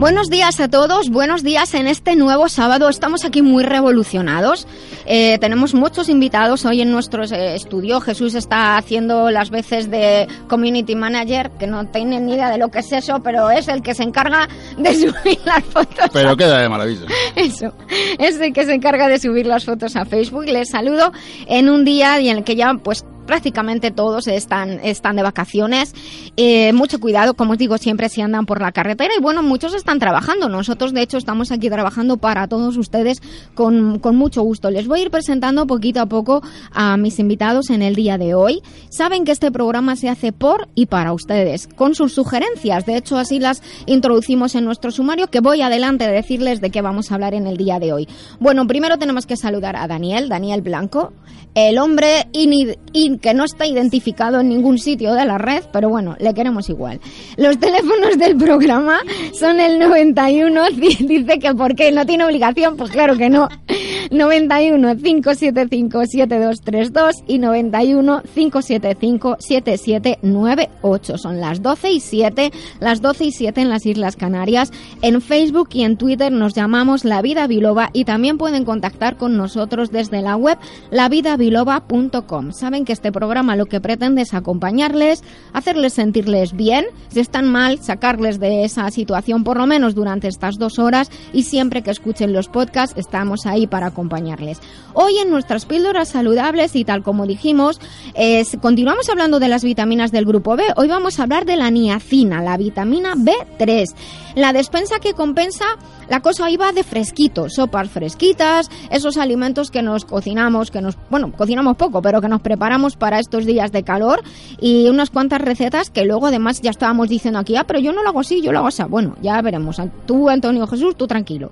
Buenos días a todos, buenos días en este nuevo sábado. Estamos aquí muy revolucionados. Eh, tenemos muchos invitados hoy en nuestro eh, estudio. Jesús está haciendo las veces de community manager, que no tiene ni idea de lo que es eso, pero es el que se encarga de subir las fotos. Pero queda de maravilla. Eso, es el que se encarga de subir las fotos a Facebook. Les saludo en un día en el que ya pues prácticamente todos están, están de vacaciones. Eh, mucho cuidado, como os digo, siempre si andan por la carretera. Y bueno, muchos están trabajando. Nosotros, de hecho, estamos aquí trabajando para todos ustedes con, con mucho gusto. Les voy a ir presentando poquito a poco a mis invitados en el día de hoy. Saben que este programa se hace por y para ustedes, con sus sugerencias. De hecho, así las introducimos en nuestro sumario, que voy adelante a decirles de qué vamos a hablar en el día de hoy. Bueno, primero tenemos que saludar a Daniel, Daniel Blanco, el hombre in, que no está identificado en ningún sitio de la red, pero bueno, le queremos igual. Los teléfonos del programa son el 91, dice que por qué no tiene obligación, pues claro que no. 91 575 7232 y 91 575 7798. Son las 12 y 7, las 12 y 7 en las Islas Canarias. En Facebook y en Twitter nos llamamos La Vida Biloba y también pueden contactar con nosotros desde la web lavidabiloba.com. Saben que este programa lo que pretende es acompañarles, hacerles sentirles bien, si están mal, sacarles de esa situación por lo menos durante estas dos horas y siempre que escuchen los podcasts estamos ahí para acompañarles. Hoy en nuestras píldoras saludables y tal como dijimos, continuamos hablando de las vitaminas del grupo B. Hoy vamos a hablar de la niacina, la vitamina B3. La despensa que compensa, la cosa va de fresquito, sopas fresquitas, esos alimentos que nos cocinamos, que nos, bueno, cocinamos poco, pero que nos preparamos para estos días de calor y unas cuantas recetas que luego además ya estábamos diciendo aquí, ah, pero yo no lo hago así, yo lo hago así. Bueno, ya veremos. Tú, Antonio Jesús, tú tranquilo.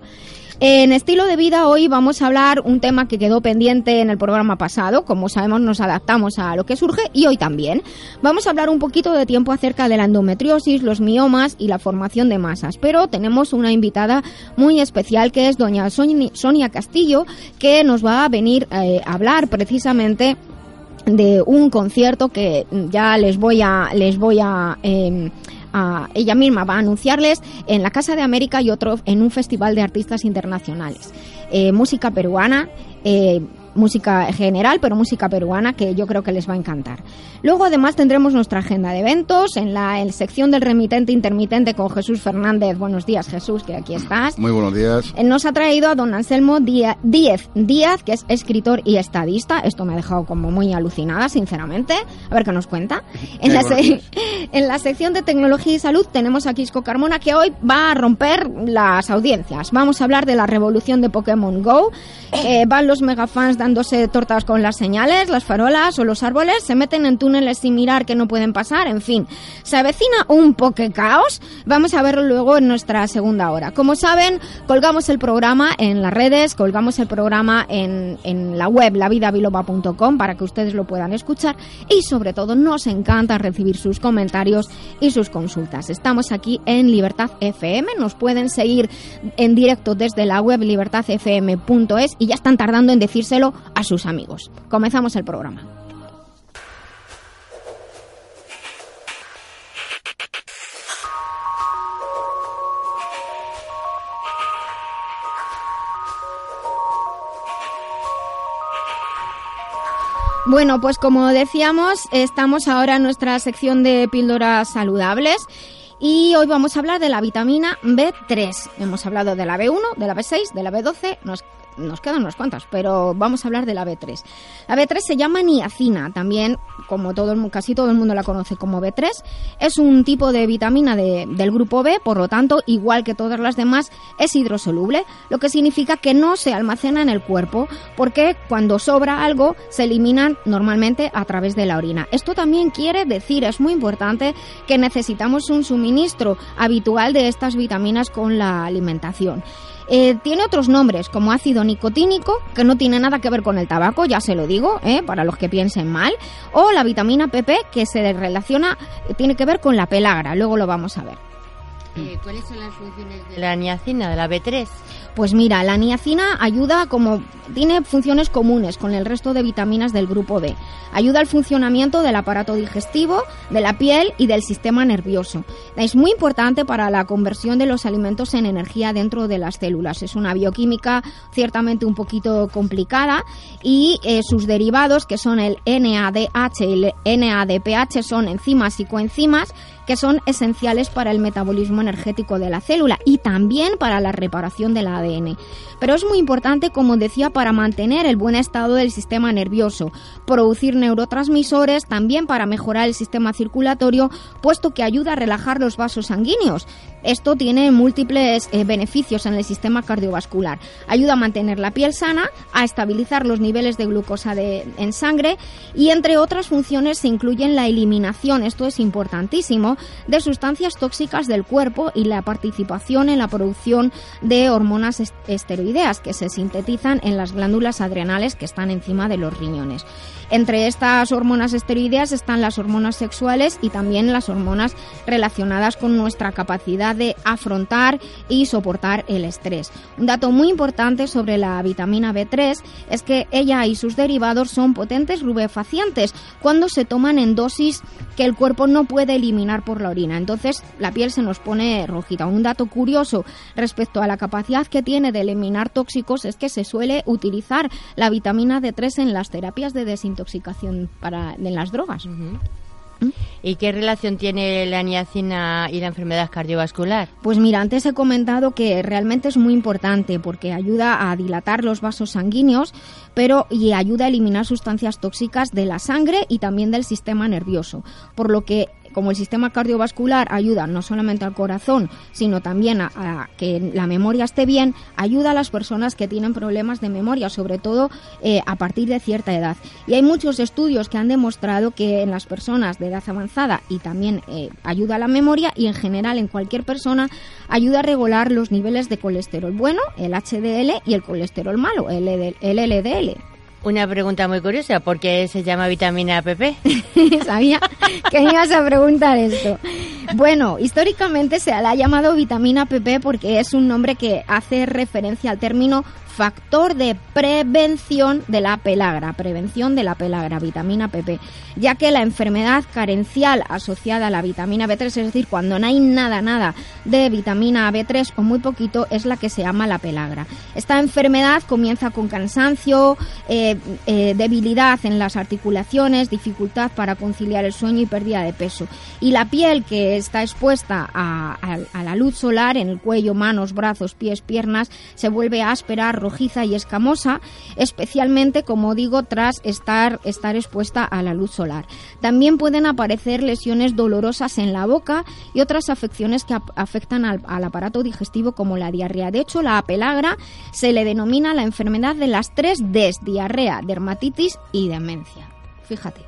En estilo de vida hoy vamos a hablar un tema que quedó pendiente en el programa pasado. Como sabemos nos adaptamos a lo que surge y hoy también. Vamos a hablar un poquito de tiempo acerca de la endometriosis, los miomas y la formación de masas. Pero tenemos una invitada muy especial que es doña Sonia Castillo que nos va a venir eh, a hablar precisamente de un concierto que ya les voy a les voy a em, ella misma va a anunciarles en la Casa de América y otro en un festival de artistas internacionales. Eh, música peruana, eh, música general, pero música peruana que yo creo que les va a encantar. Luego además tendremos nuestra agenda de eventos en la sección del remitente intermitente con Jesús Fernández. Buenos días Jesús, que aquí estás. Muy buenos días. Eh, nos ha traído a don Anselmo Díaz, Díaz, que es escritor y estadista. Esto me ha dejado como muy alucinada, sinceramente. A ver qué nos cuenta. En la, en la sección de tecnología y salud tenemos a Quisco Carmona que hoy va a romper las audiencias. Vamos a hablar de la revolución de Pokémon Go. Eh, van los megafans dándose tortas con las señales, las farolas o los árboles, se meten en túneles sin mirar que no pueden pasar, en fin. Se avecina un poque caos. Vamos a verlo luego en nuestra segunda hora. Como saben, colgamos el programa en las redes, colgamos el programa en, en la web lavidabiloba.com para que ustedes lo puedan escuchar y sobre todo nos encanta recibir sus comentarios y sus consultas. Estamos aquí en Libertad FM, nos pueden seguir en directo desde la web libertadfm.es y ya están tardando en decírselo a sus amigos. Comenzamos el programa. Bueno, pues como decíamos, estamos ahora en nuestra sección de píldoras saludables y hoy vamos a hablar de la vitamina B3. Hemos hablado de la B1, de la B6, de la B12, nos nos quedan unas cuantas, pero vamos a hablar de la B3. La B3 se llama niacina, también como todo casi todo el mundo la conoce como B3. Es un tipo de vitamina del grupo B, por lo tanto, igual que todas las demás, es hidrosoluble, lo que significa que no se almacena en el cuerpo, porque cuando sobra algo se eliminan normalmente a través de la orina. Esto también quiere decir, es muy importante, que necesitamos un suministro habitual de estas vitaminas con la alimentación. Eh, tiene otros nombres, como ácido nicotínico, que no tiene nada que ver con el tabaco, ya se lo digo, eh, para los que piensen mal, o la vitamina PP, que se relaciona, tiene que ver con la pelagra, luego lo vamos a ver. Eh, ¿Cuáles son las funciones de la niacina, de la B3? Pues mira, la niacina ayuda como tiene funciones comunes con el resto de vitaminas del grupo B. Ayuda al funcionamiento del aparato digestivo, de la piel y del sistema nervioso. Es muy importante para la conversión de los alimentos en energía dentro de las células. Es una bioquímica ciertamente un poquito complicada y eh, sus derivados, que son el NADH y el NADPH, son enzimas y coenzimas que son esenciales para el metabolismo energético de la célula y también para la reparación del ADN. Pero es muy importante, como decía, para mantener el buen estado del sistema nervioso, producir neurotransmisores, también para mejorar el sistema circulatorio, puesto que ayuda a relajar los vasos sanguíneos. Esto tiene múltiples eh, beneficios en el sistema cardiovascular. Ayuda a mantener la piel sana, a estabilizar los niveles de glucosa en sangre y entre otras funciones se incluyen la eliminación, esto es importantísimo, de sustancias tóxicas del cuerpo y la participación en la producción de hormonas esteroideas que se sintetizan en las glándulas adrenales que están encima de los riñones. Entre estas hormonas esteroideas están las hormonas sexuales y también las hormonas relacionadas con nuestra capacidad de afrontar y soportar el estrés. Un dato muy importante sobre la vitamina B3 es que ella y sus derivados son potentes rubefacientes cuando se toman en dosis que el cuerpo no puede eliminar por la orina. Entonces la piel se nos pone rojita. Un dato curioso respecto a la capacidad que tiene de eliminar tóxicos es que se suele utilizar la vitamina D3 en las terapias de desintoxicación para, en las drogas. ¿Y qué relación tiene la niacina y la enfermedad cardiovascular? Pues mira, antes he comentado que realmente es muy importante porque ayuda a dilatar los vasos sanguíneos, pero y ayuda a eliminar sustancias tóxicas de la sangre y también del sistema nervioso, por lo que como el sistema cardiovascular ayuda no solamente al corazón, sino también a, que la memoria esté bien, ayuda a las personas que tienen problemas de memoria, sobre todo eh, a partir de cierta edad. Y hay muchos estudios que han demostrado que en las personas de edad avanzada y también eh, ayuda a la memoria y en general en cualquier persona ayuda a regular los niveles de colesterol bueno, el HDL y el colesterol malo, el LDL. Una pregunta muy curiosa, ¿por qué se llama vitamina PP? Sabía que ibas a preguntar esto. Bueno, históricamente se la ha llamado vitamina PP porque es un nombre que hace referencia al término factor de prevención de la pelagra, prevención de la pelagra, vitamina PP, ya que la enfermedad carencial asociada a la vitamina B3, es decir, cuando no hay nada, nada de vitamina B3 o muy poquito, es la que se llama la pelagra. Esta enfermedad comienza con cansancio, eh, eh, debilidad en las articulaciones, dificultad para conciliar el sueño y pérdida de peso. Y la piel que está expuesta a, a la luz solar en el cuello, manos, brazos, pies, piernas, se vuelve áspera, rojiza y escamosa, especialmente, como digo, tras estar, estar expuesta a la luz solar. También pueden aparecer lesiones dolorosas en la boca y otras afecciones que afectan al, aparato digestivo como la diarrea. De hecho, la apelagra se le denomina la enfermedad de las tres Ds, diarrea, dermatitis y demencia. Fíjate.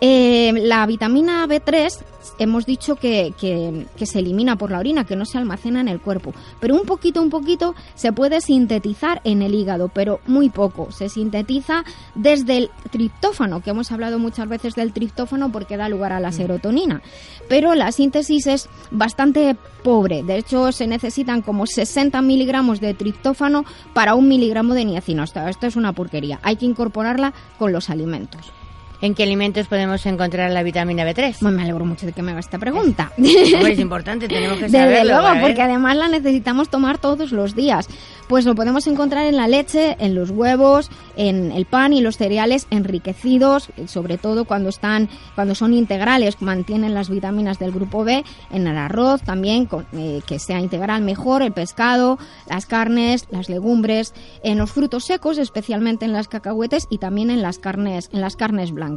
Eh, la vitamina B3 hemos dicho que, que, se elimina por la orina, que no se almacena en el cuerpo. Pero un poquito, un poquito se puede sintetizar en el hígado, pero muy poco. Se sintetiza desde el triptófano, que hemos hablado muchas veces del triptófano porque da lugar a la mm. serotonina. Pero la síntesis es bastante pobre. De hecho, se necesitan como 60 miligramos de triptófano para un miligramo de niacina. Esto es una porquería. Hay que incorporarla con los alimentos. ¿En qué alimentos podemos encontrar la vitamina B3? Bueno, me alegro mucho de que me haga esta pregunta. es importante, tenemos que saberlo. Desde luego, porque además la necesitamos tomar todos los días. Pues lo podemos encontrar en la leche, en los huevos, en el pan y los cereales enriquecidos, sobre todo cuando están, cuando son integrales, mantienen las vitaminas del grupo B, en el arroz también, eh, que sea integral mejor, el pescado, las carnes, las legumbres, en los frutos secos, especialmente en las cacahuetes y también en las carnes, en las carnes blancas.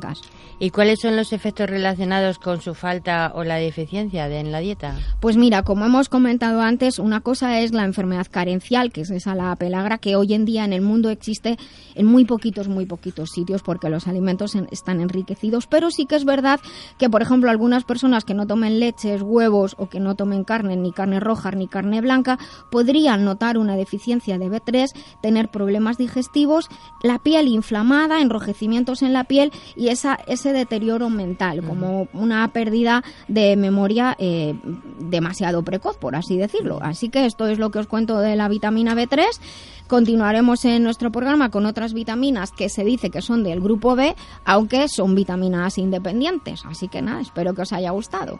¿Y cuáles son los efectos relacionados con su falta o la deficiencia de, en la dieta? Pues mira, como hemos comentado antes, una cosa es la enfermedad carencial, que es a la pelagra que hoy en día en el mundo existe en muy poquitos, muy poquitos sitios porque los alimentos están enriquecidos, pero sí que es verdad que, por ejemplo, algunas personas que no tomen leches, huevos o que no tomen carne, ni carne roja ni carne blanca, podrían notar una deficiencia de B3, tener problemas digestivos, la piel inflamada, enrojecimientos en la piel y esa, ese deterioro mental, como una pérdida de memoria eh, demasiado precoz, por así decirlo. Así que esto es lo que os cuento de la vitamina B3 Continuaremos en nuestro programa con otras vitaminas que se dice que son del grupo B, aunque son vitaminas independientes. Así que nada, espero que os haya gustado.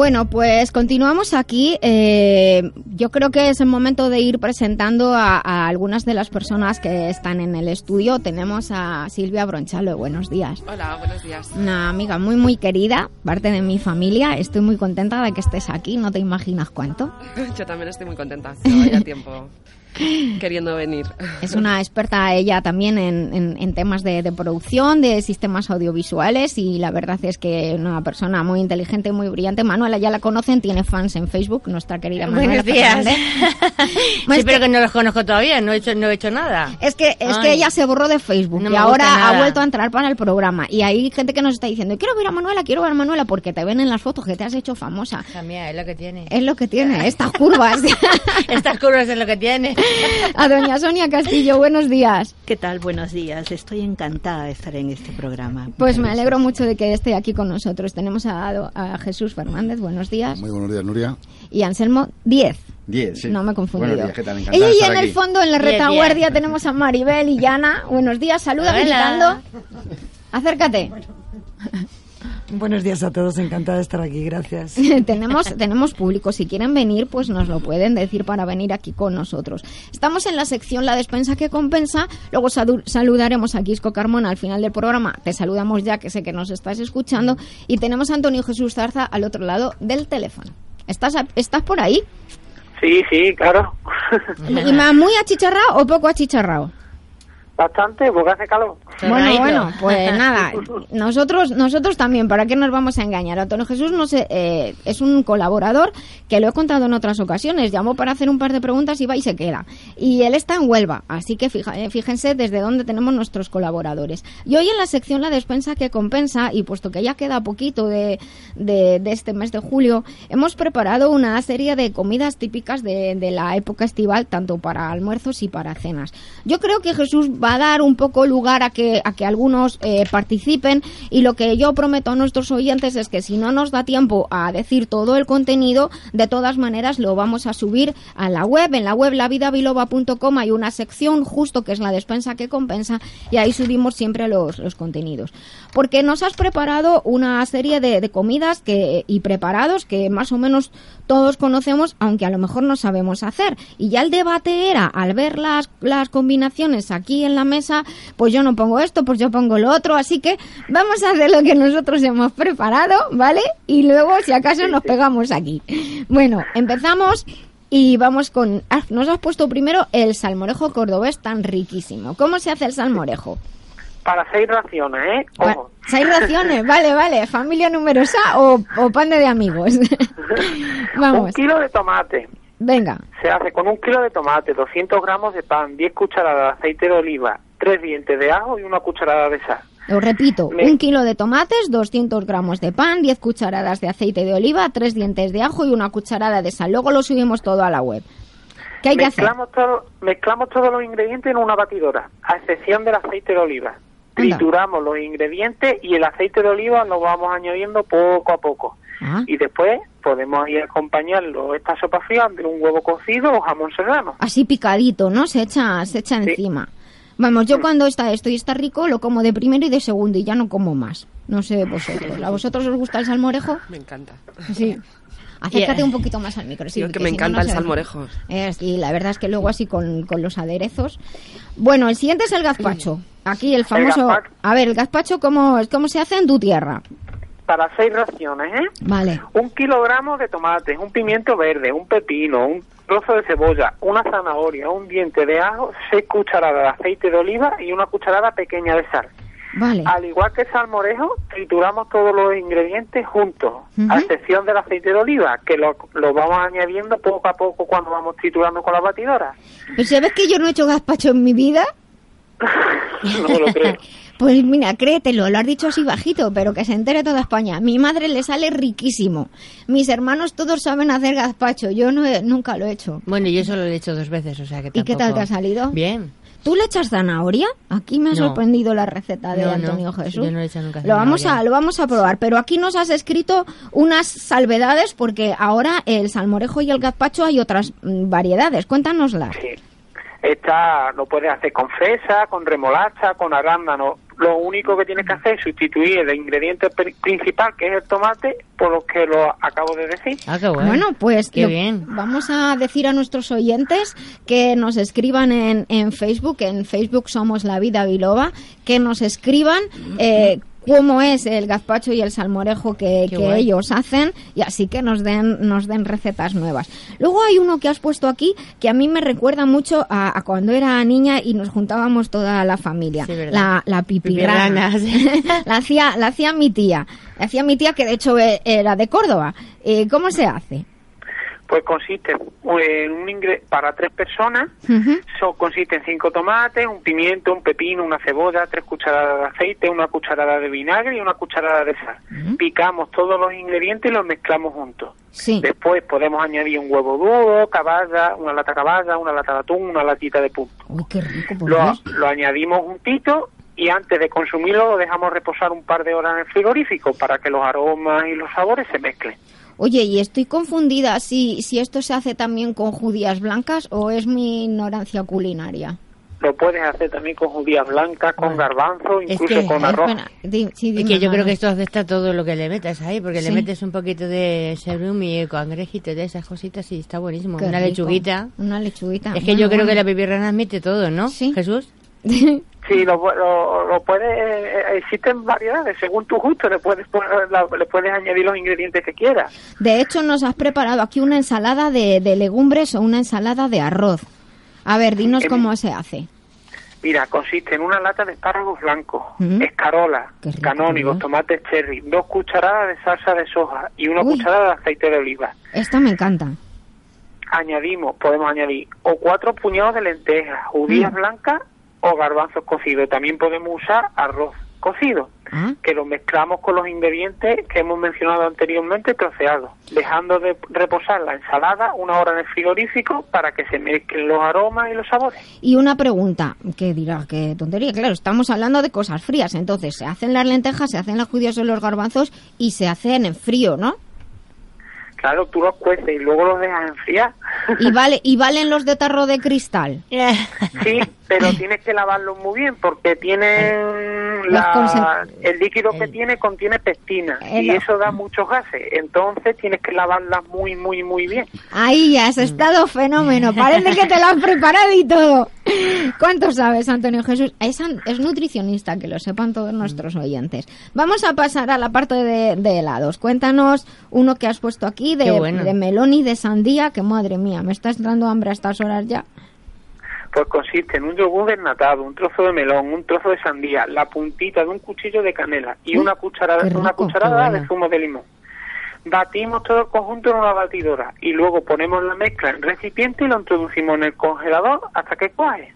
Bueno, pues continuamos aquí. Eh, yo creo que es el momento de ir presentando a, algunas de las personas que están en el estudio. Tenemos a Silvia Bronchalo. Buenos días. Hola, buenos días. Una amiga muy, muy querida, parte de mi familia. Estoy muy contenta de que estés aquí. No te imaginas cuánto. yo también estoy muy contenta. No tiempo. Queriendo venir. Es una experta ella también en, temas de, producción, de sistemas audiovisuales y la verdad es que una persona muy inteligente y muy brillante. Manuela ya la conocen, tiene fans en Facebook, nuestra querida Manuela. Buenos días. sí, pero que no los conozco todavía, no he hecho, no he hecho nada. Es que, es que ella se borró de Facebook y ahora ha vuelto a entrar para el programa y hay gente que nos está diciendo, quiero ver a Manuela, quiero ver a Manuela porque te ven en las fotos que te has hecho famosa. Mía, es lo que tiene. Es lo que tiene, estas curvas. estas curvas es lo que tiene. A doña Sonia Castillo, buenos días. ¿Qué tal? Buenos días. Estoy encantada de estar en este programa. Pues me alegro mucho de que esté aquí con nosotros. Tenemos a, a Jesús Fernández, buenos días. Muy buenos días, Nuria. Y Anselmo, 10. 10, sí. No me he confundido. Buenos días, ¿qué tal? Ella y en el fondo, en la retaguardia, tenemos a Maribel y Yana. Buenos días, saluda gritando. Acércate. Buenos días a todos, encantada de estar aquí, gracias. tenemos, tenemos público, si quieren venir, pues nos lo pueden decir para venir aquí con nosotros. Estamos en la sección La despensa que compensa, luego saludaremos a Quisco Carmona al final del programa, te saludamos ya que sé que nos estás escuchando, y tenemos a Antonio Jesús Zarza al otro lado del teléfono. ¿Estás, estás por ahí? Sí, sí, claro. ¿Y muy achicharrado o poco achicharrado? Bastante, porque hace calor. Bueno, bueno, pues nada, nosotros nosotros también, ¿para qué nos vamos a engañar? Antonio Jesús no sé, eh, es un colaborador que lo he contado en otras ocasiones, llamó para hacer un par de preguntas y va y se queda. Y él está en Huelva, así que eh, fíjense desde dónde tenemos nuestros colaboradores. Y hoy en la sección La Despensa que Compensa, y puesto que ya queda poquito de, de, este mes de julio, hemos preparado una serie de comidas típicas de, de la época estival, tanto para almuerzos y para cenas. Yo creo que Jesús va a dar un poco lugar a que, a que algunos eh, participen y lo que yo prometo a nuestros oyentes es que si no nos da tiempo a decir todo el contenido, de todas maneras lo vamos a subir a la web. En la web lavidabiloba.com hay una sección justo que es la despensa que compensa y ahí subimos siempre los, los contenidos. Porque nos has preparado una serie de, de comidas que, y preparados que más o menos todos conocemos, aunque a lo mejor no sabemos hacer. Y ya el debate era, al ver las, las combinaciones aquí en la mesa, pues yo no pongo esto, pues yo pongo lo otro, así que vamos a hacer lo que nosotros hemos preparado, ¿vale? Y luego, si acaso, nos pegamos aquí. Bueno, empezamos y vamos con... Ah, nos has puesto primero el salmorejo cordobés tan riquísimo. ¿Cómo se hace el salmorejo? Para seis raciones, ¿eh? Ojo. Seis raciones, vale, vale. ¿Familia numerosa o, o pan de amigos? Vamos. Un kilo de tomate. Venga. Se hace con un kilo de tomate, 200 gramos de pan, 10 cucharadas de aceite de oliva, tres dientes de ajo y una cucharada de sal. Lo repito, un kilo de tomates, 200 gramos de pan, 10 cucharadas de aceite de oliva, 3 dientes de ajo y una cucharada de sal. Luego lo subimos todo a la web. ¿Qué hay que hacer? Todo, mezclamos todos los ingredientes en una batidora, a excepción del aceite de oliva. Trituramos los ingredientes y el aceite de oliva lo vamos añadiendo poco a poco. Ah. Y después podemos ir a acompañarlo esta sopa fría de un huevo cocido o jamón serrano. Así picadito, ¿no? Se echa, se echa encima. Vamos, yo mm. cuando está esto y está rico lo como de primero y de segundo y ya no como más. No sé vosotros. ¿A vosotros os gusta el salmorejo? Me encanta. Sí. Acércate un poquito más al micro. Sí, que me encanta el salmorejo. Eh, sí, la verdad es que luego así con, con, los aderezos. Bueno, el siguiente es el gazpacho. Aquí el famoso... a ver, el gazpacho, ¿cómo, ¿cómo se hace en tu tierra? para seis raciones, ¿eh? Vale. Un kilogramo de tomates, un pimiento verde, un pepino, un trozo de cebolla, una zanahoria, un diente de ajo, seis cucharadas de aceite de oliva y una cucharada pequeña de sal. Vale. Al igual que salmorejo, trituramos todos los ingredientes juntos, a excepción del aceite de oliva, que lo, lo, vamos añadiendo poco a poco cuando vamos triturando con la batidora. Pero ¿sabes que yo no he hecho gazpacho en mi vida? no lo creo. Pues mira, créetelo, lo has dicho así bajito, pero que se entere toda España. Mi madre le sale riquísimo. Mis hermanos todos saben hacer gazpacho, yo no nunca lo he hecho. Bueno, yo solo lo he hecho dos veces, o sea que tampoco... ¿Y qué tal te ha salido? Bien. ¿Tú le echas zanahoria? Aquí me ha sorprendido la receta de Antonio Jesús. Yo no he hecho nunca lo vamos a lo vamos a probar, pero aquí nos has escrito unas salvedades porque ahora el salmorejo y el gazpacho hay otras mm, variedades. Cuéntanoslas. Sí. Esta lo puedes hacer con fresa, con remolacha, con arándano. Lo único que tienes que hacer es sustituir el ingrediente principal, que es el tomate, por lo que lo acabo de decir. Ah, qué bueno. Bueno, pues qué bien. vamos a decir a nuestros oyentes que nos escriban en, en Facebook, en Facebook somos La Vida Biloba, que nos escriban eh, cómo es el gazpacho y el salmorejo que, ellos hacen y así que nos den nos den recetas nuevas. Luego hay uno que has puesto aquí que a mí me recuerda mucho a, cuando era niña y nos juntábamos toda la familia. la, la pipirrana. la hacía la hacía mi tía. La hacía mi tía que de hecho e, era de Córdoba. Eh, ¿Cómo se hace? Pues consiste en un ingreso para tres personas, consiste en cinco tomates, un pimiento, un pepino, una cebolla, tres cucharadas de aceite, una cucharada de vinagre y una cucharada de sal. Picamos todos los ingredientes y los mezclamos juntos. Después podemos añadir un huevo duro, caballa, una lata caballa, una lata de atún, una latita de punto. lo, lo añadimos juntito y antes de consumirlo lo dejamos reposar un par de horas en el frigorífico para que los aromas y los sabores se mezclen. Oye, y estoy confundida si, si esto se hace también con judías blancas o es mi ignorancia culinaria. Lo puedes hacer también con judías blancas, con garbanzo, incluso con arroz. es que yo creo que esto afecta todo lo que le metas ahí, porque le metes un poquito de serum y cangrejito de esas cositas y está buenísimo. una lechuguita. Una lechuguita. Es que yo creo que la pipirrana admite todo, ¿no? Sí. Jesús. Sí, lo, lo, puedes, eh, existen variedades, según tu gusto le puedes, le puedes añadir los ingredientes que quieras. De hecho, nos has preparado aquí una ensalada de, legumbres o una ensalada de arroz. A ver, dinos cómo se hace. Mira, consiste en una lata de espárragos blancos, escarola, canónigos, tomates cherry, dos cucharadas de salsa de soja y una cucharada de aceite de oliva. Esto me encanta. Añadimos, podemos añadir o cuatro puñados de lentejas, judías mm. blancas o garbanzos cocidos. También podemos usar arroz cocido, ah. que lo mezclamos con los ingredientes que hemos mencionado anteriormente troceados, dejando de reposar la ensalada una hora en el frigorífico para que se mezclen los aromas y los sabores. Y una pregunta, que dirá, qué tontería, claro, estamos hablando de cosas frías, entonces se hacen las lentejas, se hacen las judías o los garbanzos y se hacen en frío, ¿no? Claro, tú los cueces y luego los dejas enfriar. ¿Y, vale, ¿Y valen los de tarro de cristal? Sí, pero tienes que lavarlos muy bien porque tienen el líquido que tiene contiene pectina y eso da muchos gases. Entonces tienes que lavarlas muy, muy, muy bien. Ahí has estado fenómeno. Parece que te lo han preparado y todo. ¿Cuánto sabes, Antonio Jesús? Es, es nutricionista, que lo sepan todos nuestros oyentes. Vamos a pasar a la parte de, helados. Cuéntanos uno que has puesto aquí de, de melón y de sandía, que madre mía, me está dando hambre a estas horas ya pues consiste en un yogur desnatado, un trozo de melón, un trozo de sandía, la puntita de un cuchillo de canela y una cucharada, una cucharada de zumo de limón. Batimos todo el conjunto en una batidora y luego ponemos la mezcla en recipiente y lo introducimos en el congelador hasta que cuaje.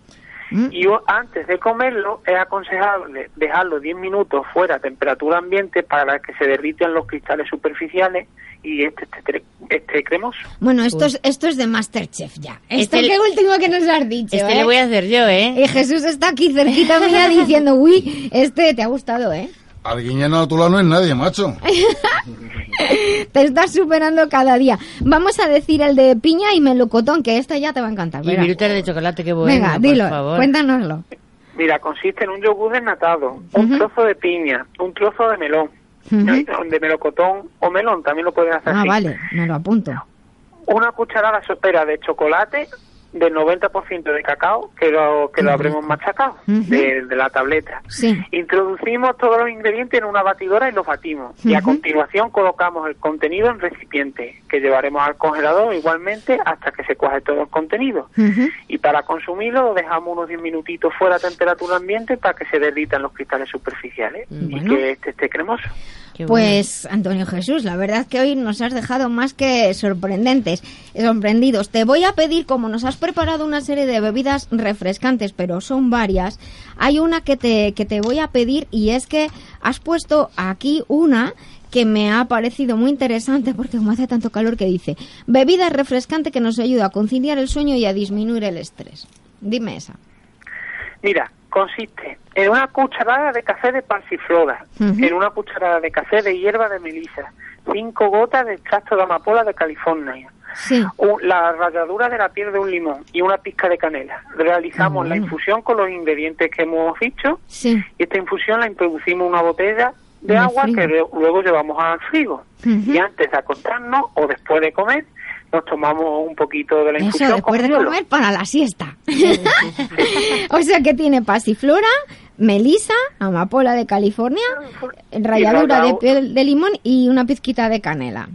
Mm. Y antes de comerlo es aconsejable dejarlo 10 minutos fuera a temperatura ambiente para que se derriten los cristales superficiales y este, este, este cremoso. Bueno, esto es, esto es de Masterchef ya. Esto este es lo último que nos has dicho. Este ¿eh? le voy a hacer yo, ¿eh? Y Jesús está aquí cerquita mía diciendo, uy, este te ha gustado, ¿eh? Alguiñano a tu lado no es nadie, macho. te estás superando cada día. Vamos a decir el de piña y melocotón, que este ya te va a encantar. Y virutas de chocolate, qué bueno. Venga, dilo, cuéntanoslo. Mira, consiste en un yogur desnatado, un trozo de piña, un trozo de melón, de melocotón o melón, también lo puedes hacer Ah, vale, me lo apunto. Una cucharada sopera de chocolate del 90% de cacao que lo, que lo habremos machacado de, la tableta. Introducimos todos los ingredientes en una batidora y los batimos. Y a continuación colocamos el contenido en recipiente que llevaremos al congelador igualmente hasta que se cuaje todo el contenido. Y para consumirlo lo dejamos unos 10 minutitos fuera a temperatura ambiente para que se derritan los cristales superficiales y que este esté cremoso pues Antonio Jesús, la verdad que hoy nos has dejado más que sorprendentes, sorprendidos. Te voy a pedir, como nos has preparado una serie de bebidas refrescantes, pero son varias, hay una que te, que te voy a pedir y es que has puesto aquí una que me ha parecido muy interesante porque como hace tanto calor que dice, bebida refrescante que nos ayuda a conciliar el sueño y a disminuir el estrés. Dime esa. Mira, consiste en una cucharada de café de pasiflora, en una cucharada de café de hierba de melisa, cinco gotas de extracto de amapola de California, la ralladura de la piel de un limón y una pizca de canela. Realizamos la infusión con los ingredientes que hemos dicho y esta infusión la introducimos en una botella de agua que luego llevamos al frigo. Y antes de acostarnos o después de comer, nos tomamos un poquito de la infusión. Eso, después de comer para la siesta. o sea que tiene pasiflora, melisa, amapola de California, ralladura de piel de limón y una pizquita de canela.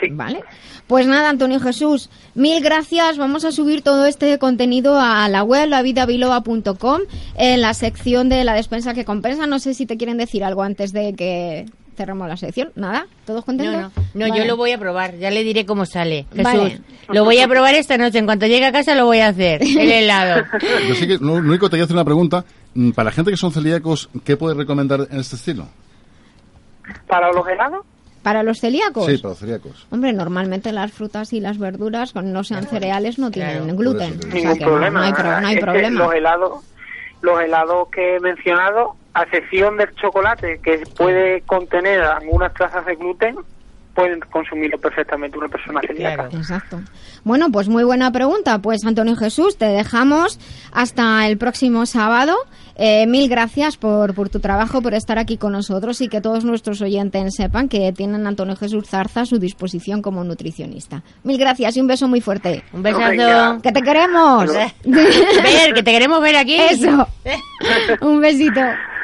Sí. ¿Vale? Pues nada, Antonio Jesús, mil gracias. Vamos a subir todo este contenido a la web, lavidabiloba.com, en la sección de la despensa que compensa. No sé si te quieren decir algo antes de que cerramos la sección. ¿Nada? ¿Todos contentos? No, no. yo lo voy a probar. Ya le diré cómo sale. Jesús, lo voy a probar esta noche. En cuanto llegue a casa lo voy a hacer. El helado. Yo sí que lo único te voy a hacer una pregunta. Mm, para la gente que son celíacos, ¿qué puedes recomendar en este estilo? ¿Para los helados? ¿Para los celíacos? Sí, para los celíacos. Hombre, normalmente las frutas y las verduras, cuando no sean cereales, no tienen gluten. Ningún problema. No, hay, no hay problema. Los helados, los helados que he mencionado a excepción del chocolate, que puede contener algunas trazas de gluten, pueden consumirlo perfectamente una persona celíaca. Exacto. Bueno, pues muy buena pregunta. Pues Antonio Jesús, te dejamos hasta el próximo sábado. Eh, mil gracias por, por tu trabajo, por estar aquí con nosotros y que todos nuestros oyentes sepan que tienen a Antonio Jesús Zarza a su disposición como nutricionista. Mil gracias y un beso muy fuerte. Un besazo. Que te queremos. ver, que te queremos ver aquí. Eso. un besito.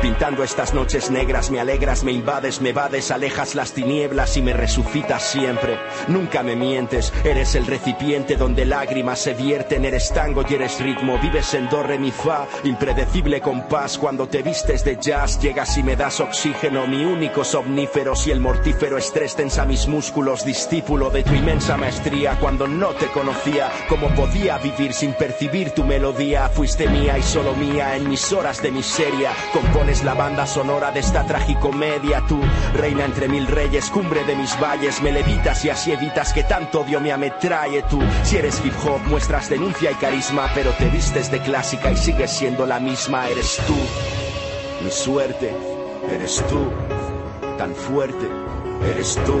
pintando estas noches negras, me alegras, me invades, me vades, alejas las tinieblas y me resucitas siempre. Nunca me mientes, eres el recipiente donde lágrimas se vierten, eres tango y eres ritmo, vives en do, re, mi, fa, impredecible compás, cuando te vistes de jazz, llegas y me das oxígeno, mi único somnífero, si el mortífero estrés tensa mis músculos, discípulo de tu inmensa maestría, cuando no te conocía, cómo podía vivir sin percibir tu melodía, fuiste mía y solo mía en mis horas de miseria, Compones la banda sonora de esta tragicomedia, tú, reina entre mil reyes, cumbre de mis valles, me levitas y así evitas que tanto odio me ametrae tú. Si eres hip hop, muestras denuncia y carisma, pero te vistes de clásica y sigues siendo la misma. Eres tú, mi suerte, eres tú, tan fuerte, eres tú,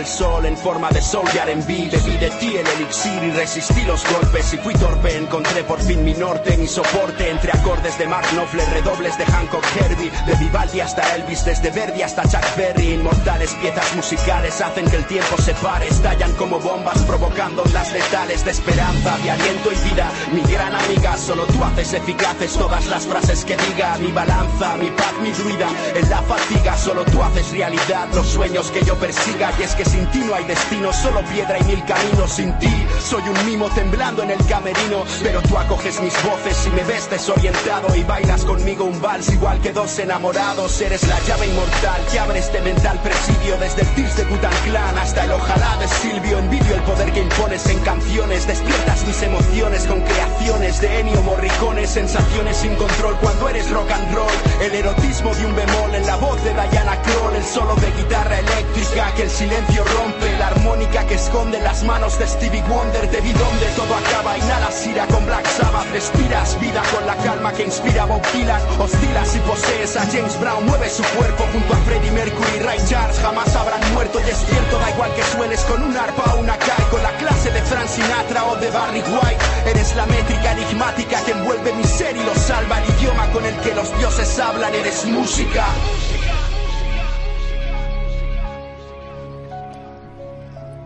el sol en forma de sol y R&B Bebí de ti el elixir y resistí los golpes Y fui torpe, encontré por fin mi norte, mi soporte Entre acordes de Mark Knopfler, redobles de Hancock Herbie De Vivaldi hasta Elvis, desde Verdi hasta Chuck Berry Inmortales piezas musicales hacen que el tiempo se pare Estallan como bombas provocando las letales de esperanza De aliento y vida, mi gran amiga Solo tú haces eficaces todas las frases que diga Mi balanza, mi paz, mi druida En la fatiga solo tú haces realidad los sueños que yo persigo y es que sin ti no hay destino, solo piedra y mil caminos sin ti. Soy un mimo temblando en el camerino, pero tú acoges mis voces y me ves desorientado y bailas conmigo un vals igual que dos enamorados. Eres la llave inmortal que abre este mental presidio desde el Tirs de Clan hasta el ojalá de Silvio. Envidio el poder que impones en canciones, despiertas mis emociones con creaciones de Ennio Morricone, sensaciones sin control cuando eres rock and roll. El erotismo de un bemol en la voz de Diana Kroll, el solo de guitarra eléctrica el silencio rompe la armónica que esconde las manos de Stevie Wonder de donde todo acaba inhalas ira con Black Sabbath. Respiras vida con la calma que inspira Bob Dylan hostilas y posees a James Brown. Mueve su cuerpo junto a Freddie Mercury Ray Charles. Jamás habrán muerto y despierto da igual que sueles con un arpa o una cae. Con la clase de Frank Sinatra o de Barry White eres la métrica enigmática que envuelve mi ser y lo salva el idioma con el que los dioses hablan. Eres música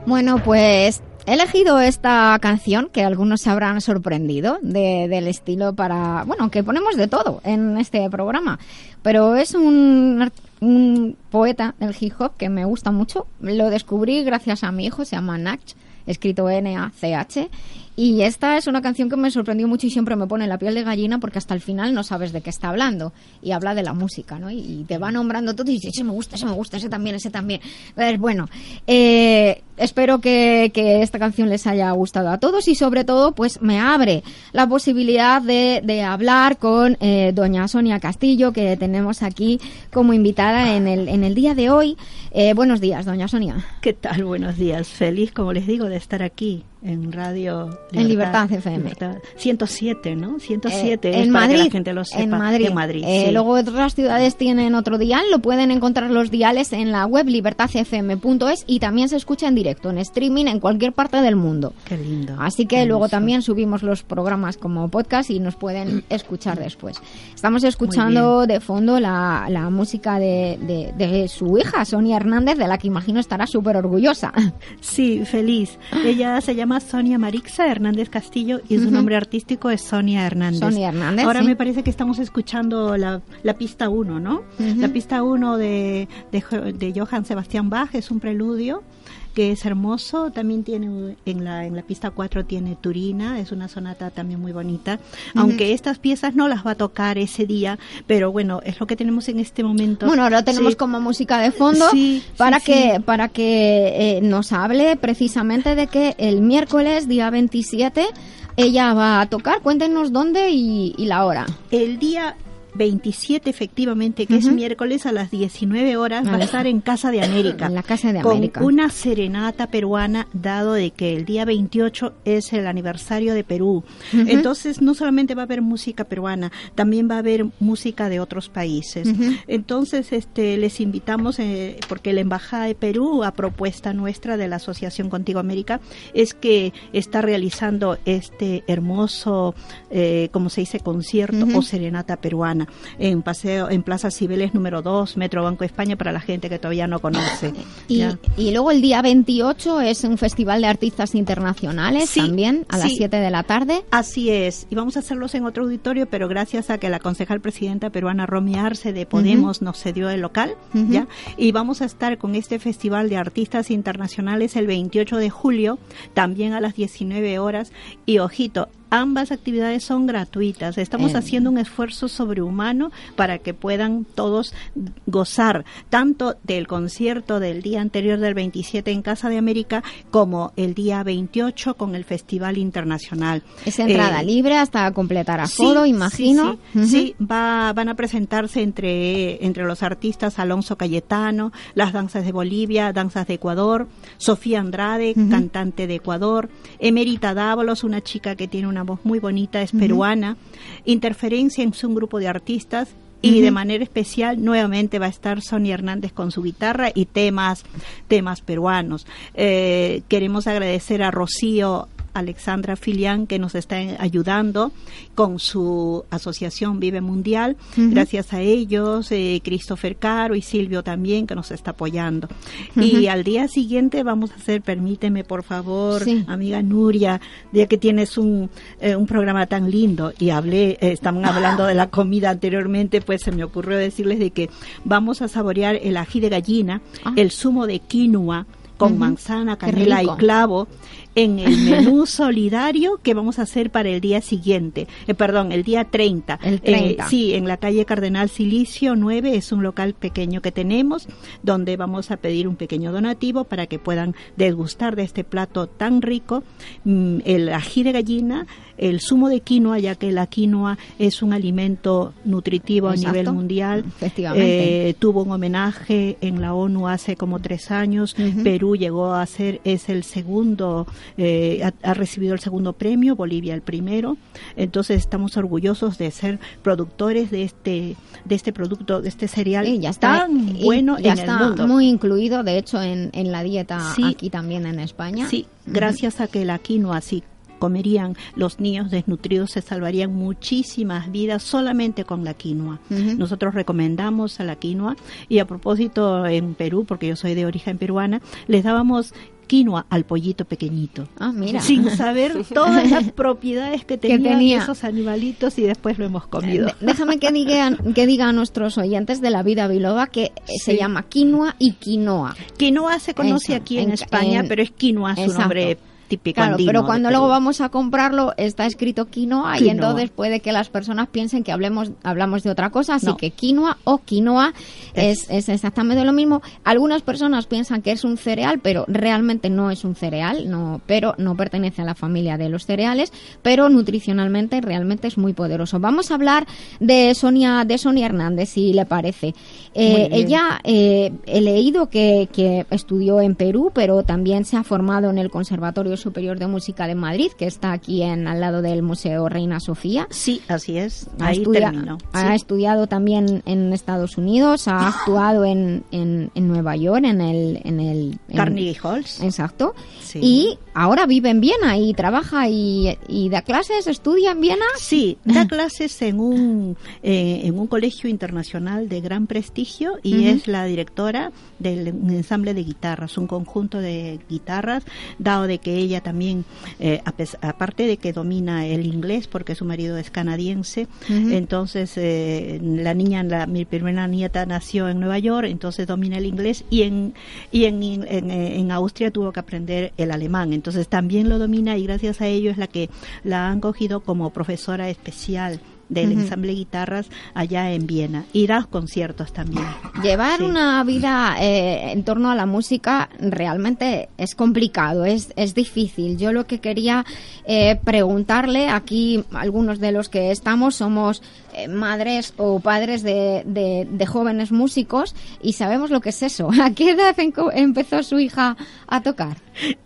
Bueno, pues he elegido esta canción que algunos se habrán sorprendido del estilo para, bueno, que ponemos de todo en este programa, pero es un, un poeta del hip hop que me gusta mucho. Lo descubrí gracias a mi hijo, se llama Nach, escrito N-A-C-H, y esta es una canción que me sorprendió mucho y siempre me pone la piel de gallina porque hasta el final no sabes de qué está hablando. Y habla de la música, ¿no? Y, te va nombrando todo y dices, ese me gusta, ese me gusta, ese también, ese también. Pues bueno, eh, espero que, esta canción les haya gustado a todos y sobre todo pues me abre la posibilidad de, hablar con eh, doña Sonia Castillo que tenemos aquí como invitada en el, en el día de hoy. Eh, buenos días, doña Sonia. ¿Qué tal? Buenos días. Feliz, como les digo, de estar aquí en Radio Libertad, en Libertad FM. 107, ¿no? 107 eh, en Madrid, que la gente lo sepa. En Madrid. Madrid eh, Luego otras ciudades tienen otro dial, lo pueden encontrar los diales en la web libertadfm.es y también se escucha en directo, en streaming, en cualquier parte del mundo. Qué lindo. Así que luego también subimos los programas como podcast y nos pueden escuchar después. Estamos escuchando de fondo la, la música de, de, su hija, Sonia Hernández, de la que imagino estará súper orgullosa. Sí, feliz. Ella se llama Sonia Marixa Hernández Castillo y su nombre artístico es Sonia Hernández. Sonia Hernández. Ahora me parece que estamos escuchando la, la pista 1, ¿no? La pista 1 de, de, de Johann Sebastian Bach es un preludio que es hermoso. También tiene en la, en la pista 4 tiene Turina, es una sonata también muy bonita. Aunque estas piezas no las va a tocar ese día, pero bueno, es lo que tenemos en este momento. Bueno, lo tenemos como música de fondo para, que, para que eh, nos hable precisamente de que el miércoles, día 27, ella va a tocar. Cuéntenos dónde y, y la hora. El día 27 efectivamente, que es miércoles a las 19 horas, va a estar en Casa de América. En la Casa de América. Con una serenata peruana, dado de que el día 28 es el aniversario de Perú. Entonces, no solamente va a haber música peruana, también va a haber música de otros países. Entonces, este, les invitamos, eh, porque la Embajada de Perú, a propuesta nuestra de la Asociación Contigo América, es que está realizando este hermoso, eh, como se dice, concierto o serenata peruana. En Paseo, en Plaza Cibeles número 2, Metro Banco España, para la gente que todavía no conoce. y, y, luego el día 28 es un festival de artistas internacionales también, a las 7 de la tarde. Así es, y vamos a hacerlos en otro auditorio, pero gracias a que la concejal presidenta peruana Romy Arce de Podemos nos cedió el local, ¿ya? Y vamos a estar con este festival de artistas internacionales el 28 de julio, también a las 19 horas, y ojito, Ambas actividades son gratuitas. Estamos haciendo un esfuerzo sobrehumano para que puedan todos gozar tanto del concierto del día anterior del 27 en Casa de América como el día 28 con el Festival Internacional. Es entrada eh, libre hasta completar aforo, imagino. Sí, va, van a presentarse entre, entre los artistas Alonso Cayetano, las danzas de Bolivia, danzas de Ecuador, Sofía Andrade, cantante de Ecuador, Emerita Dávalos, una chica que tiene una voz muy bonita, es peruana. Interferencia en un grupo de artistas y de manera especial nuevamente va a estar Sonia Hernández con su guitarra y temas temas peruanos. Eh, queremos agradecer a Rocío Alexandra Filián, que nos está ayudando con su asociación Vive Mundial. Gracias a ellos, eh, Christopher Caro y Silvio también, que nos está apoyando. Y al día siguiente vamos a hacer, permíteme por favor, amiga Nuria, ya que tienes un, eh, un programa tan lindo y hablé, eh, estaban hablando de la comida anteriormente, pues se me ocurrió decirles de que vamos a saborear el ají de gallina, ah. el zumo de quinoa, con manzana, canela y clavo en el menú solidario que vamos a hacer para el día siguiente, eh, perdón, el día 30. El 30. Eh, sí, en la calle Cardenal Silicio 9 es un local pequeño que tenemos donde vamos a pedir un pequeño donativo para que puedan degustar de este plato tan rico, mm, el ají de gallina, el zumo de quinoa, ya que la quinoa es un alimento nutritivo a nivel mundial. Eh, tuvo un homenaje en la ONU hace como tres años. Perú llegó a ser, es el segundo eh, ha, recibido el segundo premio, Bolivia el primero. Entonces estamos orgullosos de ser productores de este de este producto, de este cereal ya está, tan bueno ya está muy incluido, de hecho, en, en la dieta aquí también en España. Sí, gracias a que la quinoa sí comerían los niños desnutridos se salvarían muchísimas vidas solamente con la quinoa. Nosotros recomendamos a la quinoa y a propósito en Perú, porque yo soy de origen peruana, les dábamos quinoa al pollito pequeñito. Ah, mira. Sin saber todas las propiedades que tenían esos animalitos y después lo hemos comido. Déjame que diga, que diga a nuestros oyentes de la vida biloba que se llama quinoa y quinoa. Quinoa se conoce aquí en, España, pero es quinoa su nombre Claro, pero cuando luego vamos a comprarlo está escrito quinoa, y entonces puede que las personas piensen que hablemos hablamos de otra cosa, así que quinoa o quinoa es, es, exactamente lo mismo. Algunas personas piensan que es un cereal, pero realmente no es un cereal, no, pero no pertenece a la familia de los cereales, pero nutricionalmente realmente es muy poderoso. Vamos a hablar de Sonia de Sonia Hernández, si le parece. Eh, ella eh, he leído que, que estudió en Perú, pero también se ha formado en el Conservatorio Superior de Música de Madrid, que está aquí en al lado del Museo Reina Sofía. Sí, así es. Ha, Ahí ha estudiado también en Estados Unidos, ha actuado en, en, Nueva York, en el... En el Carnegie Halls. Exacto. Y ahora vive en Viena y trabaja y, da clases, estudia en Viena. Sí, da clases en un, eh, en un colegio internacional de gran prestigio y es la directora del ensamble de guitarras, un conjunto de guitarras, dado de que ella también, eh, aparte de que domina el inglés, porque su marido es canadiense, entonces eh, la niña, la, mi primera nieta nació en Nueva York, entonces domina el inglés y en, y en, en, en Austria tuvo que aprender el alemán, entonces también lo domina y gracias a ello es la que la han cogido como profesora especial del ensamble guitarras allá en Viena y da conciertos también. Llevar una vida eh, en torno a la música realmente es complicado, es, es difícil. Yo lo que quería eh, preguntarle, aquí algunos de los que estamos somos eh, madres o padres de, de, jóvenes músicos y sabemos lo que es eso. ¿A qué edad empezó su hija a tocar?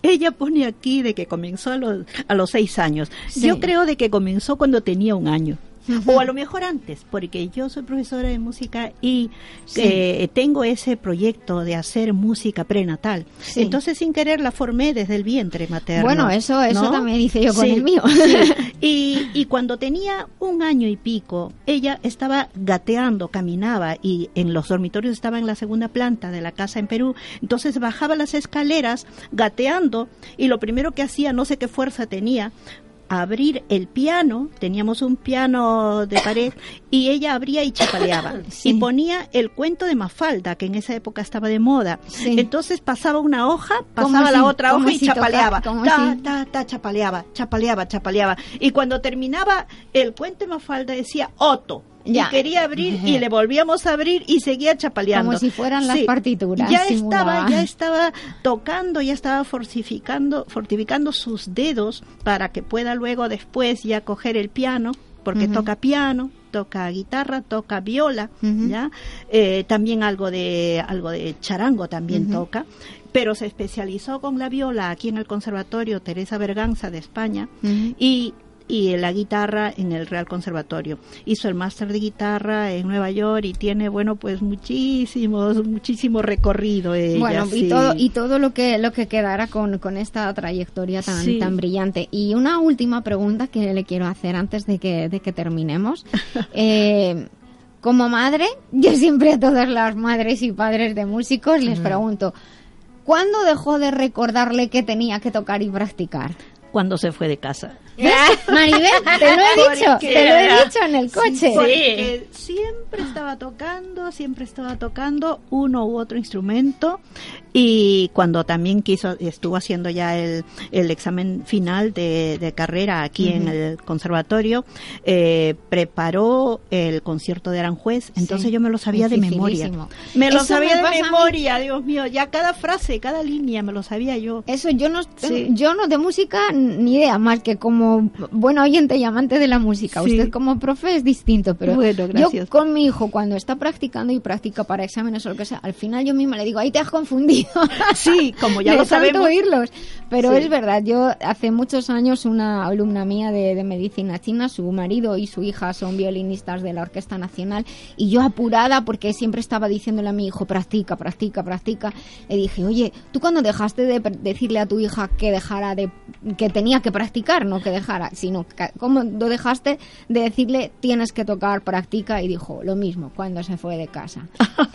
Ella pone aquí de que comenzó a los, a los seis años. Yo creo de que comenzó cuando tenía un año o a lo mejor antes, porque yo soy profesora de música y eh, tengo ese proyecto de hacer música prenatal. Entonces, sin querer, la formé desde el vientre materno. Bueno, eso, eso también hice yo con el mío. Y, cuando tenía un año y pico, ella estaba gateando, caminaba y en los dormitorios estaba en la segunda planta de la casa en Perú. Entonces bajaba las escaleras gateando y lo primero que hacía, no sé qué fuerza tenía, abrir el piano, teníamos un piano de pared, y ella abría y chapaleaba. Y ponía el cuento de Mafalda, que en esa época estaba de moda. Entonces pasaba una hoja, pasaba la otra hoja y chapaleaba. ta, ta, ta, chapaleaba, chapaleaba, chapaleaba. Y cuando terminaba el cuento de Mafalda decía Otto y quería abrir y le volvíamos a abrir y seguía chapaleando. Como si fueran las partituras. Ya estaba, ya estaba tocando, ya estaba fortificando, fortificando sus dedos para que pueda luego después ya coger el piano, porque toca piano, toca guitarra, toca viola, ya, eh, también algo de algo de charango también toca pero se especializó con la viola aquí en el Conservatorio Teresa Berganza de España y y la guitarra en el Real Conservatorio. Hizo el máster de guitarra en Nueva York y tiene, bueno, pues muchísimos, muchísimo recorrido. bueno, y todo, y todo lo que, lo que quedara con, con esta trayectoria tan, tan brillante. Y una última pregunta que le quiero hacer antes de que, de que terminemos. eh, como madre, yo siempre a todas las madres y padres de músicos les pregunto, ¿cuándo dejó de recordarle que tenía que tocar y practicar? Cuando se fue de casa. Maribel, te lo he dicho, te lo he dicho en el coche. Porque siempre estaba tocando, siempre estaba tocando uno u otro instrumento y cuando también quiso, estuvo haciendo ya el, el examen final de, carrera aquí en el conservatorio, eh, preparó el concierto de Aranjuez, entonces yo me lo sabía de memoria. Me lo sabía de memoria, Dios mío, ya cada frase, cada línea me lo sabía yo. Eso yo no, yo no de música ni idea más que como bueno oyente y amante de la música. Usted como profe es distinto, pero yo con mi hijo cuando está practicando y practica para exámenes o lo que sea, al final yo misma le digo, ahí te has confundido. Sí, como ya lo sabemos. oírlos. Pero es verdad, yo hace muchos años una alumna mía de, de medicina china, su marido y su hija son violinistas de la Orquesta Nacional y yo apurada porque siempre estaba diciéndole a mi hijo, practica, practica, practica, le dije, oye, ¿tú cuando dejaste de decirle a tu hija que dejara de, que tenía que practicar, no que dejara, sino como lo dejaste de decirle tienes que tocar, practica y dijo lo mismo cuando se fue de casa.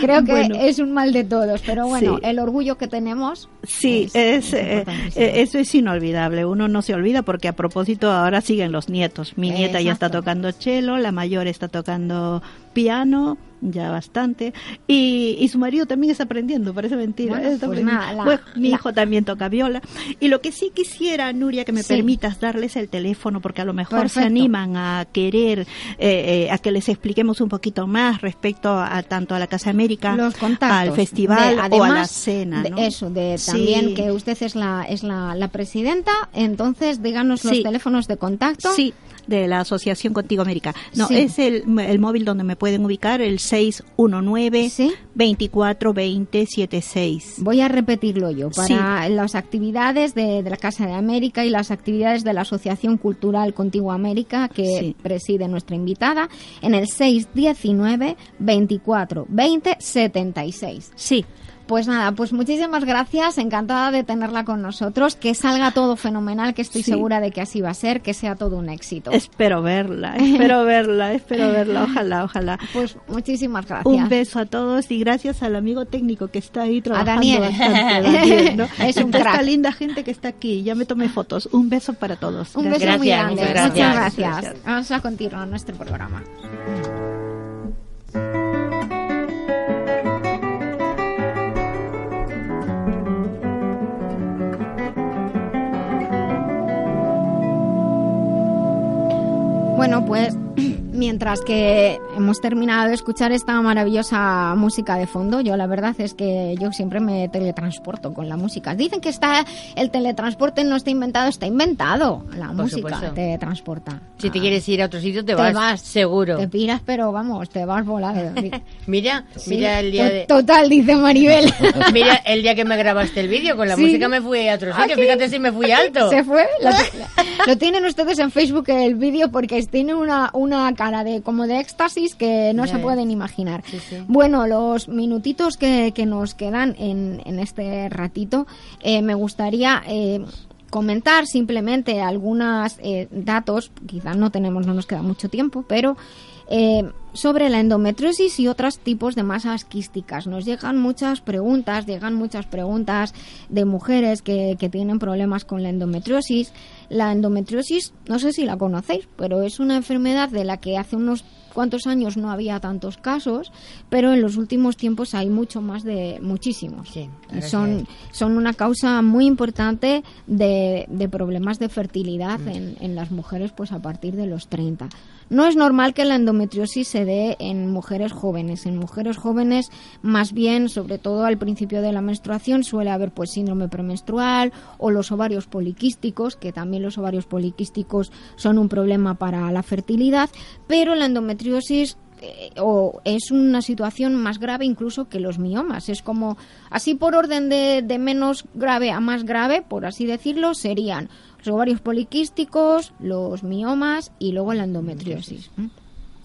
creo que es un mal de todos, pero bueno, el orgullo que tenemos. Sí, es, eh, eh, eso es inolvidable. Uno no se olvida porque a propósito ahora siguen los nietos. Mi nieta ya está tocando cello, la mayor está tocando piano ya bastante. Y, y, su marido también está aprendiendo, parece mentira. Pues mi hijo también toca viola. Y lo que sí quisiera, Nuria, que me permitas darles el teléfono, porque a lo mejor se animan a querer, eh, eh, a que les expliquemos un poquito más respecto a tanto a la Casa América, al festival o a la cena. eso, de también que usted es la, es la, la presidenta, entonces díganos los teléfonos de contacto. Sí, de la Asociación Contigo América. No, es el, el, móvil donde me pueden ubicar, el 619-242076. Voy a repetirlo yo, para las actividades de, la Casa de América y las actividades de la Asociación Cultural Contigo América que preside nuestra invitada, en el 619 24 20 76. Sí. Pues nada, pues muchísimas gracias, encantada de tenerla con nosotros, que salga todo fenomenal, que estoy segura de que así va a ser, que sea todo un éxito. Espero verla, espero verla, espero verla, ojalá, ojalá. Pues muchísimas gracias. Un beso a todos y gracias al amigo técnico que está ahí trabajando. A Daniel. Bastante, Es un Esta linda gente que está aquí, ya me tomé fotos. Un beso para todos. Un beso muy grande. Muchas gracias. Vamos a continuar nuestro programa. Bueno, pues mientras que hemos terminado de escuchar esta maravillosa música de fondo, yo la verdad es que yo siempre me teletransporto con la música. Dicen que está el teletransporte no está inventado, está inventado. La música te transporta. Si te quieres ir a otro sitio, te, vas, seguro. Te piras, pero vamos, te vas volando. mira, mira el día de... Total, dice Maribel. mira, el día que me grabaste el vídeo, con la música me fui a otro sitio. Fíjate si me fui alto. Se fue. Lo, tienen ustedes en Facebook el vídeo porque tiene una, una cara de como de éxtasis que no se pueden imaginar. Bueno, los minutitos que, que nos quedan en, en este ratito, eh, me gustaría... Eh, comentar simplemente algunos eh, datos, quizás no tenemos, no nos queda mucho tiempo, pero eh, sobre la endometriosis y otros tipos de masas quísticas. Nos llegan muchas preguntas, llegan muchas preguntas de mujeres que, que tienen problemas con la endometriosis. La endometriosis, no sé si la conocéis, pero es una enfermedad de la que hace unos cuantos años no había tantos casos, pero en los últimos tiempos hay mucho más de muchísimos. son, son una causa muy importante de, de problemas de fertilidad mm. en, en, las mujeres pues a partir de los 30. No es normal que la endometriosis se dé en mujeres jóvenes. En mujeres jóvenes, más bien, sobre todo al principio de la menstruación, suele haber pues síndrome premenstrual o los ovarios poliquísticos, que también los ovarios poliquísticos son un problema para la fertilidad, pero la endometriosis eh, o es una situación más grave incluso que los miomas. Es como, así por orden de, de menos grave a más grave, por así decirlo, serían los ovarios poliquísticos, los miomas y luego la endometriosis.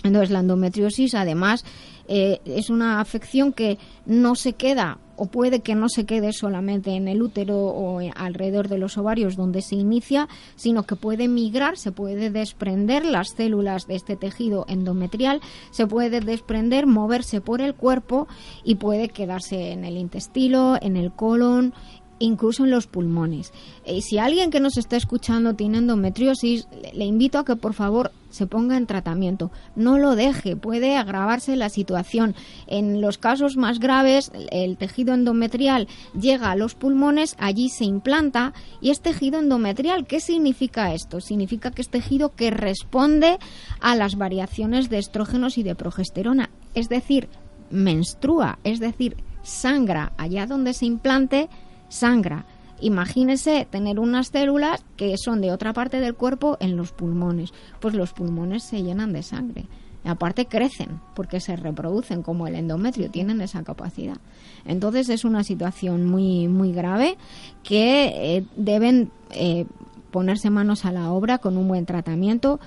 Entonces, la endometriosis, además, eh, es una afección que no se queda o puede que no se quede solamente en el útero o alrededor de los ovarios donde se inicia, sino que puede migrar, se puede desprender las células de este tejido endometrial, se puede desprender, moverse por el cuerpo y puede quedarse en el intestino, en el colon incluso en los pulmones. Y si alguien que nos está escuchando tiene endometriosis, le invito a que por favor se ponga en tratamiento. No lo deje, puede agravarse la situación. En los casos más graves, el tejido endometrial llega a los pulmones, allí se implanta y es tejido endometrial. ¿Qué significa esto? Significa que es tejido que responde a las variaciones de estrógenos y de progesterona, es decir, menstrua, es decir, sangra allá donde se implante sangra. Imagínese tener unas células que son de otra parte del cuerpo en los pulmones. Pues los pulmones se llenan de sangre. aparte crecen porque se reproducen como el endometrio, tienen esa capacidad. Entonces es una situación muy, muy grave que eh, deben eh, ponerse manos a la obra con un buen tratamiento.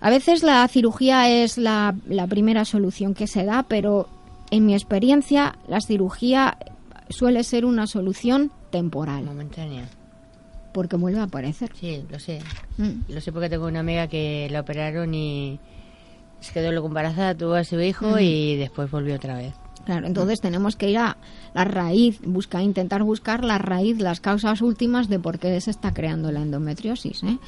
A veces la cirugía es la, la primera solución que se da, pero en mi experiencia la cirugía suele ser una solución temporal. Momentánea. Porque vuelve a aparecer. Sí, lo sé. Mm. Lo sé porque tengo una amiga que la operaron y se quedó luego embarazada, tuvo a su hijo mm. y después volvió otra vez. Claro, entonces tenemos que ir a la raíz, buscar, intentar buscar la raíz, las causas últimas de por qué se está creando la endometriosis. ¿eh?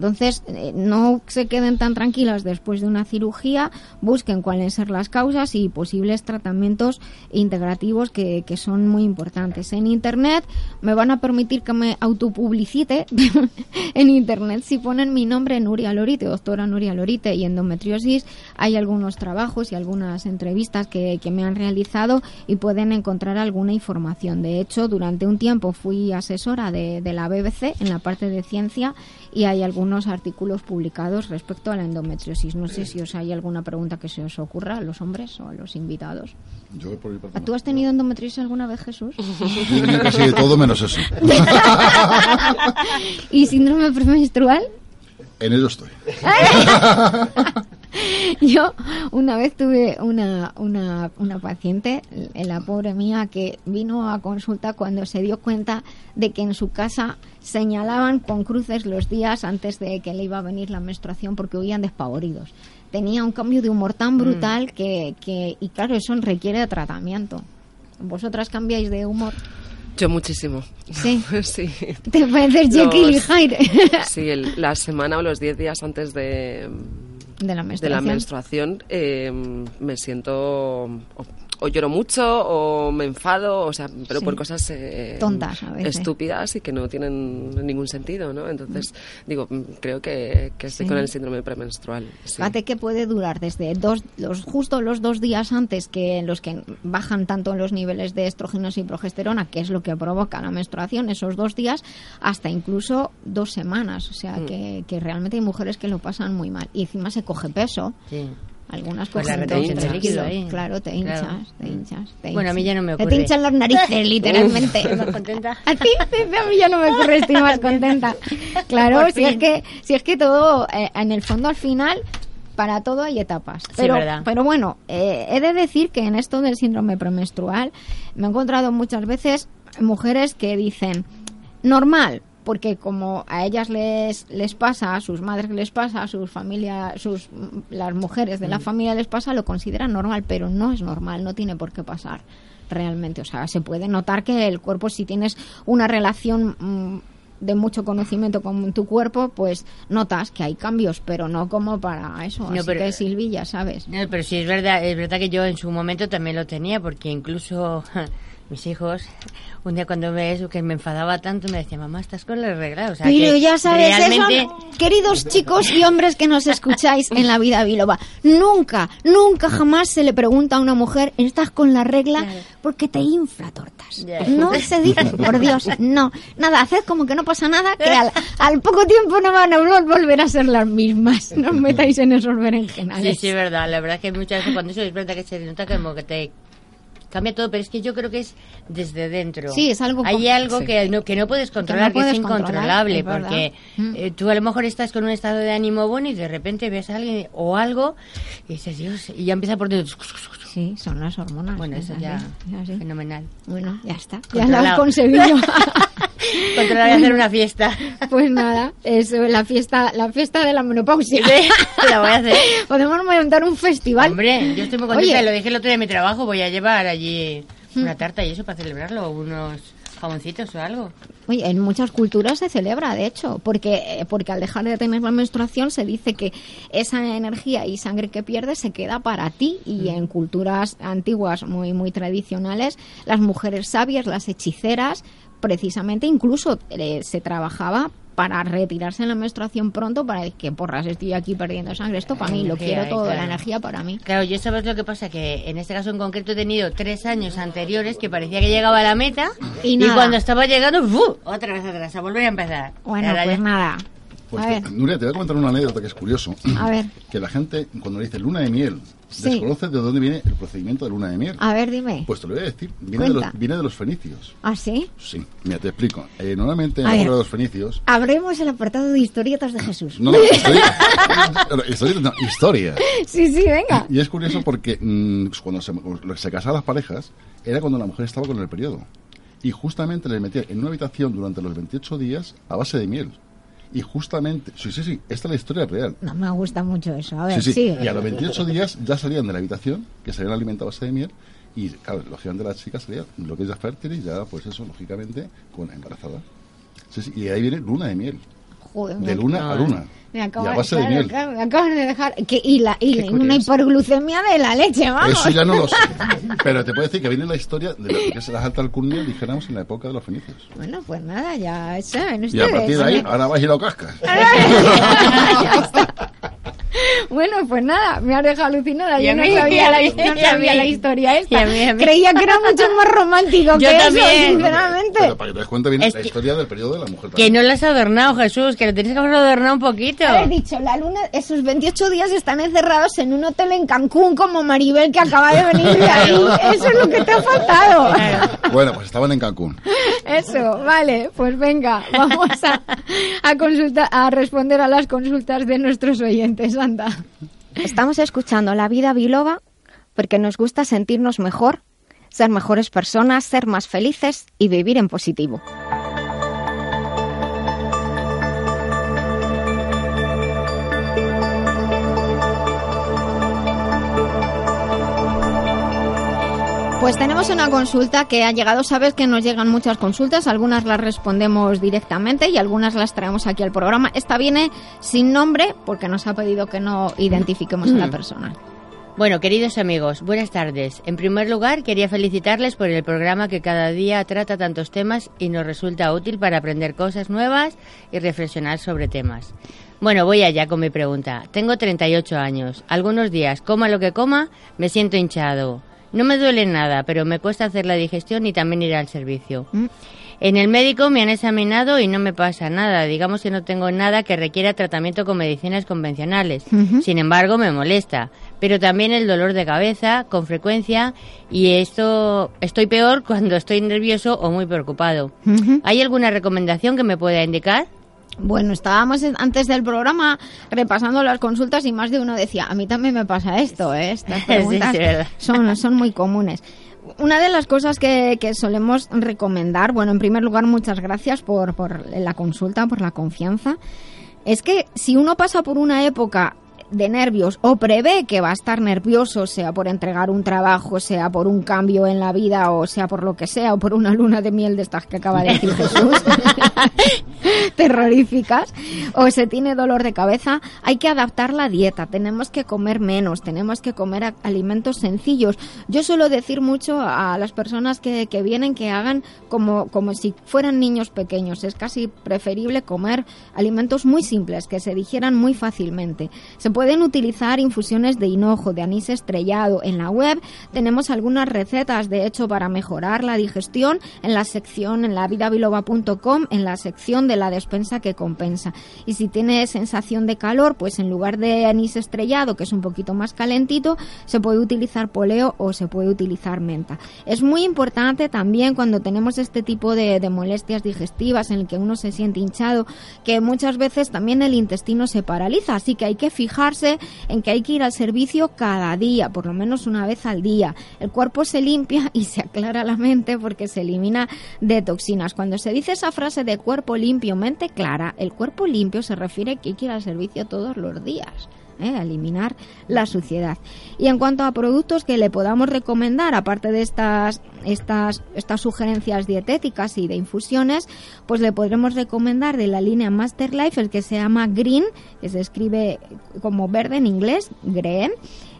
Entonces, eh, no se queden tan tranquilas después de una cirugía, busquen cuáles son las causas y posibles tratamientos integrativos que, que son muy importantes. En Internet me van a permitir que me autopublicite. en Internet, si ponen mi nombre, Nuria Lorite, doctora Nuria Lorite, y endometriosis, hay algunos trabajos y algunas entrevistas que, que me han realizado y pueden encontrar alguna información. De hecho, durante un tiempo fui asesora de, de la BBC en la parte de ciencia y hay algunos artículos publicados respecto a la endometriosis. No sé si os hay alguna pregunta que se os ocurra a los hombres o a los invitados. Yo por ¿Tú has tenido endometriosis alguna vez, Jesús? Casi de todo menos eso. ¿Y síndrome premenstrual? En ello estoy. Yo una vez tuve una, una, una paciente, la pobre mía, que vino a consulta cuando se dio cuenta de que en su casa señalaban con cruces los días antes de que le iba a venir la menstruación porque huían despavoridos. Tenía un cambio de humor tan mm. brutal que, que, y claro, eso requiere de tratamiento. ¿Vosotras cambiáis de humor? Yo muchísimo. Sí. sí. Te pareces Jekyll y Hyde. sí, la semana o los 10 días antes de, de la menstruación, de la menstruación eh, me siento o lloro mucho o me enfado, o sea, pero por cosas eh, tontas, a veces. estúpidas y que no tienen ningún sentido, ¿no? Entonces, digo, creo que, que estoy con el síndrome premenstrual. Fíjate que puede durar desde dos, los, justo los dos días antes que los que bajan tanto los niveles de estrógenos y progesterona, que es lo que provoca la menstruación, esos dos días, hasta incluso dos semanas. O sea, mm. que, que realmente hay mujeres que lo pasan muy mal. Y encima se coge peso. Sí. Algunas pues cosas. La líquido ahí. Claro, te hinchas, te hinchas, te Bueno, a mí ya no me ocurre. Te hinchan las narices, literalmente. contenta? A ti, a mí ya no me ocurre, estoy más contenta. Claro, si es que, si es que todo, eh, en el fondo al final, para todo hay etapas. Pero, sí, pero bueno, eh, he de decir que en esto del síndrome premenstrual me he encontrado muchas veces mujeres que dicen, normal, porque como a ellas les les pasa, a sus madres les pasa, a sus familias, sus las mujeres de la familia les pasa, lo consideran normal, pero no es normal, no tiene por qué pasar realmente. O sea, se puede notar que el cuerpo, si tienes una relación mm, de mucho conocimiento con tu cuerpo, pues notas que hay cambios, pero no como para eso. No, Así pero- que Silvilla, ¿sabes? No, pero sí es verdad, es verdad que yo en su momento también lo tenía, porque incluso mis hijos, un día cuando me eso, que me enfadaba tanto, me decía, mamá, estás con la regla. O sea, Pero que ya sabes, realmente, eso, queridos chicos y hombres que nos escucháis en la vida biloba, nunca, nunca jamás se le pregunta a una mujer, ¿estás con la regla? Porque te infla tortas. Ya. No se dice, por Dios, no. Nada, haced como que no pasa nada, que al, al poco tiempo no van a vol- volver a ser las mismas. No os metáis en esos Sí, berenjenales. sí, es verdad. La verdad es que muchas veces cuando eso es verdad que se nota como que te cambia todo, pero es que yo creo que es desde dentro. Sí, es algo Hay algo sí. que, no, que no puedes controlar, que, puedes es controlar, incontrolable, es verdad. porque Mm. eh, tú a lo mejor estás con un estado de ánimo bueno y de repente ves a alguien o algo y dices, Dios, y ya empieza por dentro. Sí, son las hormonas. Bueno, es eso ya, fenomenal. Bueno, ya está. Ya lo has conseguido. Controlar y hacer una fiesta. Pues nada, eso es la fiesta, la fiesta de la menopausia. La voy a hacer. Podemos montar un festival. Hombre, yo estoy muy contenta, Oye. lo dije el otro día en mi trabajo, voy a llevar allí una tarta y eso para celebrarlo, unos jaboncitos o algo. Oye, en muchas culturas se celebra, de hecho, porque, eh, porque al dejar de tener la menstruación se dice que esa energía y sangre que pierdes se queda para ti y en culturas antiguas muy muy tradicionales las mujeres sabias, las hechiceras, precisamente incluso eh, se trabajaba para retirarse en la menstruación pronto para que porras estoy aquí perdiendo sangre esto para mí lo quiero ahí, todo la energía para mí Claro, yo sabes lo que pasa, que en este caso en concreto he tenido tres años anteriores que parecía que llegaba a la meta Y cuando estaba llegando, otra vez atrás, a volver a empezar. bueno Ahora pues ya- nada Pues a ver Nuria, te voy a comentar una anécdota que es curioso. a ver Que la gente, cuando le dice luna de miel, Sí. desconoce de dónde viene el procedimiento de luna de miel. a ver dime Pues te lo voy a decir. Viene de, los, viene de los fenicios. ¿ah sí? Sí, mira, te explico. Eh, normalmente en la de los fenicios. Abremos el apartado de historietas de Jesús. No, no, historia. no, historia, no, historia. Sí, sí, venga. Y es curioso porque mm, cuando se, se casaban las parejas, era cuando la mujer estaba con el periodo. Y justamente le metían en una habitación durante los 28 días a base de miel. Y justamente, sí, sí, sí, esta es la historia real. No me gusta mucho eso. A ver, Sí. Y a los 28 días ya salían de la habitación, que se habían alimentado a base de miel, y claro, lógicamente las chicas salían lo que es ya fértil y ya, pues eso, lógicamente, con embarazada. Sí, sí, y ahí viene luna de miel. Joder, De luna a luna. Me y acaban, a base de claro, miel. claro, me acaban de dejar. Que, y la, y una hiperglucemia de la leche, vamos. Eso ya no lo sé. Pero te puedo decir que viene la historia de lo que es las alta alcurnia, dijéramos, en la época de los fenicios. Bueno, pues nada, ya saben Y ustedes. a partir de ahí, ¿eh? ahora vas y lo cascas. Bueno, pues nada, me has dejado alucinada. Yo no sabía, la, no sabía la historia esta. Y a mí, a mí. Creía que era mucho más romántico Yo que también. eso, sinceramente. Pero para que te des cuenta, viene Es la que- historia del periodo de la mujer. Que no lo has adornado, Jesús, que lo tienes que haber adornado un poquito. Haber dicho, la luna, esos 28 días están encerrados en un hotel en Cancún como Maribel que acaba de venir de ahí. Eso es lo que te ha faltado. Bueno, pues estaban en Cancún. Eso, vale, pues venga, vamos a, a, consulta, a responder a las consultas de nuestros oyentes, Estamos escuchando La Vida Biloba porque nos gusta sentirnos mejor, ser mejores personas, ser más felices y vivir en positivo. Pues tenemos una consulta que ha llegado. Sabes que nos llegan muchas consultas, algunas las respondemos directamente y algunas las traemos aquí al programa. Esta viene sin nombre porque nos ha pedido que no identifiquemos a la persona. Bueno, queridos amigos, buenas tardes. En primer lugar, quería felicitarles por el programa que cada día trata tantos temas y nos resulta útil para aprender cosas nuevas y reflexionar sobre temas. Bueno, voy allá con mi pregunta. Tengo 38 años. Algunos días, coma lo que coma, me siento hinchado. No me duele nada, pero me cuesta hacer la digestión y también ir al servicio. En el médico me han examinado y no me pasa nada. Digamos que no tengo nada que requiera tratamiento con medicinas convencionales. Sin embargo, me molesta. Pero también el dolor de cabeza con frecuencia y esto estoy peor cuando estoy nervioso o muy preocupado. ¿Hay alguna recomendación que me pueda indicar? Bueno, estábamos antes del programa repasando las consultas y más de uno decía, a mí también me pasa esto, ¿eh? estas preguntas son, son muy comunes. una de las cosas que, que, solemos recomendar, bueno, en primer lugar, muchas gracias por, por la consulta, por la confianza, es que si uno pasa por una época de nervios o prevé que va a estar nervioso, sea por entregar un trabajo, sea por un cambio en la vida o sea por lo que sea, o por una luna de miel de estas que acaba de decir Jesús, terroríficas, o se tiene dolor de cabeza, hay que adaptar la dieta, tenemos que comer menos, tenemos que comer alimentos sencillos. Yo suelo decir mucho a las personas que, que vienen que hagan como, como si fueran niños pequeños, es casi preferible comer alimentos muy simples, que se digieran muy fácilmente. Se pueden utilizar infusiones de hinojo, de anís estrellado. En la web tenemos algunas recetas, de hecho, para mejorar la digestión en la sección en la vidabiloba.com, en la sección de la despensa que compensa. Y si tiene sensación de calor, pues en lugar de anís estrellado, que es un poquito más calentito, se puede utilizar poleo o se puede utilizar menta. Es muy importante también cuando tenemos este tipo de, de molestias digestivas en el que uno se siente hinchado, que muchas veces también el intestino se paraliza, así que hay que fijar en que hay que ir al servicio cada día, por lo menos una vez al día. El cuerpo se limpia y se aclara la mente porque se elimina de toxinas. Cuando se dice esa frase de cuerpo limpio, mente clara, el cuerpo limpio se refiere a que hay que ir al servicio todos los días. ¿Eh? eliminar la suciedad. Y en cuanto a productos que le podamos recomendar, aparte de estas, estas, estas sugerencias dietéticas y de infusiones, pues le podremos recomendar de la línea Master Life el que se llama Green, que se escribe como verde en inglés, Green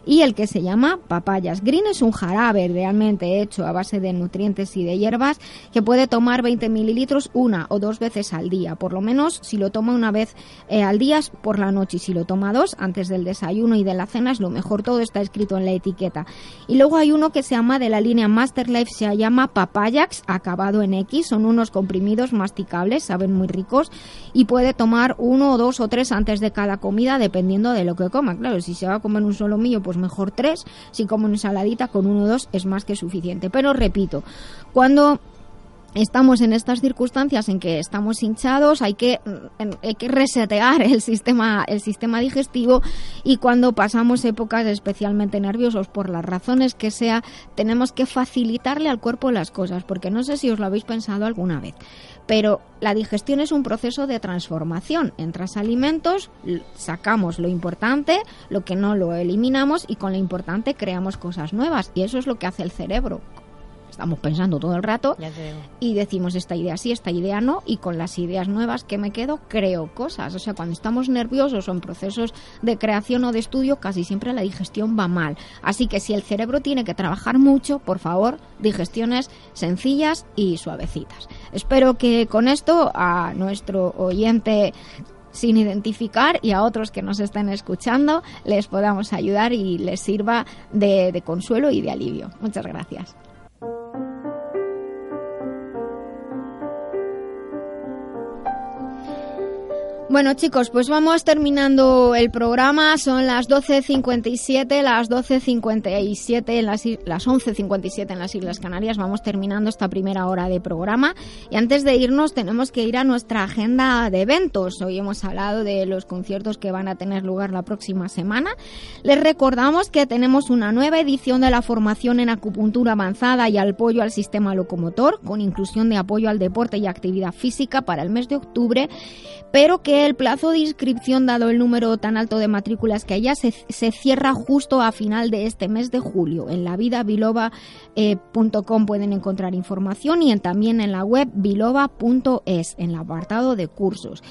y el que se llama papayas. Green es un jarabe realmente hecho a base de nutrientes y de hierbas que puede tomar 20 mililitros una o dos veces al día. Por lo menos si lo toma una vez eh, al día por la noche y si lo toma dos antes del desayuno y de la cena es lo mejor. Todo está escrito en la etiqueta. Y luego hay uno que se llama de la línea Master Life, se llama Papayax, acabado en X. Son unos comprimidos masticables, saben muy ricos y puede tomar uno o dos o tres antes de cada comida dependiendo de lo que coma. Claro, si se va a comer un solo millo, pues mejor tres. Si como una ensaladita con uno o dos es más que suficiente. Pero repito, cuando estamos en estas circunstancias en que estamos hinchados, hay que, hay que resetear el sistema, el sistema digestivo y cuando pasamos épocas especialmente nerviosos por las razones que sea, tenemos que facilitarle al cuerpo las cosas, porque no sé si os lo habéis pensado alguna vez, pero la digestión es un proceso de transformación. Entras alimentos, sacamos lo importante, lo que no lo eliminamos y con lo importante creamos cosas nuevas y eso es lo que hace el cerebro estamos pensando todo el rato y decimos esta idea sí, esta idea no, y con las ideas nuevas que me quedo creo cosas. O sea, cuando estamos nerviosos o en procesos de creación o de estudio, casi siempre la digestión va mal. Así que si el cerebro tiene que trabajar mucho, por favor, digestiones sencillas y suavecitas. Espero que con esto a nuestro oyente sin identificar y a otros que nos estén escuchando les podamos ayudar y les sirva de, de consuelo y de alivio. Muchas gracias. Bueno chicos, pues vamos terminando el programa. Son las 12.57, las 12.57 en las, las 11.57 en las Islas Canarias. Vamos terminando esta primera hora de programa. Y antes de irnos tenemos que ir a nuestra agenda de eventos. Hoy hemos hablado de los conciertos que van a tener lugar la próxima semana. Les recordamos que tenemos una nueva edición de la formación en acupuntura avanzada y apoyo al sistema locomotor, con inclusión de apoyo al deporte y actividad física para el mes de octubre, pero que el plazo de inscripción, dado el número tan alto de matrículas que haya, se, cierra justo a final de este mes de julio. En la vida biloba.com pueden encontrar información y también en la web biloba.es, en el apartado de cursos.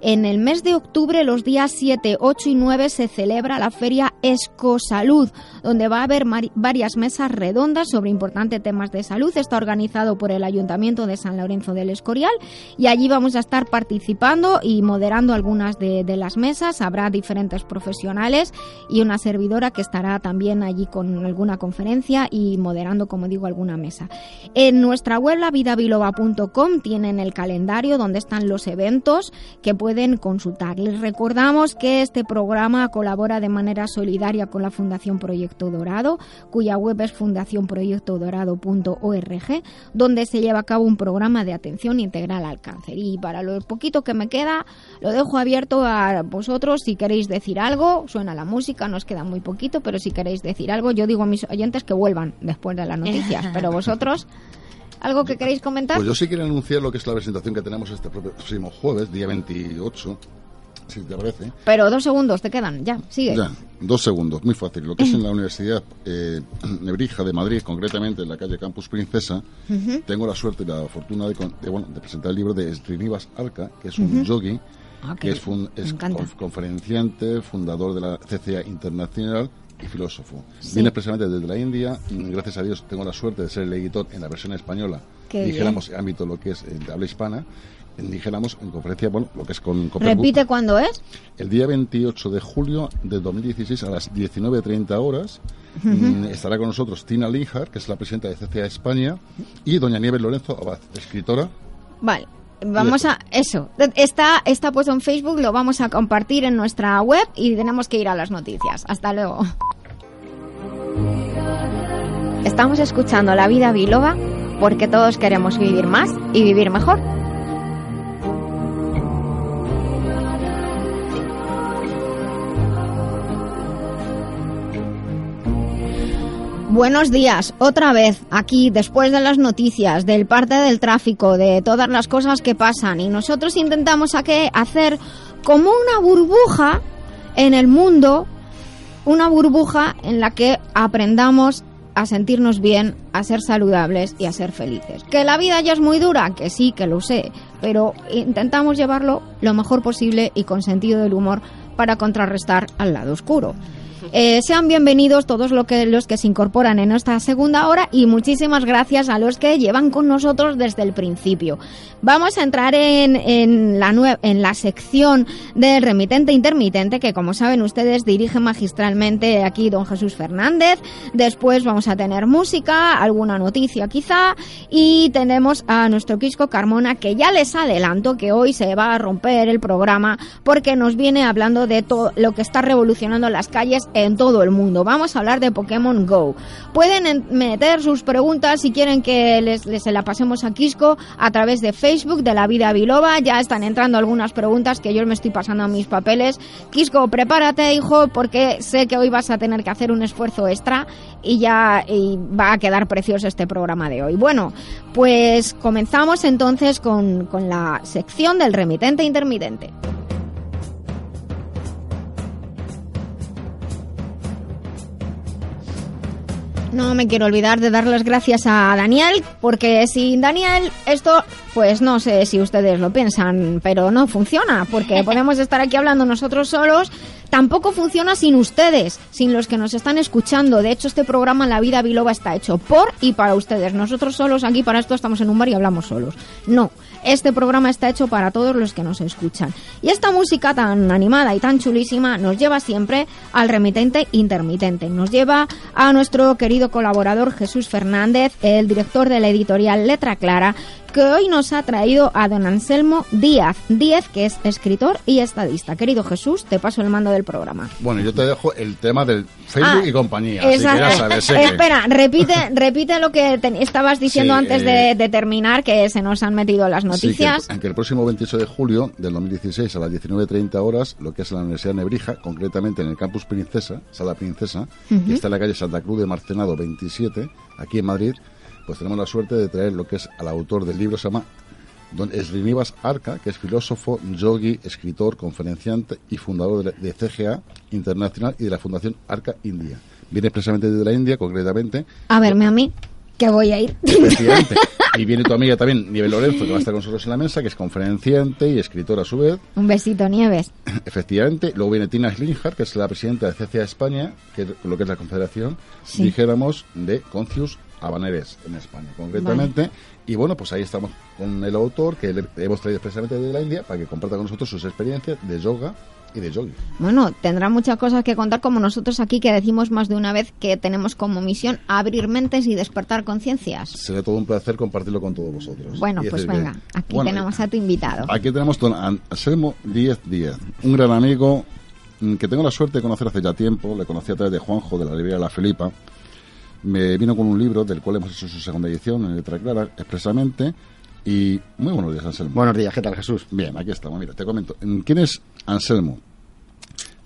En el mes de octubre, los días 7, 8 y 9, se celebra la feria Escosalud, donde va a haber varias mesas redondas sobre importantes temas de salud. Está organizado por el Ayuntamiento de San Lorenzo del Escorial y allí vamos a estar participando y moderando algunas de, las mesas. Habrá diferentes profesionales y una servidora que estará también allí con alguna conferencia y moderando, como digo, alguna mesa. En nuestra web, lavidabiloba.com, tienen el calendario donde están los eventos que pueden pueden consultar. Les recordamos que este programa colabora de manera solidaria con la Fundación Proyecto Dorado, cuya web es fundacionproyectodorado.org, donde se lleva a cabo un programa de atención integral al cáncer. Y para lo poquito que me queda, lo dejo abierto a vosotros si queréis decir algo. Suena la música, nos queda muy poquito, pero si queréis decir algo, yo digo a mis oyentes que vuelvan después de las noticias, pero vosotros... ¿Algo que queréis comentar? Pues yo sí quiero anunciar lo que es la presentación que tenemos este próximo jueves, día 28, si te parece. Pero dos segundos te quedan, ya, sigue. Ya, dos segundos, muy fácil. Lo que es en la Universidad eh, Nebrija de Madrid, concretamente en la calle Campus Princesa, tengo la suerte y la fortuna de, bueno, de presentar el libro de Srinivas Arca, que es un yogi, ah, que es, es conferenciante, fundador de la CCA Internacional y filósofo. Viene precisamente desde la India. Gracias a Dios tengo la suerte de ser el editor en la versión española, dijéramos, en ámbito lo que es de habla hispana. Dijéramos en conferencia, bueno, lo que es con, ¿Repite cuándo es? El día 28 de julio de 2016 a las 19.30 horas. Mm, estará con nosotros Tina Linhart, que es la presidenta de CCA España, y doña Nieves Lorenzo Abad, escritora. Vale. Vamos a eso. Está, está puesto en Facebook, lo vamos a compartir en nuestra web y tenemos que ir a las noticias. Hasta luego. Estamos escuchando La vida biloba porque todos queremos vivir más y vivir mejor. Buenos días, otra vez aquí después de las noticias, del parte del tráfico, de todas las cosas que pasan y nosotros intentamos hacer como una burbuja en el mundo, una burbuja en la que aprendamos a sentirnos bien, a ser saludables y a ser felices. Que la vida ya es muy dura, que sí, que lo sé, pero intentamos llevarlo lo mejor posible y con sentido del humor para contrarrestar al lado oscuro. Eh, sean bienvenidos todos los que, los que se incorporan en esta segunda hora y muchísimas gracias a los que llevan con nosotros desde el principio. Vamos a entrar en, en, la, en la sección del remitente intermitente que como saben ustedes dirige magistralmente aquí don Jesús Fernández. Después vamos a tener música, alguna noticia quizá y tenemos a nuestro Quisco Carmona que ya les adelanto que hoy se va a romper el programa porque nos viene hablando de todo lo que está revolucionando las calles en todo el mundo. Vamos a hablar de Pokémon Go. Pueden meter sus preguntas si quieren que les, se la pasemos a Quisco a través de Facebook de la vida biloba. Ya están entrando algunas preguntas que yo me estoy pasando a mis papeles. Quisco, prepárate, hijo, porque sé que hoy vas a tener que hacer un esfuerzo extra y ya va a quedar precioso este programa de hoy. Bueno, pues comenzamos entonces con, con la sección del remitente intermitente. No me quiero olvidar de dar las gracias a Daniel, porque sin Daniel esto, pues no sé si ustedes lo piensan, pero no funciona, porque podemos estar aquí hablando nosotros solos, tampoco funciona sin ustedes, sin los que nos están escuchando. De hecho, este programa La Vida Biloba está hecho por y para ustedes. Nosotros solos aquí para esto estamos en un bar y hablamos solos. No, este programa está hecho para todos los que nos escuchan. Y esta música tan animada y tan chulísima nos lleva siempre al remitente intermitente. Nos lleva a nuestro querido colaborador Jesús Fernández, el director de la editorial Letra Clara, que hoy nos ha traído a don Anselmo Díaz Díaz, que es escritor y estadista. Querido Jesús, te paso el mando del programa. Bueno, yo te dejo el tema del Facebook ah, y compañía, así que ya sabes. Espera, repite, repite lo que estabas diciendo antes de, eh, terminar, que se nos han metido las noticias. Sí, que, el próximo 28 de julio del 2016 a las 19.30 horas, lo que es la Universidad de Nebrija, concretamente en el campus Princesa, Sala Princesa, que está en la calle Santa Cruz de Marcenado 27, aquí en Madrid, pues tenemos la suerte de traer lo que es al autor del libro, se llama Don Srinivas Arca, que es filósofo, yogi, escritor, conferenciante y fundador de, CGA Internacional y de la Fundación Arca India. Viene expresamente desde la India, concretamente. A verme a mí, que voy a ir. Y viene tu amiga también, Nieves Lorenzo, que va a estar con nosotros en la mesa, que es conferenciante y escritora a su vez. Un besito, Nieves. Efectivamente. Luego viene Tina Schlinghart, que es la presidenta de CCA España, que es lo que es la confederación, dijéramos, de Concius habaneres en España, concretamente. Y bueno, pues ahí estamos con el autor que le hemos traído expresamente de la India para que comparta con nosotros sus experiencias de yoga y de yogi. Bueno, tendrá muchas cosas que contar como nosotros aquí que decimos más de una vez que tenemos como misión abrir mentes y despertar conciencias. Será todo un placer compartirlo con todos vosotros. Bueno, Y pues decir que- venga, aquí Bueno, tenemos a tu invitado. Aquí tenemos don Anselmo Díez Díez, un gran amigo mm, que tengo la suerte de conocer hace ya tiempo. Le conocí a través de Juanjo de la librería La Felipa. Me vino con un libro del cual hemos hecho su segunda edición en letra clara, expresamente. Y muy buenos días, Anselmo. Buenos días, ¿qué tal, Jesús? Bien, aquí estamos. Mira, te comento. ¿Quién es Anselmo?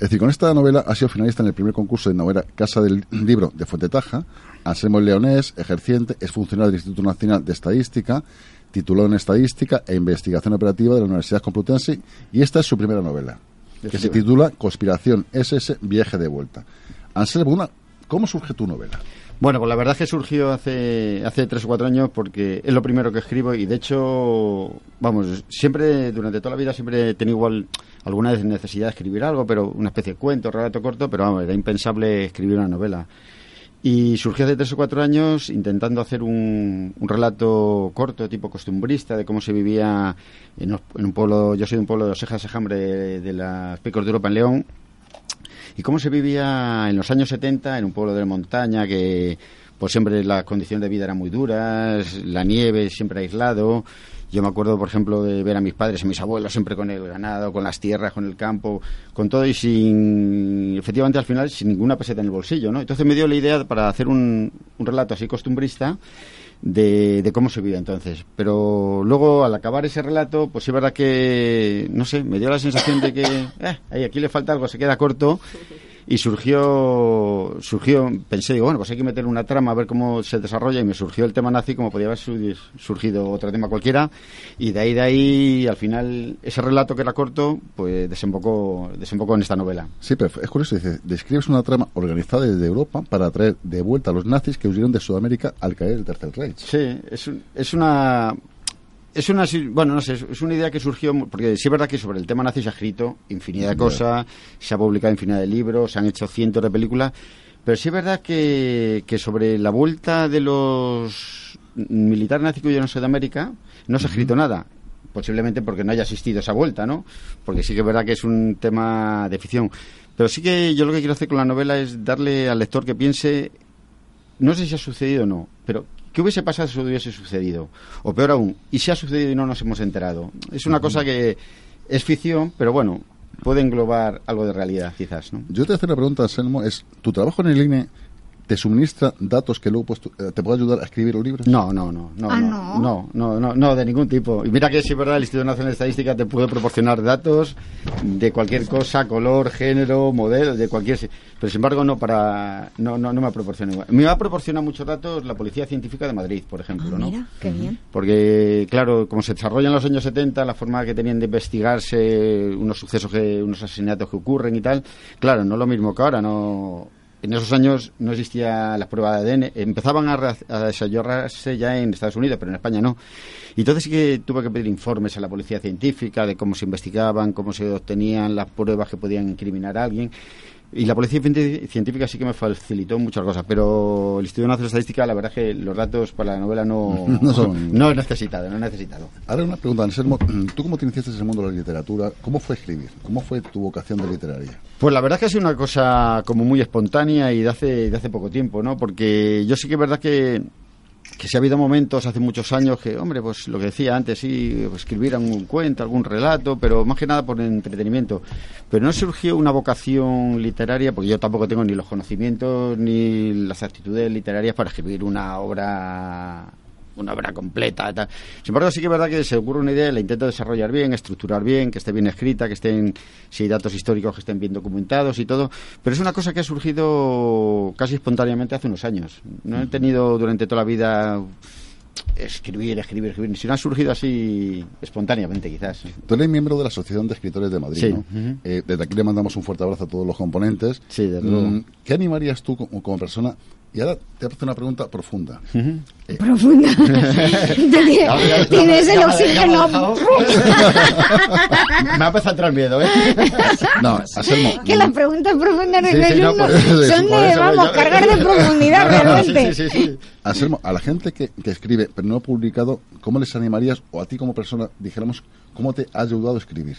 Es decir, con esta novela ha sido finalista en el primer concurso de novela Casa del Libro de Fuente Taja. Anselmo es leonés, ejerciente, es funcionario del Instituto Nacional de Estadística, titulado en Estadística e Investigación Operativa de la Universidad Complutense, y esta es su primera novela, que se titula Conspiración SS, Viaje de Vuelta. Anselmo, una, ¿cómo surge tu novela? Bueno, pues la verdad es que surgió hace, hace tres o cuatro años porque es lo primero que escribo y de hecho, vamos, siempre, durante toda la vida siempre he tenido igual alguna necesidad de escribir algo, pero una especie de cuento, relato corto, pero vamos, era impensable escribir una novela. Y surgió hace tres o cuatro años intentando hacer un, un relato corto, tipo costumbrista, de cómo se vivía en un pueblo, yo soy de un pueblo de Oseja Sejambre de, de las Picos de Europa en León, y cómo se vivía en los años 70 en un pueblo de montaña que pues siempre las condiciones de vida eran muy duras, la nieve siempre aislado. Yo me acuerdo, por ejemplo, de ver a mis padres y mis abuelos siempre con el ganado, con las tierras, con el campo, con todo y sin, efectivamente al final, sin ninguna peseta en el bolsillo, ¿no? Entonces me dio la idea para hacer un, un relato así costumbrista de, de cómo se vivía entonces. Pero luego, al acabar ese relato, pues sí verdad que, no sé, me dio la sensación de que, eh, aquí le falta algo, se queda corto. Y surgió, surgió, pensé, digo, bueno, pues hay que meter una trama a ver cómo se desarrolla y me surgió el tema nazi como podía haber su- surgido otro tema cualquiera y de ahí, de ahí, al final, ese relato que era corto, pues desembocó, desembocó en esta novela. Sí, pero es curioso, dice, describes una trama organizada desde Europa para traer de vuelta a los nazis que huyeron de Sudamérica al caer el Tercer Reich. Sí, es, es una... Es una, bueno, no sé, es- una idea que surgió, porque sí es verdad que sobre el tema nazi se ha escrito infinidad de cosas, se ha publicado infinidad de libros, se han hecho cientos de películas, pero sí es verdad que, que sobre la vuelta de los militares nazis que huyeron a Sudamérica no se ha escrito nada. Posiblemente porque no haya existido esa vuelta, ¿no? Porque sí que es verdad que es un tema de ficción. Pero sí que yo lo que quiero hacer con la novela es darle al lector que piense no sé si ha sucedido o no, pero ¿qué hubiese pasado si hubiese sucedido? O peor aún, ¿y si ha sucedido y no nos hemos enterado? Es una cosa que es ficción, pero bueno, puede englobar algo de realidad, quizás, ¿no? Yo te hacer una pregunta, Anselmo, es, ¿tu trabajo en el INE te suministra datos que luego pues, eh, te puede ayudar a escribir los libros? No, no, no, no, Ah, no, ¿no? no, no, no, de ningún tipo. Y mira que si es verdad, el Instituto Nacional de Estadística te puede proporcionar datos de cualquier cosa, color, género, modelo, de cualquier... Pero sin embargo no para... No, no, no me proporciona igual. Me va a proporcionar muchos datos la Policía Científica de Madrid, por ejemplo, ¿no? Mira, qué bien. Porque, claro, como se desarrolla en los años 70, la forma que tenían de investigarse unos sucesos, que, unos asesinatos que ocurren y tal, claro, no es lo mismo que ahora, no... En esos años no existía la prueba de ADN, empezaban a, a desarrollarse ya en Estados Unidos, pero en España no. Y entonces sí que tuve que pedir informes a la policía científica de cómo se investigaban, cómo se obtenían las pruebas que podían incriminar a alguien. Y la policía científica sí que me facilitó muchas cosas, pero el Instituto Nacional de Estadística, la verdad es que los datos para la novela no, No son- no he necesitado, no he necesitado. Ahora una pregunta, Anselmo, ¿tú cómo te iniciaste en el mundo de la literatura? ¿Cómo fue escribir? ¿Cómo fue tu vocación de literaria? Pues la verdad es que ha sido una cosa como muy espontánea y de hace, de hace poco tiempo, ¿no? Porque yo sí que es verdad que, que si ha habido momentos hace muchos años que, hombre, pues lo que decía antes, sí, pues, escribir algún cuento, algún relato, pero más que nada por entretenimiento. Pero no surgió una vocación literaria, porque yo tampoco tengo ni los conocimientos ni las actitudes literarias para escribir una obra una obra completa. tal. Sin embargo, sí que es verdad que se ocurre una idea la intento desarrollar bien, estructurar bien, que esté bien escrita, que estén, si hay datos históricos que estén bien documentados y todo. Pero es una cosa que ha surgido casi espontáneamente hace unos años. No he tenido durante toda la vida escribir, escribir, escribir, sino ha surgido así espontáneamente, quizás. Tú eres miembro de la Asociación de Escritores de Madrid, Sí. ¿no? Eh, desde aquí le mandamos un fuerte abrazo a todos los componentes. Sí, desde luego. Mm, ¿Qué animarías tú como persona? Y ahora te hago una pregunta profunda. Eh, Profunda. Tienes- el oxígeno. Me ha empezado a entrar miedo, ¿eh? No, Anselmo. Que las preguntas profundas Sí, no sí, no, son, eso, de, eso, vamos, yo- cargar de profundidad realmente. Sí, sí, sí. Anselmo, a la gente que, que escribe pero no ha publicado, ¿cómo les animarías o a ti como persona, dijéramos, cómo te ha ayudado a escribir?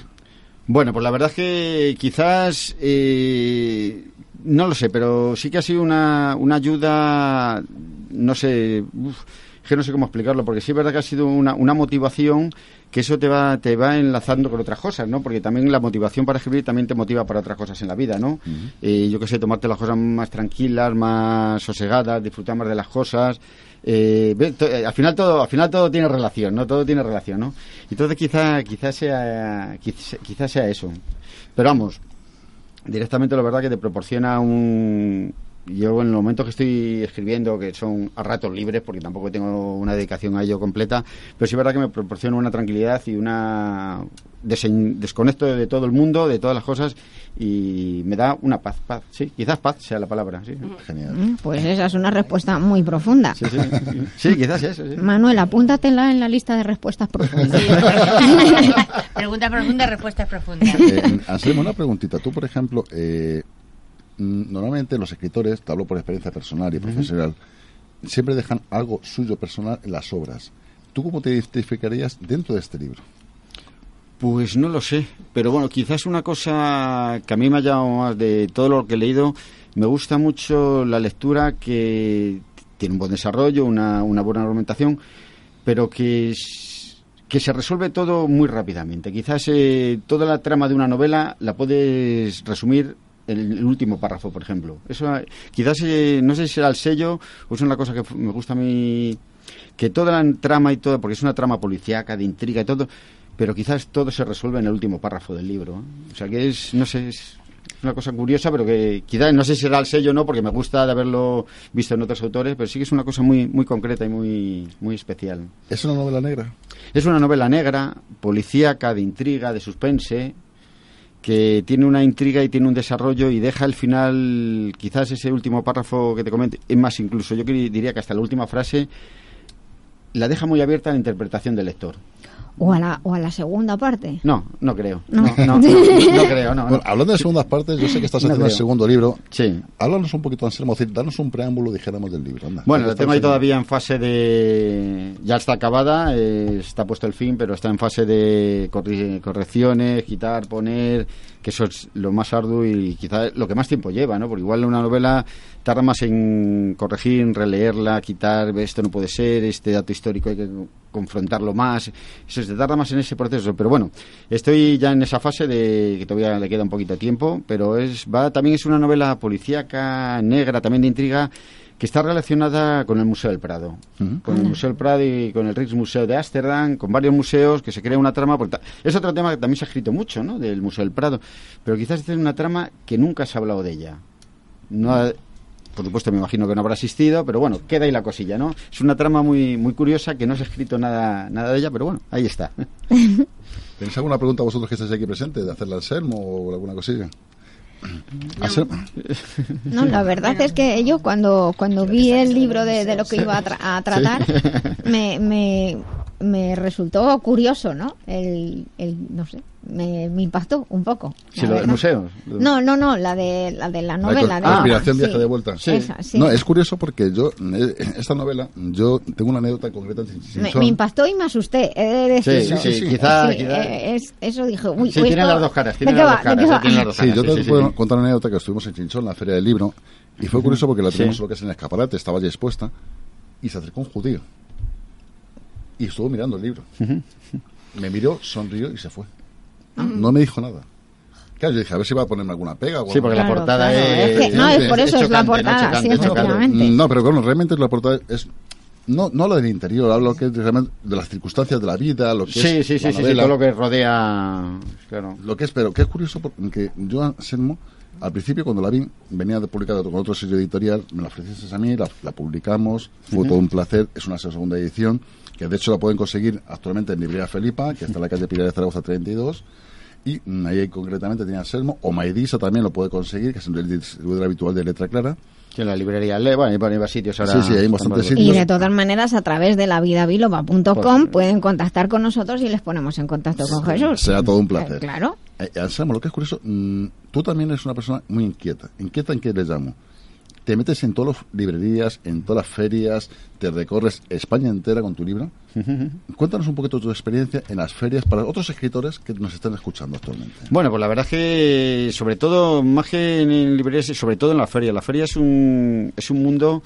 Bueno, pues la verdad es que quizás, eh, no lo sé, pero sí que ha sido una, una ayuda, no sé, uf, que no sé cómo explicarlo, porque sí es verdad que ha sido una, una motivación que eso te va, te va enlazando con otras cosas, ¿no? Porque también la motivación para escribir también te motiva para otras cosas en la vida, ¿no? Eh, yo qué sé, tomarte las cosas más tranquilas, más sosegadas, disfrutar más de las cosas. Eh, eh, al final todo al final todo tiene relación no todo tiene relación no entonces quizá quizás sea quizá, quizá sea eso pero vamos directamente la verdad que te proporciona un yo en los momentos que estoy escribiendo que son a ratos libres porque tampoco tengo una dedicación a ello completa pero sí es verdad que me proporciona una tranquilidad y una desen- desconecto de todo el mundo de todas las cosas y me da una paz paz sí quizás paz sea la palabra sí genial Mm, Pues esa es una respuesta muy profunda. sí sí, sí quizás eso sí. Manuel, apúntatela en la lista de respuestas profundas. Pregunta profunda, respuestas profundas. Eh, Anselmo, una preguntita. Tú, por ejemplo, eh, mm, normalmente los escritores, te hablo por experiencia personal y profesional, siempre dejan algo suyo personal en las obras. ¿Tú cómo te identificarías dentro de este libro? Pues no lo sé, pero bueno, quizás una cosa que a mí me ha llamado más de todo lo que he leído, me gusta mucho la lectura que tiene un buen desarrollo, una, una buena argumentación, pero que, que se resuelve todo muy rápidamente. Quizás eh, toda la trama de una novela la puedes resumir el último párrafo, por ejemplo. Eso eh, quizás, eh, no sé si será el sello o es una cosa que me gusta a mí que toda la trama y todo, porque es una trama policíaca, de intriga y todo, pero quizás todo se resuelve en el último párrafo del libro. ¿eh? O sea que es, no sé, es una cosa curiosa, pero que quizás, no sé si será el sello o no, porque me gusta de haberlo visto en otros autores, pero sí que es una cosa muy, muy concreta y muy, muy especial. ¿Es una novela negra? Es una novela negra, policíaca, de intriga, de suspense, que tiene una intriga y tiene un desarrollo y deja el final, quizás ese último párrafo que te comenté, es más incluso, yo diría que hasta la última frase la deja muy abierta a la interpretación del lector. O, a la, o a la segunda parte. No, no creo. No. No, no, no, no creo, no. Bueno, no. hablando de segundas partes, yo sé que estás No haciendo el segundo libro. Sí. Háblanos un poquito, Anselmo, decir, danos un preámbulo, dijéramos, del libro. anda. Bueno, lo tengo ahí todavía en fase de... Ya está acabada, eh, está puesto el fin, pero está en fase de corri- correcciones, quitar, poner, que eso es lo más arduo y quizá lo que más tiempo lleva, ¿no? Porque igual una novela tarda más en corregir, en releerla, quitar, esto no puede ser, este dato histórico hay que confrontarlo más, eso se tarda más en ese proceso, pero bueno, estoy ya en esa fase de que todavía le queda un poquito de tiempo, pero es va también es una novela policíaca, negra, también de intriga, que está relacionada con el Museo del Prado, Ujú. con el Museo del Prado y con el Rijksmuseum de Ámsterdam, con varios museos que se crea una trama. porque ta- es otro tema que también se ha escrito mucho, ¿no? Del Museo del Prado, pero quizás es una trama que nunca se ha hablado de ella. No ha- por supuesto, me imagino que no habrá asistido, pero bueno, queda ahí la cosilla, ¿no? Es una trama muy muy curiosa que no se ha escrito nada nada de ella, pero bueno, ahí está. ¿Tenéis alguna pregunta vosotros que estáis aquí presentes de hacerle al Anselmo o alguna cosilla? No, la verdad es que yo cuando, cuando vi el libro de, de lo que iba a, tra- a tratar, me, me, me resultó curioso, ¿no? El, el no sé, me, me impactó un poco. Sí, la lo del museo. No, no, no, la de la, de la novela. de Conspiración, sí, viaje de vuelta. esa, sí. No, es curioso porque yo, eh, esta novela, yo tengo una anécdota concreta me, impactó y me asusté, he de decirlo. Sí, sí, sí, quizá- Sí, quizá- eh, es- eso dije, uy, Sí, uy, tiene esto- las dos caras, ¿de tiene las dos ¿De qué caras, Sí, yo te puedo contar una anécdota que estuvimos en Chinchón, la feria del libro, y fue curioso porque la Sí. teníamos lo que es en el escaparate, estaba ya expuesta, y se acercó un judío. Y estuvo mirando el libro. Me miró, sonrió y se fue. No me dijo nada. Claro, yo dije, a ver si va a ponerme alguna pega. o Sí, porque la portada claro, es... es que- no, es por eso es la ¿no? portada, Chocante, sí, efectivamente. No, pero bueno, realmente la portada es... No, no lo del interior, hablo que es realmente de las circunstancias de la vida, lo que Sí, es sí, sí, la sí, sí, novela. todo lo que rodea... Claro. Lo que es, pero que es curioso porque yo, Anselmo, al principio cuando la vi, venía de publicada con otro sello editorial, me la ofreciste a mí, la, la publicamos, fue todo un placer, es una segunda edición, que de hecho la pueden conseguir actualmente en Librería Felipa, que está en la calle Pilar de Zaragoza 32, y mm, ahí concretamente tenía Anselmo, o Maidisa también lo puede conseguir, que es el distribuidor habitual de Letra Clara. Que en la librería Le, bueno, hay varios sitios ahora. Sí, sí, hay bastantes están- Y sitios. de todas maneras, a través de lavidabiloba.com Pues- pueden contactar con nosotros y les ponemos en contacto con Jesús. Será todo un placer. Eh, Claro. Eh, Anselmo, lo que es curioso, mm, tú también eres una persona muy inquieta. ¿Inquieta en qué le llamo? Te metes en todas las librerías, en todas las ferias, te recorres España entera con tu libro. Cuéntanos un poquito tu experiencia en las ferias para otros escritores que nos están escuchando actualmente. Bueno, pues la verdad es que sobre todo, más que en librerías, sobre todo en la feria. La feria es un, es un mundo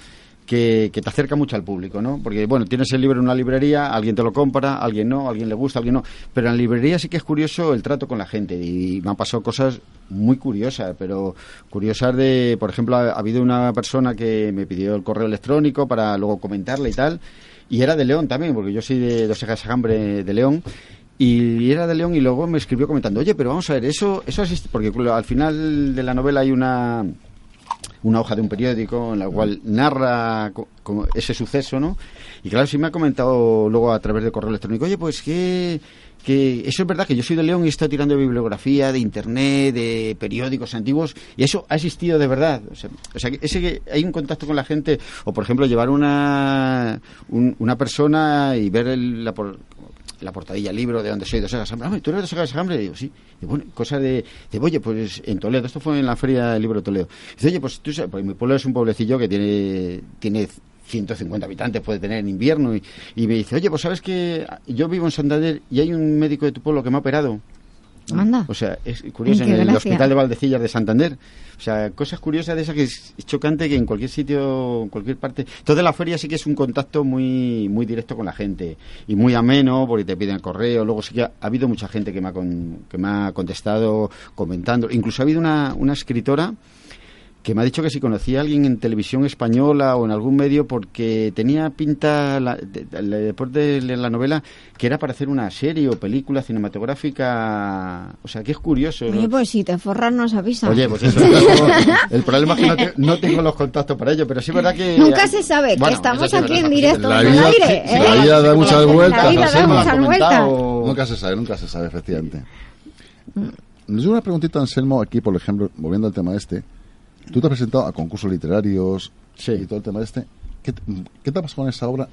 que, te acerca mucho al público, ¿no? Porque, bueno, tienes el libro en una librería, alguien te lo compra, alguien no, alguien le gusta, alguien no. Pero en la librería sí que es curioso el trato con la gente y me han pasado cosas muy curiosas, pero curiosas de, por ejemplo, ha, habido una persona que me pidió el correo electrónico para luego comentarle y tal, y era de León también, porque yo soy de Dos Cejas Hambre de León, y era de León y luego me escribió comentando, oye, pero vamos a ver, eso, eso existe, porque al final de la novela hay una una hoja de un periódico en la cual narra ese suceso, ¿no? Y claro, sí me ha comentado luego a través de correo electrónico, oye, pues que, que eso es verdad que yo soy de León y estoy tirando bibliografía, de internet, de periódicos antiguos, y eso ha existido de verdad. O sea, o sea ese que hay un contacto con la gente, o por ejemplo, llevar una, una persona y ver el, la, la portadilla libro de donde soy de Segas Hambre. ¿Tú eres de Segas Hambre? digo, sí. Y bueno, cosa de, de, oye, pues en Toledo, esto fue en la feria del libro de Toledo. dice, oye, pues tú sabes, pues mi pueblo es un pueblecillo que tiene, tiene 150 habitantes puede tener en invierno y, y me dice, oye, pues sabes que yo vivo en Santander y hay un médico de tu pueblo que me ha operado o sea, es curioso, en el Hospital de Valdecillas de Santander. O sea, cosas curiosas de esas que es, chocante que en cualquier sitio, en cualquier parte. Toda la feria sí que es un contacto muy muy directo con la gente y muy ameno porque te piden el correo. Luego sí que ha, habido mucha gente que me ha, que me ha contestado comentando. Incluso ha habido una, una escritora que me ha dicho que si conocía a alguien en televisión española o en algún medio porque tenía pinta después de, la novela que era para hacer una serie o película cinematográfica. O sea que es curioso oye pues si te forras nos avisa oye pues eso el problema es que no, tengo los contactos para ello pero sí es verdad que nunca se sabe que estamos aquí en directo la vida, aire ¿eh? la vida da muchas vueltas la vida da muchas vueltas. nunca se sabe nunca se sabe efectivamente. Nos una preguntita Anselmo aquí por ejemplo volviendo al tema este Tú te has presentado a concursos literarios y todo el tema de este. ¿Qué, ¿Qué te pasó con esa obra?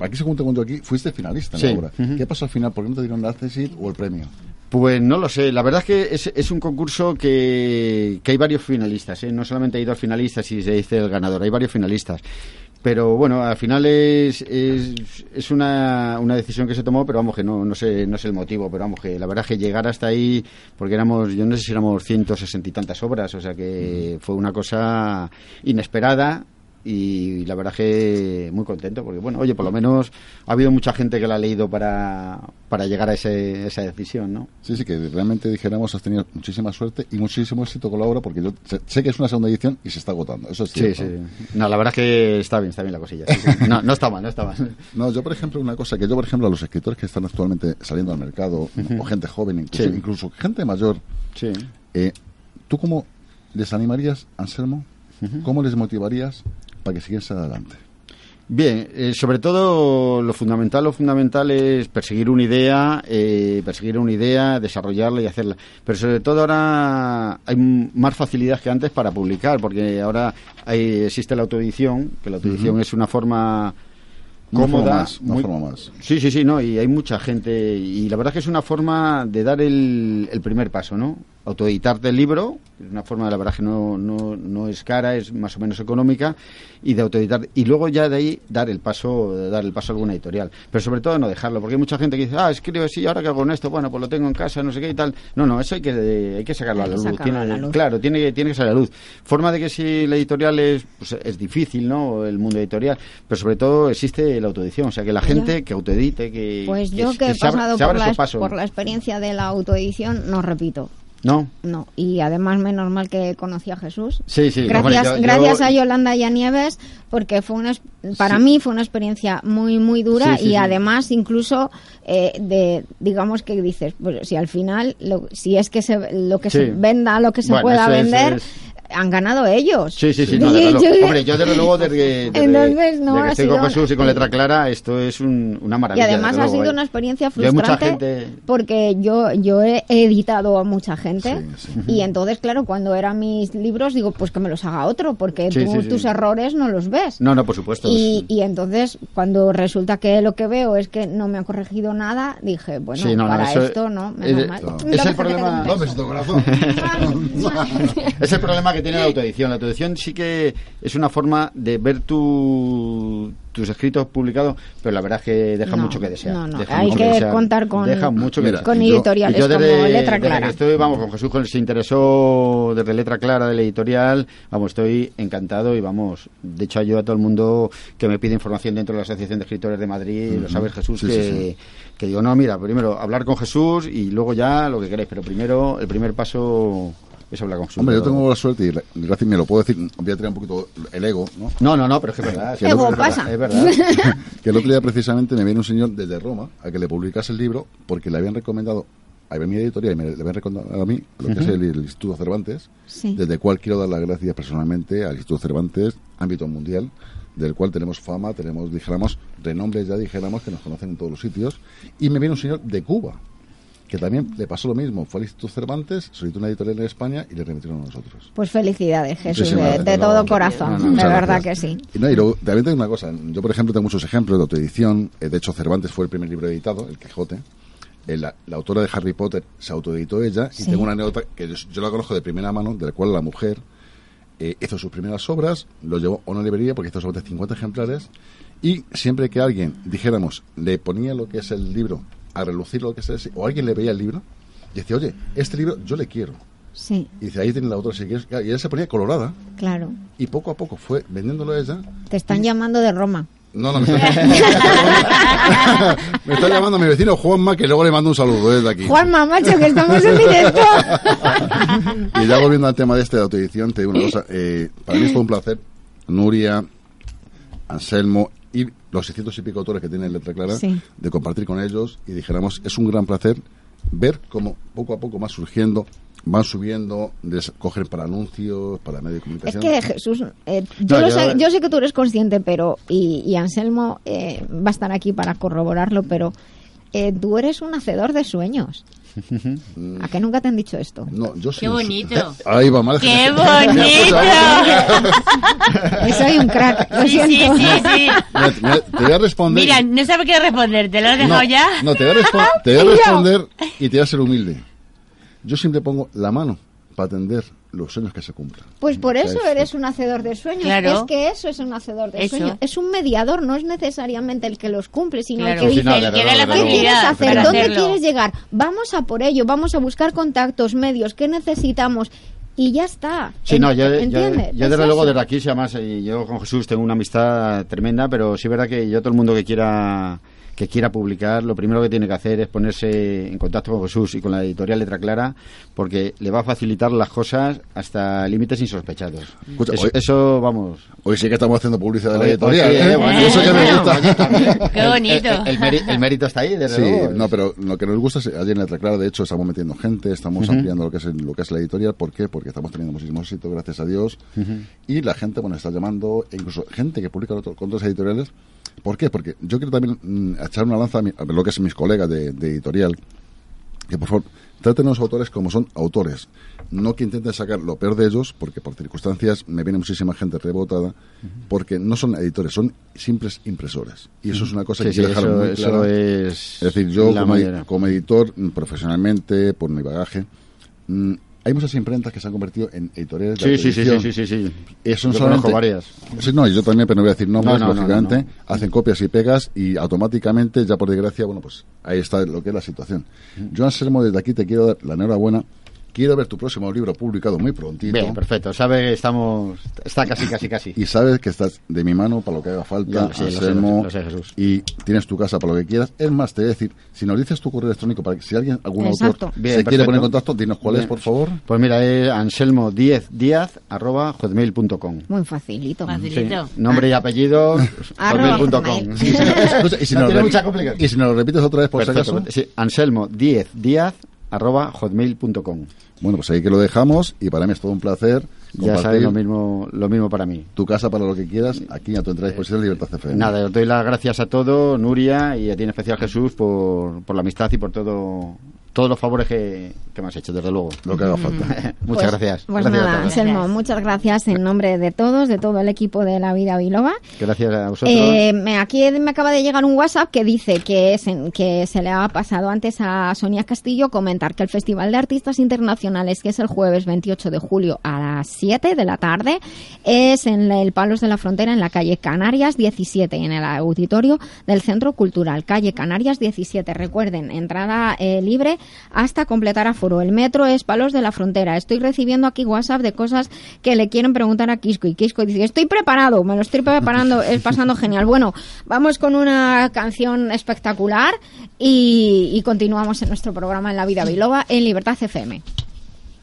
Aquí según te cuento aquí, fuiste finalista en la obra. ¿Qué pasó al final? ¿Por qué no te dieron el accesit o el premio? Pues no lo sé. La verdad es que es, es un concurso que, que, hay varios finalistas. ¿eh? No solamente hay dos finalistas y se dice el ganador, hay varios finalistas. Pero bueno, al final es, es, es una, una, decisión que se tomó, pero vamos, que no, no, sé, no sé el motivo, pero vamos, que la verdad es que llegar hasta ahí, porque éramos, yo no sé si éramos 160 y tantas obras, o sea que fue una cosa inesperada y la verdad que muy contento porque bueno oye por lo menos ha habido mucha gente que la ha leído para, para llegar a ese, esa decisión no sí sí que realmente dijéramos has tenido muchísima suerte y muchísimo éxito con la obra porque yo sé que es una segunda edición y se está agotando eso es cierto. sí. Sí no la verdad es que está bien está bien la cosilla no, no está mal no está mal. No yo por ejemplo una cosa que yo por ejemplo a los escritores que están actualmente saliendo al mercado o gente joven incluso, incluso gente mayor sí. Eh, tú cómo les animarías Anselmo cómo les motivarías para que siguiese adelante? Bien, eh, sobre todo lo fundamental, lo fundamental es perseguir una idea, eh, perseguir una idea, desarrollarla y hacerla. Pero sobre todo ahora hay más facilidad que antes para publicar, porque ahora hay, existe la autoedición, que la autoedición es una forma cómoda, forma más. Sí, sí, sí, no, y hay mucha gente y la verdad es que es una forma de dar el, el primer paso, ¿no? Autoeditarte el libro, es una forma, de la verdad, que no, no, no, es cara, es más o menos económica, y de autoeditar, y luego ya de ahí dar el paso, dar el paso a alguna editorial. Pero sobre todo no dejarlo, porque hay mucha gente que dice, ah, escribe así, ahora que hago con esto, bueno, pues lo tengo en casa, no sé qué y tal. No, no, eso hay que, hay que sacarlo, a, la luz. Claro, tiene, tiene que salir a la luz. Forma de que si la editorial es, pues, es difícil, ¿no? El mundo editorial, pero sobre todo existe la autoedición, o sea, que la gente que autoedite, que. Pues yo que, he pasado por la experiencia de la autoedición, no repito. No. No, y además menos mal que conocí a Jesús. Sí, sí. Gracias, gracias a Yolanda y a Nieves, porque fue una, para mí fue una experiencia muy, muy dura y además incluso eh, de, digamos que dices, pues si al final, lo, si es que se, lo que se venda, lo que se pueda vender han ganado ellos. Sí, sí, sí. No, Hombre, yo desde luego desde, Entonces, no, que estoy con Jesús y con letra clara, esto es una maravilla. Y además ha sido una experiencia frustrante porque yo, yo he editado a mucha gente y entonces, claro, cuando eran mis libros digo, pues que me los haga otro porque tú, tus errores no los ves. No, no, por supuesto. Y, y, entonces, cuando resulta que lo que veo es que no me ha corregido nada, dije, bueno, para esto no, menos mal. Es, el problema... es el problema que que tiene la autoedición. La autoedición sí que es una forma de ver tu, tus escritos publicados, pero la verdad es que deja No, mucho que desear. no, no, Deja hay que desear. contar con- Deja mucho que Mira, desear. con yo- editoriales Y yo desde, como Letra desde Clara. que estoy, vamos, con Jesús con- se interesó desde Letra Clara de la editorial, vamos, estoy encantado y vamos, de hecho yo a todo el mundo que me pide información dentro de la Asociación de Escritores de Madrid, lo sabes Jesús, Sí, que, sí, sí. que digo, no, mira, primero hablar con Jesús y luego ya lo que queráis, pero primero, el primer paso es hablar con Jesús. Hombre, yo tengo la suerte y la- gracias me lo puedo decir, voy a tirar un poquito el ego, ¿no? No, no, no, pero es que es verdad. es que Ego verdad, pasa. Es verdad. que el otro día precisamente me viene un señor desde Roma a que le publicase el libro porque le habían recomendado a mi editorial y me le habían recomendado a mí lo que es el, el Instituto Cervantes, Sí. desde el cual quiero dar las gracias personalmente al Instituto Cervantes, ámbito mundial, del cual tenemos fama, tenemos, dijéramos, renombre ya dijéramos que nos conocen en todos los sitios. Y me viene un señor de Cuba, que también le pasó lo mismo, fue al Instituto Cervantes, solicitó una editorial en España y le remitieron a nosotros. Pues felicidades, Jesús, de, todo corazón, no, no, de verdad gracias. que sí. Y, no, y luego, también tengo una cosa. Yo, por ejemplo, tengo muchos ejemplos de autoedición. Eh, De hecho, Cervantes fue el primer libro editado, El Quijote. Eh, la, la autora de Harry Potter se autoeditó ella. Y tengo una anécdota que yo, yo la conozco de primera mano, de la cual la mujer eh, hizo sus primeras obras, lo llevó a una librería porque hizo sobre 50 ejemplares. Y siempre que alguien, dijéramos, le ponía lo que es el libro a relucir lo que ese, o alguien le veía el libro, y decía, oye, este libro yo le quiero. Sí, Y dice, ahí tiene la si quieres. Y ella se ponía colorada. claro. Y poco a poco fue vendiéndolo ella Te están llamando de Roma. no, no, me está, me está llamando mi vecino Juanma, que luego le mando un saludo desde aquí. Juanma, macho, que estamos en directo. Y ya volviendo al tema de este de autoedición, te digo una cosa. eh, para mí es todo un placer. Nuria, Anselmo los 600 y pico autores que tiene Letra Clara, Sí. de compartir con ellos. Y dijéramos, es un gran placer ver cómo poco a poco van surgiendo, van subiendo, les cogen para anuncios, para medios de Es comunicación. que Jesús, eh, yo, No, lo sé, yo sé que tú eres consciente, pero y, y Anselmo eh, va a estar aquí para corroborarlo, pero eh, tú eres un hacedor de sueños. ¿A que nunca te han dicho esto? No, yo soy Qué un- bonito. Ahí va, mal. ¡Qué bonito! Soy un crack, lo Sí, sí, siento. sí, sí. Mira, mira, te voy a responder. Mira, no sabe qué responder, ¿te lo has dejado no, ya? No, te voy, a respo- te voy a Y yo. responder y te voy a ser humilde. Yo siempre pongo la mano para atender los sueños que se cumplan. Pues por eso es- eres un hacedor de sueños. Claro. Es que eso es un hacedor de Eso. sueños. Es un mediador, no es necesariamente el que los cumple, sino Claro. el que Sí, dice, ¿Qué quieres hacer? ¿Dónde hacerlo. quieres llegar? Vamos a por ello, vamos a buscar contactos, medios, ¿qué necesitamos? Y ya está. Sí, no, yo, ¿Entiendes? yo Es desde luego desde aquí, si además, y yo con Jesús tengo una amistad tremenda, pero sí es verdad que yo todo el mundo que quiera que quiera publicar, lo primero que tiene que hacer es ponerse en contacto con Jesús y con la editorial Letra Clara, porque le va a facilitar las cosas hasta límites insospechados. Escucha, eso, hoy- eso, vamos... Hoy sí que estamos haciendo publicidad de la editorial. ¿eh? bueno, Y eso que me gusta. Qué El- bonito. El, el meri- el mérito está ahí, desde Sí, luego. no, pero lo que nos gusta es, ayer en Letra Clara, de hecho, estamos metiendo gente, estamos ampliando lo que es el- lo que es la editorial. ¿Por qué? Porque estamos teniendo muchísimo éxito, gracias a Dios. Y la gente, bueno, está llamando, e incluso gente que publica otro- con otras editoriales. ¿Por qué? Porque yo quiero también mm, echar una lanza a, mi- a lo que es mis colegas de, de editorial, que por favor traten a los autores como son autores, no que intenten sacar lo peor de ellos, porque por circunstancias me viene muchísima gente rebotada, porque no son editores, son simples impresores. Y eso es una cosa Sí, que sí, quiero dejar eso- muy eso clara. es Es decir, yo como editor, mm, profesionalmente, por mi bagaje, mm, hay muchas imprentas que se han convertido en editoriales de Sí, sí, sí, sí, Yo solamente- conozco varias. Sí, no, yo también, pero no voy a decir nombres, No, no, lógicamente. no. Hacen copias y pegas y automáticamente, ya por desgracia, bueno, pues ahí está lo que es la situación. Yo, Anselmo, desde aquí te quiero dar la enhorabuena. Quiero ver tu próximo libro publicado muy prontito. Bien, perfecto. Sabe que estamos... Está casi, casi, casi. Y sabes que estás de mi mano para lo que haga falta, Ya, sí, lo sé, Anselmo, lo sé, lo sé, Jesús. y tienes tu casa para lo que quieras. Es más, te voy a decir, si nos dices tu correo electrónico para que si alguien, algún Exacto. autor Bien, se quiere poner en contacto, dinos cuál es, por favor. Pues mira, es anselmo 10 díaz arroba hotmail.com. Muy facilito. Facilito. Sí, nombre y apellido hotmail.com. Sí, y si No nos tiene re- mucha complicación. Y si nos lo repites otra vez, por si acaso. Sí, anselmo 10 díaz arroba hotmail.com. Bueno, pues ahí que lo dejamos y para mí es todo un placer Ya sabes lo mismo, lo mismo para mí. tu casa para lo que quieras aquí a tu entrada disposición de Libertad FM. Nada, os doy las gracias a todos, Nuria, y a ti en especial Jesús, por, por la amistad y por todo todos los favores que, que me has hecho, desde luego. Lo que haga falta. Muchas Pues- gracias. Pues gracias nada. Anselmo, muchas gracias en nombre de todos, de todo el equipo de La Vida Biloba. Gracias a vosotros. Eh, me- aquí me acaba de llegar un WhatsApp que dice que, es en- que se le ha pasado antes a Sonia Castillo comentar que el Festival de Artistas Internacionales, que es el jueves 28 de julio a las 7 de la tarde, es en el Palos de la Frontera, en la calle Canarias 17, en el auditorio del Centro Cultural, calle Canarias 17. Recuerden, entrada eh, libre hasta completar aforo. El metro es Palos de la Frontera. Estoy recibiendo aquí WhatsApp de cosas que le quieren preguntar a Quisco y Quisco dice, estoy preparado, me lo estoy preparando, es pasando genial. Bueno, vamos con una canción espectacular y, y continuamos en nuestro programa en La Vida Biloba en Libertad FM.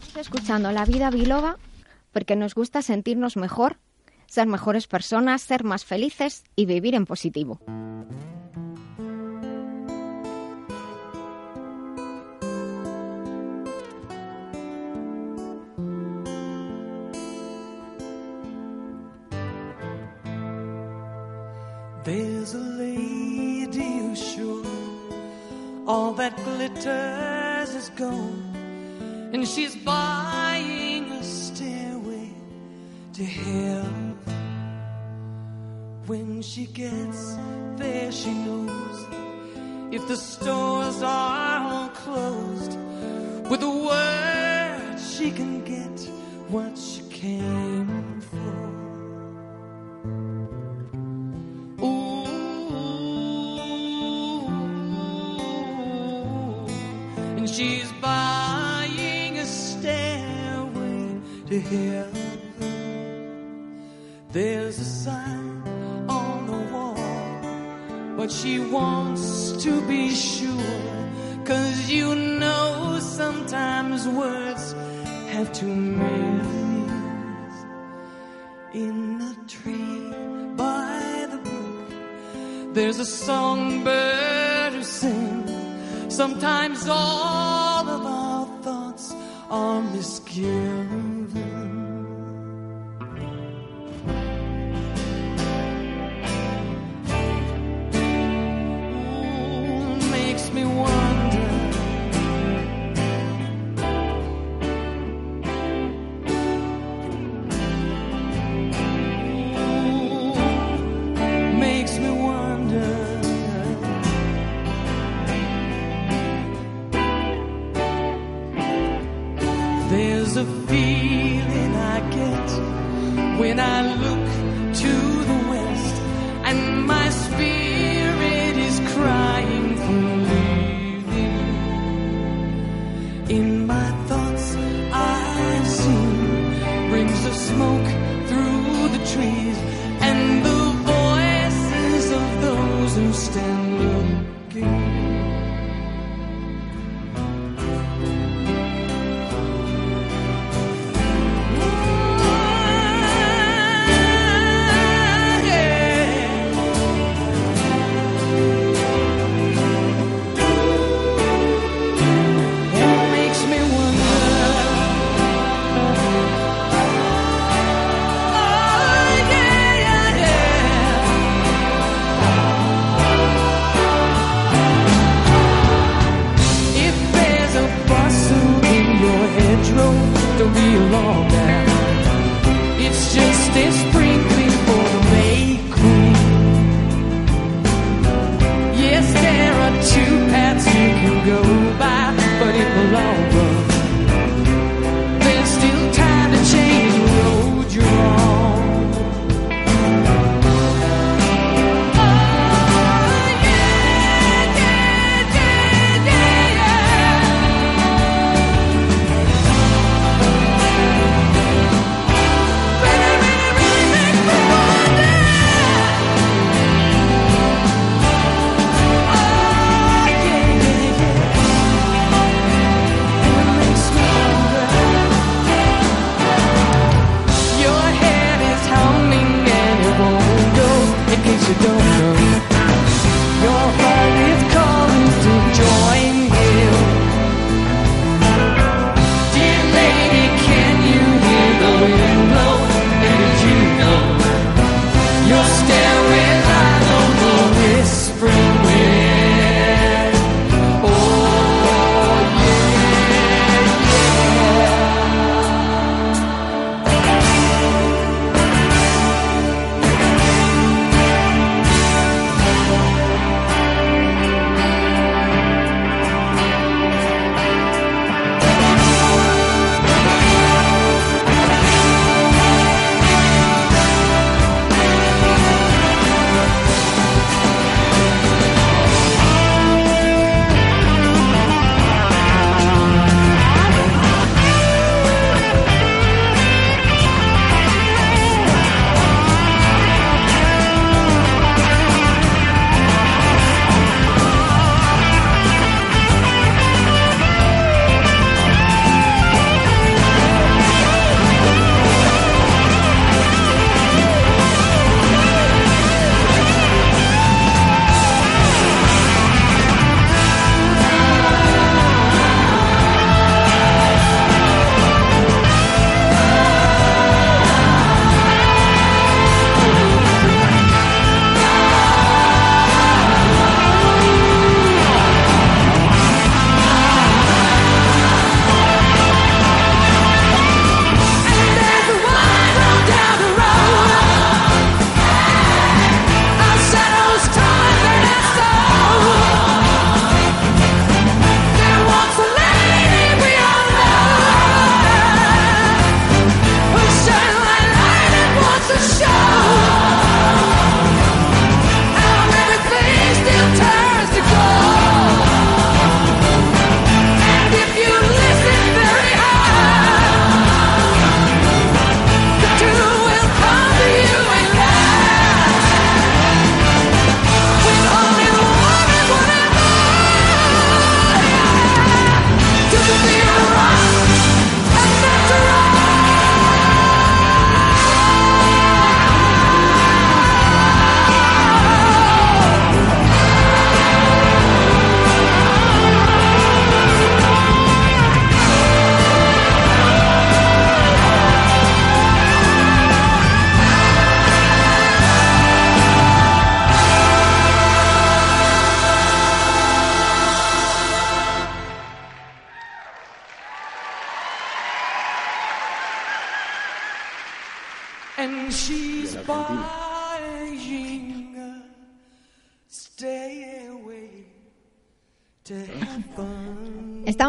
Estás escuchando La Vida Biloba porque nos gusta sentirnos mejor, ser mejores personas, ser más felices y vivir en positivo. There's a lady who's sure all that glitters is gold, and she's buying a stairway to hell. When she gets there, she knows if the stores are all closed, with a word she can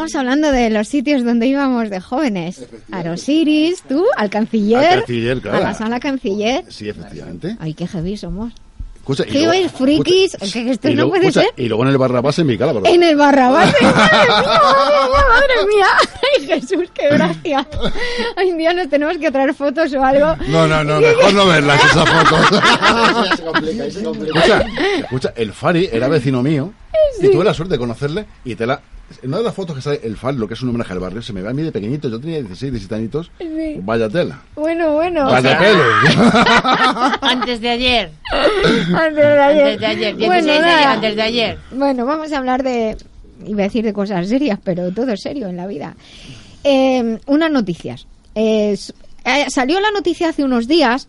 Estamos hablando de los sitios donde íbamos de jóvenes. A los Iris, tú, al canciller. Al canciller, claro. A la sala canciller. Sí, efectivamente. Ay, qué heavy somos. Escucha, Qué luego- hoy frikis. escucha, que esto y no luego- puede escucha, ser. Y luego en el Barrabás en mi cara, En el Barrabás. ¡Madre mía, madre mía, madre mía! ¡Ay, Jesús, qué gracia! Ay, un día nos tenemos que traer fotos o algo. No, no, no, mejor no verlas esas fotos. escucha, escucha, el Fari era vecino mío Sí. y tuve la suerte de conocerle y te la... En una de las fotos que sale el Fari, lo que es un homenaje al barrio, se me ve a mí de pequeñito, yo tenía 16, 17 añitos, Sí. vaya tela. Bueno, bueno. Vaya pelo. Antes de ayer. Antes de ayer. Antes de ayer. 16 Bueno, años nada. antes de ayer. Bueno, vamos a hablar de. Iba a decir de cosas serias, pero todo es serio en la vida. Eh, unas noticias. Eh, salió la noticia hace unos días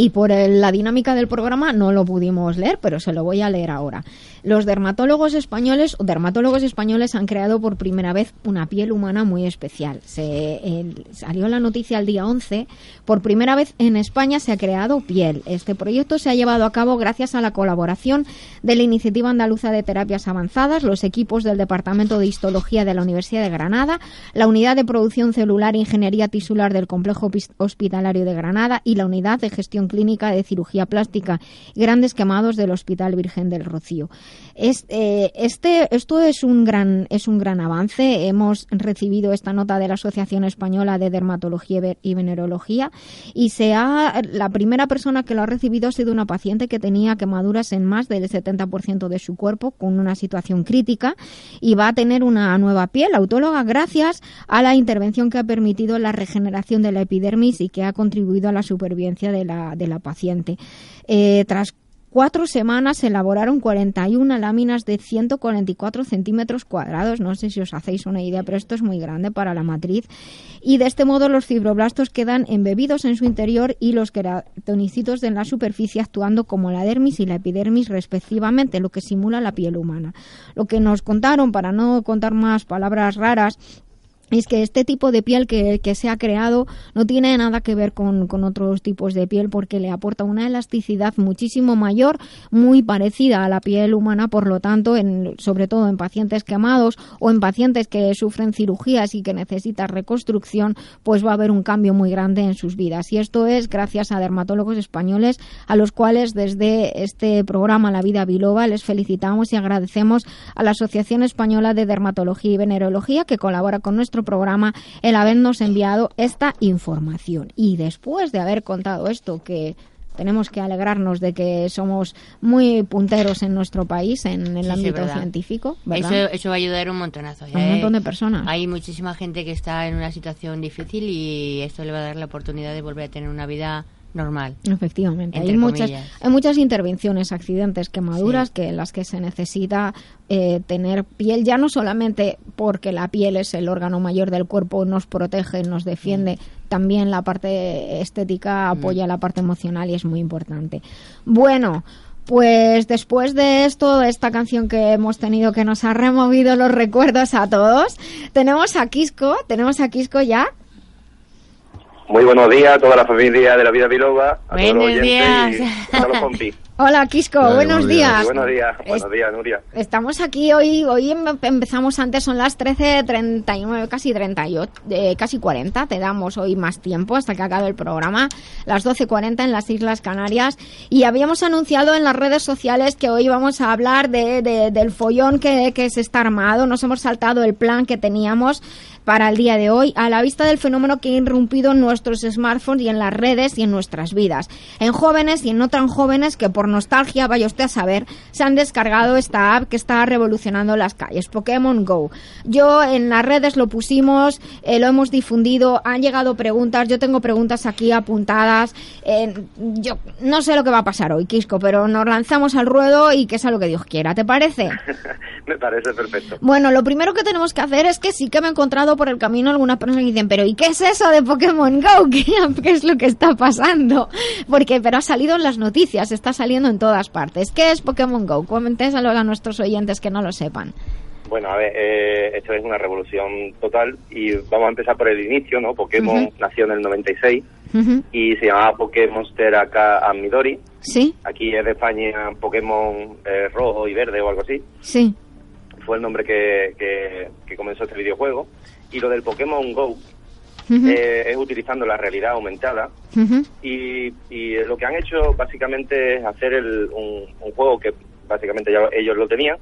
y por la dinámica del programa no lo pudimos leer, pero se lo voy a leer ahora. Los dermatólogos españoles, o dermatólogos españoles han creado por primera vez una piel humana muy especial. Se, salió la noticia el día 11. Por primera vez en España se ha creado piel. Este proyecto se ha llevado a cabo gracias a la colaboración de la Iniciativa Andaluza de Terapias Avanzadas, los equipos del Departamento de Histología de la Universidad de Granada, la Unidad de Producción Celular e Ingeniería Tisular del Complejo Hospitalario de Granada y la Unidad de Gestión Clínica de Cirugía Plástica Grandes Quemados del Hospital Virgen del Rocío. Eh, este, esto es un gran es un gran avance. Hemos recibido esta nota de la Asociación Española de Dermatología y Venerología y se ha la primera persona que lo ha recibido ha sido una paciente que tenía quemaduras en más del 70% de su cuerpo con una situación crítica y va a tener una nueva piel autóloga gracias a la intervención que ha permitido la regeneración de la epidermis y que ha contribuido a la supervivencia de la, de la paciente. Eh, tras cuatro semanas se elaboraron 41 láminas de 144 centímetros cuadrados. No sé si os hacéis una idea, pero esto es muy grande para la matriz. Y de este modo los fibroblastos quedan embebidos en su interior y los queratonicitos en la superficie actuando como la dermis y la epidermis respectivamente, lo que simula la piel humana. Lo que nos contaron, para no contar más palabras raras, es que este tipo de piel que, se ha creado no tiene nada que ver con, con otros tipos de piel porque le aporta una elasticidad muchísimo mayor, muy parecida a la piel humana, por lo tanto, en, sobre todo en pacientes quemados o en pacientes que sufren cirugías y que necesitan reconstrucción, pues va a haber un cambio muy grande en sus vidas. Y esto es gracias a dermatólogos españoles a los cuales desde este programa La Vida Biloba les felicitamos y agradecemos a la Asociación Española de Dermatología y Venerología que colabora con nuestro programa el habernos enviado esta información. Y después de haber contado esto que tenemos que alegrarnos de que somos muy punteros en nuestro país en el Sí, ámbito científico, ¿verdad? Eso, eso va a ayudar un montonazo. Un montón de personas. Hay muchísima gente que está en una situación difícil y esto le va a dar la oportunidad de volver a tener una vida normal. Efectivamente, hay muchas, comillas. hay muchas intervenciones, accidentes, quemaduras, que en las que se necesita eh, tener piel, ya no solamente porque la piel es el órgano mayor del cuerpo, nos protege, nos defiende, Mm. también la parte estética apoya la parte emocional y es muy importante. Bueno, pues después de esto, esta canción que hemos tenido que nos ha removido los recuerdos a todos, tenemos a Quisco, tenemos a Quisco ya. Muy buenos días a toda la familia de la vida biloba, a todos los Buenos oyentes días. y a todos los compis. Hola, Quisco, buenos días. Buenos días, buenos días, Nuria. Estamos aquí hoy, hoy em- empezamos antes, son las 13.39, casi 38, eh, casi 40, te damos hoy más tiempo hasta que acabe el programa, las 12.40 en las Islas Canarias, y habíamos anunciado en las redes sociales que hoy vamos a hablar de, de- del follón que, que se está armado, nos hemos saltado el plan que teníamos para el día de hoy, a la vista del fenómeno que ha irrumpido en nuestros smartphones y en las redes y en nuestras vidas. En jóvenes y en no tan jóvenes que por nostalgia, vaya usted a saber, se han descargado esta app que está revolucionando las calles, Pokémon Go. Yo en las redes lo pusimos, eh, lo hemos difundido, han llegado preguntas, yo tengo preguntas aquí apuntadas. eh, yo no sé lo que va a pasar hoy, Quisco, pero nos lanzamos al ruedo y que sea lo que Dios quiera, ¿te parece? Me parece perfecto. Bueno, lo primero que tenemos que hacer es que sí que me he encontrado por el camino algunas personas que dicen, pero ¿y qué es eso de Pokémon Go? ¿Qué, qué es lo que está pasando? Porque, pero ha salido en las noticias, está saliendo en todas partes. ¿Qué es Pokémon Go? Coméntenselo a nuestros oyentes que no lo sepan. Bueno, a ver, eh, esto es una revolución total y vamos a empezar por el inicio, ¿no? Pokémon nació en el 96 Ujú. y se llamaba Pokémon acá a Midori. Sí, Aquí es de España Pokémon eh, rojo y verde o algo así. sí. Fue el nombre que, que, que comenzó este videojuego. Y lo del Pokémon Go eh, es utilizando la realidad aumentada. Y, y lo que han hecho básicamente es hacer el- un, un juego que básicamente ya ellos lo tenían,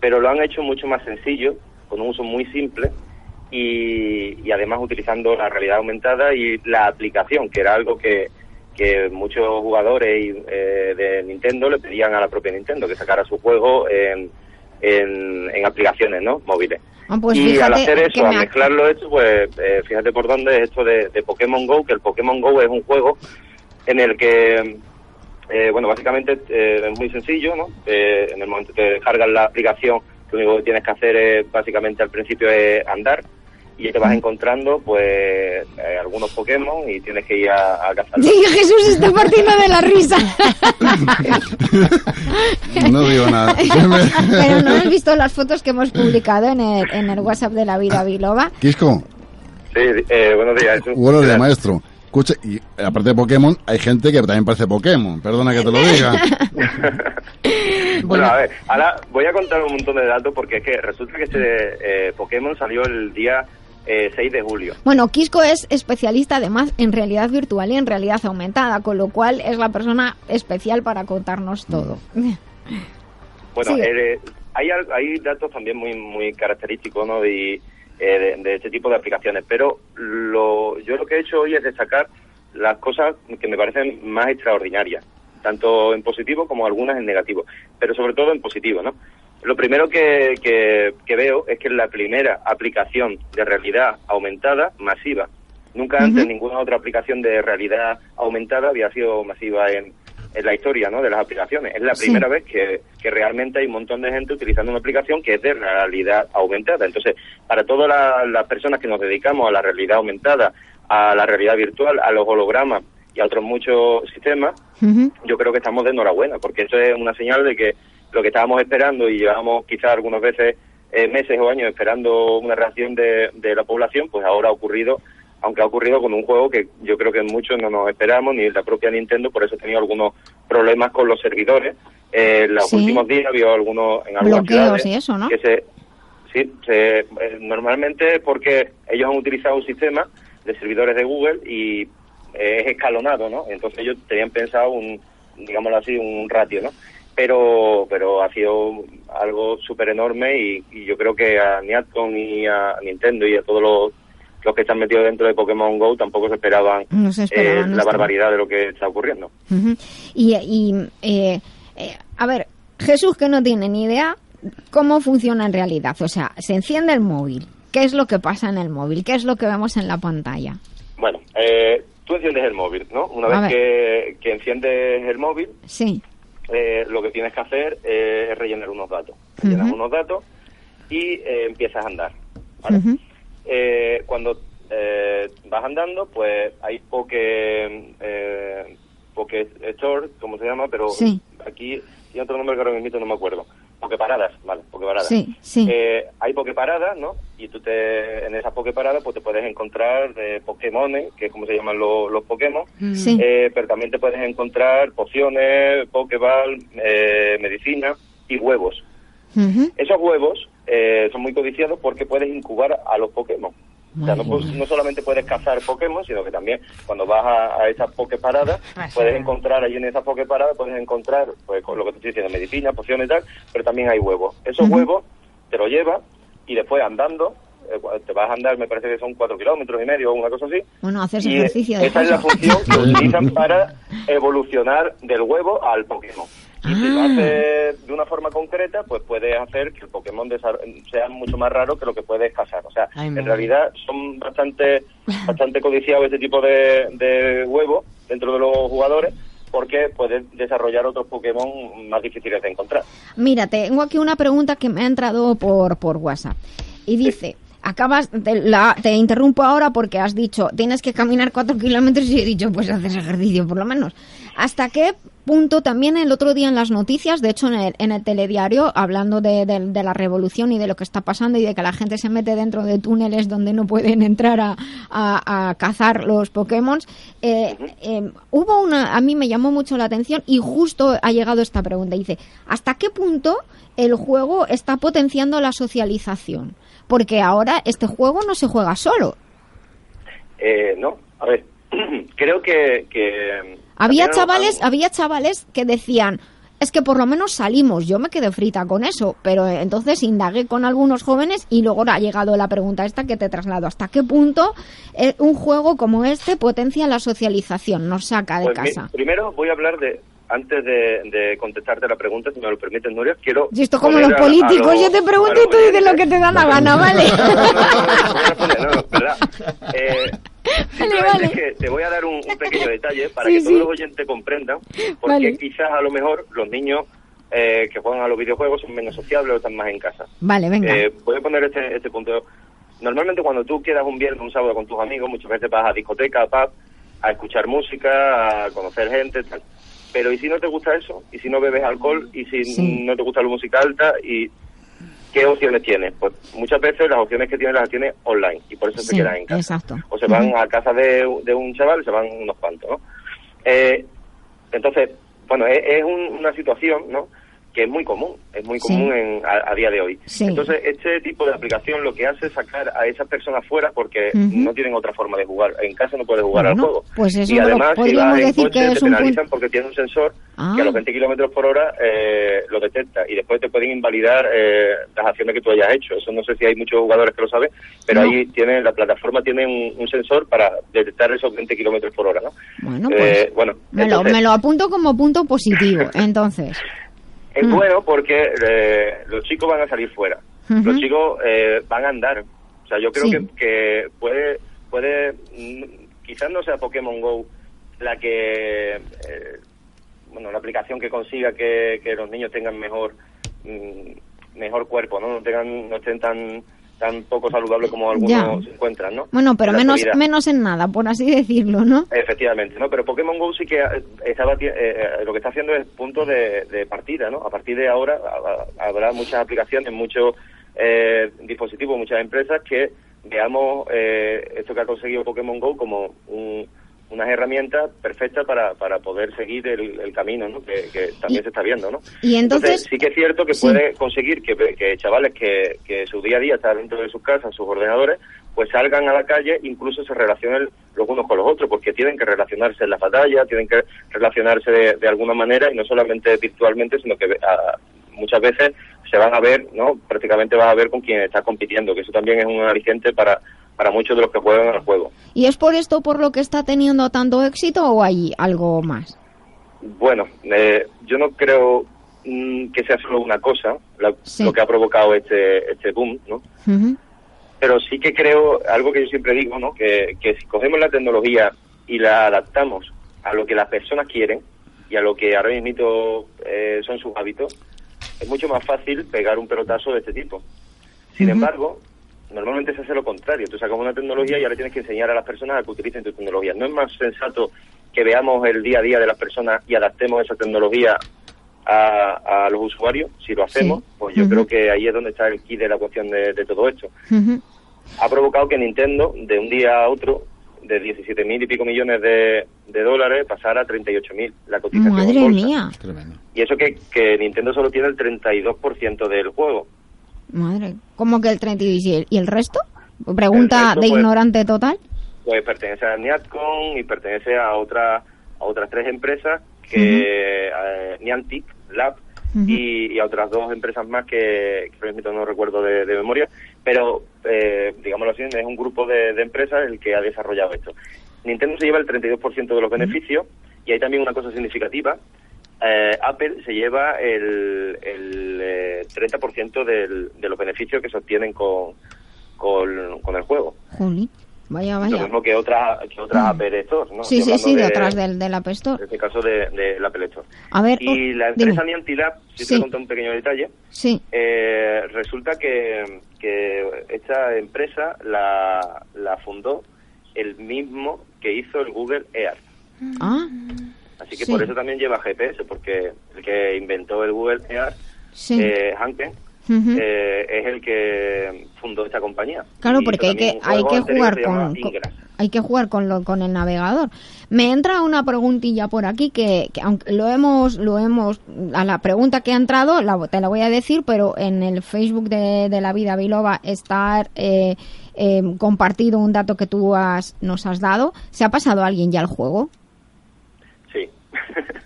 pero lo han hecho mucho más sencillo, con un uso muy simple y, y además utilizando la realidad aumentada y la aplicación, que era algo que, que muchos jugadores eh, de Nintendo le pedían a la propia Nintendo, que sacara su juego en, en, en aplicaciones ¿no? móviles. Ah, pues y al hacer eso, al mezclarlo esto, pues eh, fíjate por dónde es esto de, de Pokémon Go, que el Pokémon Go es un juego en el que, eh, bueno, básicamente eh, es muy sencillo, ¿no? Eh, en el momento que descargas la aplicación, lo único que tienes que hacer es, básicamente al principio es andar y te vas encontrando, pues, eh, algunos Pokémon y tienes que ir a, a cazarlos. Sí, Jesús está partiendo de la risa. No digo nada. Pero no has visto las fotos que hemos publicado en el, en el WhatsApp de la vida biloba. Quisco, Sí, eh, buenos días. Jesús. buenos días, maestro. Escucha, y aparte de Pokémon, hay gente que también parece Pokémon. Perdona que te lo diga. Bueno, a ver, ahora voy a contar un montón de datos porque es que resulta que este eh, Pokémon salió el día eh, 6 de julio. Bueno, Quisco es especialista además en realidad virtual y en realidad aumentada, con lo cual es la persona especial para contarnos todo. Bueno, eh, hay, al- hay datos también muy muy característicos ¿no? de, eh, de, de este tipo de aplicaciones, pero lo, yo lo que he hecho hoy es destacar las cosas que me parecen más extraordinarias, tanto en positivo como algunas en negativo, pero sobre todo en positivo. ¿no? Lo primero que, que, que veo es que es la primera aplicación de realidad aumentada masiva. Nunca antes ninguna otra aplicación de realidad aumentada había sido masiva en, en la historia ¿no? de las aplicaciones. Es la Sí. primera vez que, que realmente hay un montón de gente utilizando una aplicación que es de realidad aumentada. Entonces, para todas la- las personas que nos dedicamos a la realidad aumentada, a la realidad virtual, a los hologramas y a otros muchos sistemas, yo creo que estamos de enhorabuena, porque eso es una señal de que lo que estábamos esperando y llevamos quizás algunas veces eh, meses o años esperando una reacción de, de la población, pues ahora ha ocurrido, aunque ha ocurrido con un juego que yo creo que muchos no nos esperamos, ni la propia Nintendo, por eso ha tenido algunos problemas con los servidores. Eh, en los Sí. últimos días había algunos en algunas Bloqueos y eso, ¿no? que se sí se, eh, normalmente es porque ellos han utilizado un sistema de servidores de Google y eh, es escalonado, ¿no? Entonces ellos tenían pensado un, digámoslo así, un ratio, ¿no? Pero, pero ha sido algo súper enorme y, y yo creo que a Niatcon y a Nintendo y a todos los, los que están metidos dentro de Pokémon GO tampoco se esperaban, No se esperaban eh, la barbaridad de lo que está ocurriendo. Ujú. Y, y, eh, eh, a ver, Jesús que no tiene ni idea cómo funciona en realidad. O sea, se enciende el móvil. ¿Qué es lo que pasa en el móvil? ¿Qué es lo que vemos en la pantalla? Bueno, eh, tú enciendes el móvil, ¿no? Una A vez que, que enciendes el móvil, Sí. Eh, lo que tienes que hacer es rellenar unos datos. Rellenas unos datos y eh, empiezas a andar. ¿vale? Ujú. Eh, cuando eh, vas andando, pues hay Poké, eh, Poké Store, como se llama, pero Sí. aquí tiene otro nombre que ahora mismo no me acuerdo. Pokeparadas, vale, pokeparadas. Sí, sí. Eh, hay pokeparadas, ¿no? Y tú te, en esas pokeparadas pues te puedes encontrar eh, Pokémones, que es como se llaman los, los Pokémon, Mm. Sí. Eh, pero también te puedes encontrar pociones, Pokéball, eh, medicina y huevos. Esos huevos eh, son muy codiciados porque puedes incubar a los Pokémon. O sea, no, no solamente puedes cazar Pokémon, sino que también cuando vas a, a esas Poképaradas, puedes encontrar allí en esas Poképaradas, puedes encontrar, pues con lo que te estoy diciendo, medicina, pociones y tal, pero también hay huevos. Esos huevos te los llevas y después andando, eh, te vas a andar, me parece que son cuatro kilómetros y medio o una cosa así, Bueno, haces y ejercicio de esa es la función que utilizan para evolucionar del huevo al Pokémon. Y si lo Ah. haces de una forma concreta, pues puedes hacer que el Pokémon sea mucho más raro que lo que puedes cazar. O sea, Ay, en realidad son bastante bastante codiciados este tipo de, de huevos dentro de los jugadores porque puedes desarrollar otros Pokémon más difíciles de encontrar. Mira, tengo aquí una pregunta que me ha entrado por, por WhatsApp. Y dice, acabas, te, la, te interrumpo ahora porque has dicho, tienes que caminar cuatro kilómetros y he dicho, pues haces ejercicio por lo menos. ¿Hasta qué punto también el otro día en las noticias, de hecho en el, en el telediario, hablando de, de- de la revolución y de lo que está pasando y de que la gente se mete dentro de túneles donde no pueden entrar a, a- a cazar los Pokémon, eh, eh, hubo una, a mí me llamó mucho la atención y justo ha llegado esta pregunta. Dice, ¿hasta qué punto el juego está potenciando la socialización? Porque ahora este juego no se juega solo. Eh, no, a ver, creo que... que Había chavales, había chavales que decían, es que por lo menos salimos, yo me quedé frita con eso, pero eh, entonces indagué con algunos jóvenes y luego ha llegado la pregunta esta que te traslado, ¿hasta qué punto eh, un juego como este potencia la socialización, nos saca de Pues mi- casa? primero voy a hablar de, antes de, de contestarte la pregunta, si me lo permites, Nuria, quiero... Y esto como los políticos, los- yo te pregunto y tú dices lo que te da la gana, ¿vale? No, no, verdad. Eh, simplemente vale. es que te voy a dar un, un pequeño detalle para Sí, que sí. todos los oyentes comprendan por qué Vale. quizás a lo mejor los niños eh, que juegan a los videojuegos son menos sociables o están más en casa. Vale, venga. Eh, voy a poner este, este punto. Normalmente cuando tú quedas un viernes, un sábado con tus amigos, muchas veces vas a discoteca, a pub, a escuchar música, a conocer gente, tal. Pero ¿y si no te gusta eso? ¿Y si no bebes alcohol? ¿Y si Sí. no te gusta la música alta? ¿Y qué opciones tienes? Pues muchas veces las opciones que tienes las tienes online y por eso se quedan en casa. exacto. O se van a casa de, de un chaval y se van unos cuantos, ¿no? Eh, entonces, bueno, es, es un- una situación, ¿no? Que es muy común, es muy Sí. común en, a, a día de hoy. Sí. Entonces, este tipo de aplicación lo que hace es sacar a esas personas fuera porque no tienen otra forma de jugar. En casa no puedes jugar al juego. pues eso y además, si vas en coche, te penalizan porque tiene un sensor Ah. que a los 20 kilómetros por hora eh, lo detecta y después te pueden invalidar eh, las acciones que tú hayas hecho. Eso no sé si hay muchos jugadores que lo saben, pero No. ahí tiene la plataforma tiene un, un sensor para detectar esos 20 kilómetros por hora, ¿no? Bueno, Eh, pues bueno, me, lo, entonces, me lo apunto como punto positivo, entonces. es Mm. bueno porque eh, los chicos van a salir fuera, los chicos eh, van a andar. O sea, yo creo Sí. que, que puede, puede, mm, quizás no sea Pokémon Go la que, eh, bueno, la aplicación que consiga que, que los niños tengan mejor, mm, mejor cuerpo, ¿no? No tengan, no estén tan tan poco saludables como algunos Ya. se encuentran, ¿no? Bueno, pero menos, actualidad. menos en nada, por así decirlo, ¿no? Efectivamente, ¿no? Pero Pokémon GO sí que eh, estaba, eh, eh, lo que está haciendo es punto de, de partida, ¿no? A partir de ahora ha- ha- habrá muchas aplicaciones, muchos eh, dispositivos, muchas empresas que veamos eh, esto que ha conseguido Pokémon GO como un- unas herramientas perfectas para, para poder seguir el, el camino, ¿no? Que, que también se está viendo, ¿no? Y entonces, sí que es cierto que Sí. puede conseguir que, que chavales que, que su día a día está dentro de sus casas, sus ordenadores, pues salgan a la calle, incluso se relacionen los unos con los otros, porque tienen que relacionarse en las batallas, tienen que relacionarse de, de alguna manera y no solamente virtualmente, sino que ah, muchas veces se van a ver, ¿no? Prácticamente vas a ver con quien está compitiendo, que eso también es un aliciente para, para muchos de los que juegan al juego. ¿y es por esto por lo que está teniendo tanto éxito o hay algo más? Bueno, eh, yo no creo mm, que sea solo una cosa la- Sí. lo que ha provocado este, este boom, ¿no? Pero sí que creo, algo que yo siempre digo, ¿no? que, que si cogemos la tecnología y la adaptamos a lo que las personas quieren y a lo que ahora mismo eh, son sus hábitos, es mucho más fácil pegar un pelotazo de este tipo. Sin embargo, normalmente se hace lo contrario. Tú sacas una tecnología y ahora tienes que enseñar a las personas a que utilicen tu tecnología. ¿No es más sensato que veamos el día a día de las personas y adaptemos esa tecnología a, a los usuarios, si lo hacemos, Sí. pues yo creo que ahí es donde está el key de la cuestión de, de todo esto. Ha provocado que Nintendo, de un día a otro, de 17 mil y pico millones de, de dólares, pasara a 38 mil la cotización. en Madre bolsa. mía, Y eso que, que Nintendo solo tiene el 32% del juego. Madre. ¿Cómo que el 36 y el, y el resto? Pregunta El resto, de pues- ignorante total. Pues pertenece a Niatcom y pertenece a, otra, a otras tres empresas, que eh, Niantic Lab y, y a otras dos empresas más que, que no recuerdo de, de memoria, pero eh, digámoslo así, es un grupo de, de empresas el que ha desarrollado esto. Nintendo se lleva el 32% de los beneficios y hay también una cosa significativa. Eh, Apple se lleva el, el eh, 30% del, de los beneficios que se obtienen con, con, con el juego. Jolín, vaya, Lo vaya. mismo que otra que otras Apple Store, ¿no? Sí, sí, sí, hablando detrás del, del App Store. En este caso de, de la Apple Store. A ver, Y la empresa dime. Niantilab, si Sí. te contar un pequeño detalle, Sí, eh, resulta que, que esta empresa la, la fundó el mismo que hizo el Google Earth. ah, Así que Sí. por eso también lleva GPS, porque el que inventó el Google Earth, sí. eh, Hanken, eh, es el que fundó esta compañía. Claro, Y porque hay que, hay que jugar con, hay que jugar con lo, con el navegador. Me entra una preguntilla por aquí que, que aunque lo hemos lo hemos a la pregunta que ha entrado la, te la voy a decir, pero en el Facebook de, de la vida Biloba está eh, eh, compartido un dato que tú has, nos has dado. ¿Se ha pasado alguien ya al juego?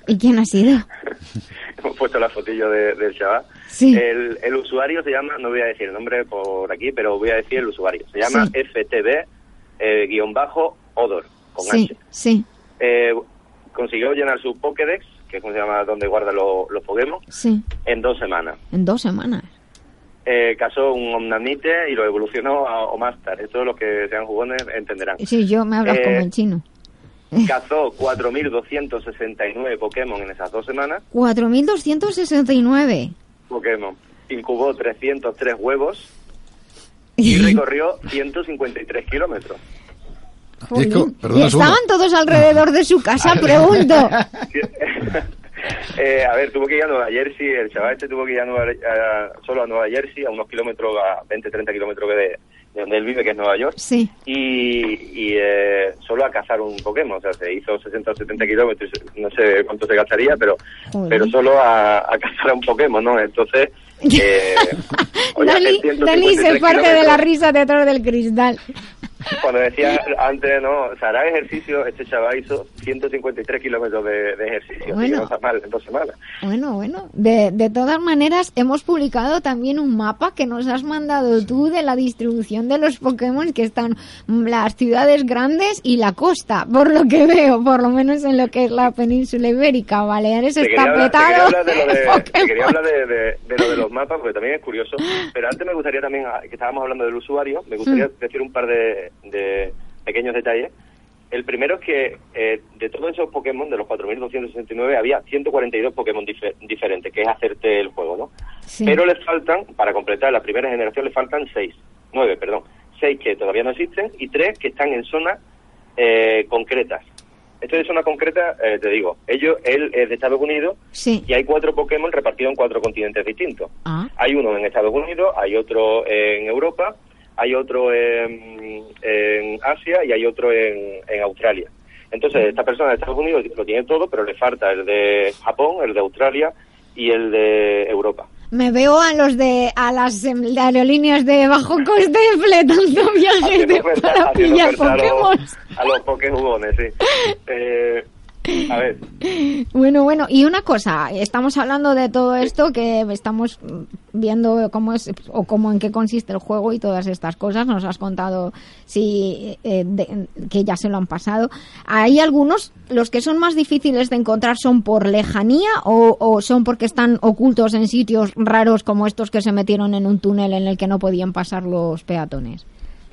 ¿Y quién ha sido? Hemos puesto la fotillo de- del chaval. Sí. El, el usuario se llama, no voy a decir el nombre por aquí, pero voy a decir el usuario. Se llama Sí. FTB eh, con Sí, H. sí, Eh, consiguió llenar su Pokédex, que es como se llama donde guarda lo- los Pokémon, sí. en dos semanas. En dos semanas. Eh, casó un Omnamnite y lo evolucionó a Omastar. Esto los que sean jugones entenderán. Sí, yo me hablas Eh, como en chino. Cazó 4.269 Pokémon en esas dos semanas. 4.269. Pokémon. Incubó 303 huevos y recorrió 153 kilómetros. Jolín. Y estaban todos alrededor de su casa, pregunto. Eh, a ver, tuvo que ir a Nueva Jersey, el chaval este tuvo que ir a Nueva, a- solo a Nueva Jersey, a unos kilómetros, a 20, 30 kilómetros de, de donde él vive, que es Nueva York, Sí. y, y eh, solo a cazar un Pokémon, o sea, se hizo 60 o 70 kilómetros, no sé cuánto se gastaría, pero Joder. pero solo a, a cazar a un Pokémon, ¿no? Entonces, eh, Dani, 153 Dani se parte de la risa detrás del cristal. Cuando decía antes, no, o sea, hará ejercicio, este chaval hizo 153 kilómetros de, de ejercicio, Bueno. no mal en dos semanas. Bueno, bueno. De, de todas maneras, hemos publicado también un mapa que nos has mandado tú de la distribución de los Pokémon que están las ciudades grandes y la costa, por lo que veo, por lo menos en lo que es la península ibérica. Baleares Te está hablar, te petado. quería hablar de lo de, te quería hablar de, lo de los mapas, porque también es curioso. Pero antes me gustaría también, ah, que estábamos hablando del usuario, me gustaría Mm. decir un par de, de pequeños detalles. El primero es que eh, de todos esos Pokémon, de los 4.269, había 142 Pokémon dife- diferentes, que es hacerte el juego, ¿no? Sí. Pero les faltan, para completar la primera generación, le faltan 6, 9, perdón. 6 que todavía no existen y 3 que están en zonas eh, concretas. Esto de zona concreta, eh, te digo, ellos, él es de Estados Unidos Sí. y hay cuatro Pokémon repartidos en cuatro continentes distintos. Ah, Hay uno en Estados Unidos, hay otro en Europa, hay otro en, en Asia y hay otro en, en Australia. Entonces, esta persona de Estados Unidos lo tiene todo, pero le falta el de Japón, el de Australia y el de Europa. me veo a los de a las em, de aerolíneas de bajo coste fletando viajes de, oferta- para pillar oferta a los- Pokémon. A los Pokéjugones, sí. Eh, a ver, Bueno, bueno, y una cosa, estamos hablando de todo esto que estamos viendo cómo es o cómo en qué consiste el juego y todas estas cosas. Nos has contado si eh, de- que ya se lo han pasado. Hay algunos, los que son más difíciles de encontrar son por lejanía o, o son porque están ocultos en sitios raros como estos que se metieron en un túnel en el que no podían pasar los peatones.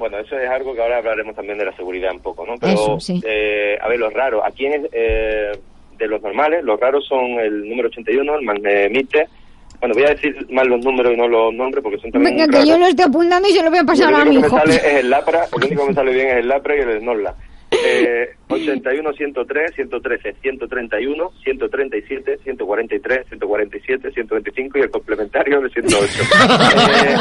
Bueno, eso es algo que ahora hablaremos también de la seguridad un poco, ¿no? Pero, Eso, sí. eh, a ver, los raros. Aquí en, eh, de los normales, los raros son el número 81, el Magnemite. Bueno, voy a decir más los números y no los nombres porque son también Venga, que raros. yo lo estoy apuntando y se lo voy a pasar el a único mi que me hijo. sale es el Lapra, el único que me sale bien es el Lapra y el Snorlax. Eh, 81, 103, 113, 131, 137, 143, 147, 125 y el complementario de 108. Eh,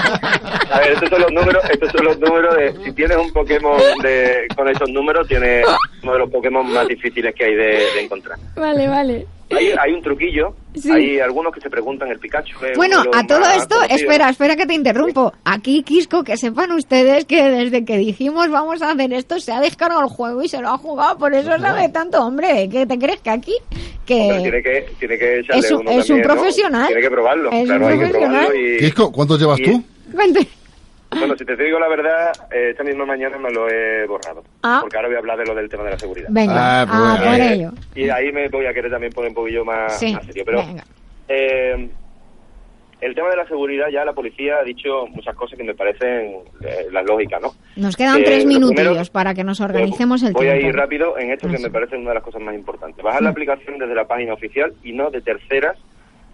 a ver, estos son los números, estos son los números de, si tienes un Pokémon de, con esos números, tienes uno de los Pokémon más difíciles que hay de, de encontrar. Vale, vale. Hay, hay un truquillo, Sí. hay algunos que se preguntan el Pikachu. Bueno, a todo esto, espera, espera que te interrumpo. Aquí, Quisco, que sepan ustedes que desde que dijimos vamos a hacer esto, se ha descargado el juego y se lo ha jugado, por eso sabe tanto, hombre. ¿Qué te crees que aquí? Pero Que tiene que, tiene que echarle Es un- uno es un también, ¿no? profesional. Tiene que probarlo, Es un claro, hay que probarlo y... Quisco, ¿cuántos llevas y- tú? Cuente. Bueno, si te digo la verdad, eh, esta misma mañana me lo he borrado. Ah. Porque ahora voy a hablar de lo del tema de la seguridad. Venga, Ah, pues ah, por Eh, ello. Y ahí me voy a querer también poner un poquillo más, Sí, más serio. Pero venga. eh, el tema de la seguridad, ya la policía ha dicho muchas cosas que me parecen eh, las lógicas, ¿no? Nos quedan Eh, tres lo minutillos primero- para que nos organicemos el Voy tiempo. a ir rápido en esto que me parece una de las cosas más importantes. Bajar la aplicación desde la página oficial y no de terceras,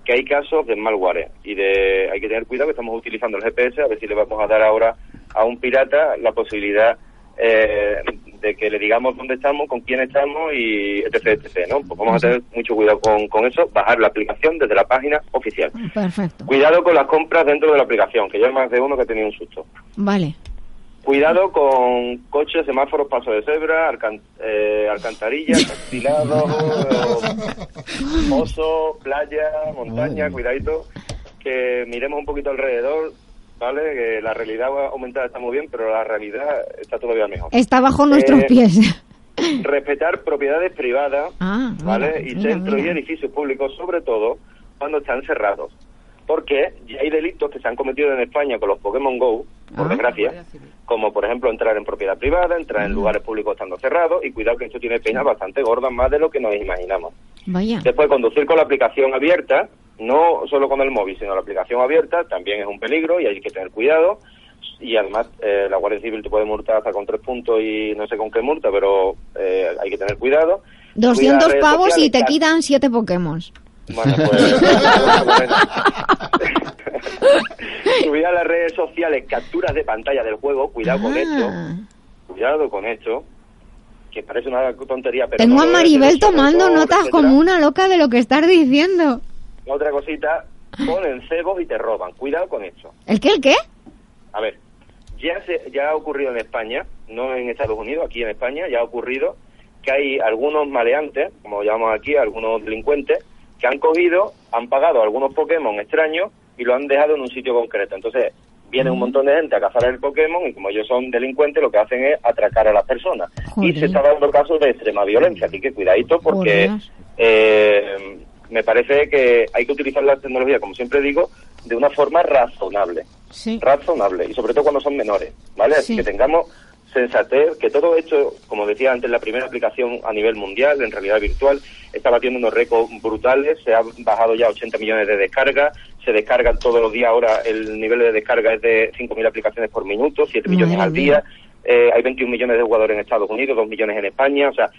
que hay casos de malware. Y de hay que tener cuidado que estamos utilizando el GPS, a ver si le vamos a dar ahora a un pirata la posibilidad eh, de que le digamos dónde estamos, con quién estamos y etc. etc ¿no? Pues vamos a tener mucho cuidado con, con eso, bajar la aplicación desde la página oficial. Perfecto. Cuidado con las compras dentro de la aplicación, que ya hay más de uno que ha tenido un susto. Vale. Cuidado con coches, semáforos, paso de cebra, alcan- eh, alcantarillas, oso, playa, montaña, cuidadito, que miremos un poquito alrededor, ¿vale? Que la realidad aumentada está muy bien, pero la realidad está todavía mejor. Está bajo nuestros Eh, pies. Respetar propiedades privadas, Ah, ¿vale? mira, y mira, centros y edificios públicos, sobre todo cuando están cerrados. Porque ya hay delitos que se han cometido en España con los Pokémon Go, por Ah. desgracia, como por ejemplo entrar en propiedad privada, entrar en lugares públicos estando cerrados, y cuidado que esto tiene penas bastante gordas, más de lo que nos imaginamos. Vaya. Después, conducir con la aplicación abierta, no solo con el móvil, sino la aplicación abierta, también es un peligro y hay que tener cuidado. Y además, eh, la Guardia Civil te puede multar hasta con tres puntos y no sé con qué multa, pero eh, hay que tener cuidado. 200 Cuidar redes pavos y te quitan 7 Pokémon. Bueno, pues... Subir a las redes sociales capturas de pantalla del juego, cuidado con esto, Ah. cuidado con esto, que parece una tontería, pero Tengo no a Maribel tomando autor, notas etcétera. como una loca de lo que estás diciendo. Otra cosita, ponen cebos y te roban. Cuidado con esto. ¿El qué? ¿El qué? A ver, ya se, ya ha ocurrido en España, no en Estados Unidos, aquí en España, ya ha ocurrido que hay algunos maleantes, como llamamos aquí, algunos delincuentes, que han cogido, han pagado algunos Pokémon extraños y lo han dejado en un sitio concreto. Entonces, viene un montón de gente a cazar el Pokémon y como ellos son delincuentes, lo que hacen es atracar a las personas. Y se está dando casos de extrema violencia, así que cuidadito porque eh, me parece que hay que utilizar la tecnología, como siempre digo, de una forma razonable Sí. razonable y sobre todo cuando son menores, ¿vale? Así que tengamos sensatez, que todo esto, como decía antes, la primera aplicación a nivel mundial, en realidad virtual, está batiendo unos récords brutales, se han bajado ya 80 millones de descargas, se descargan todos los días, ahora el nivel de descarga es de 5.000 aplicaciones por minuto, 7 millones Madre al día, eh, hay 21 millones de jugadores en Estados Unidos, 2 millones en España, o sea,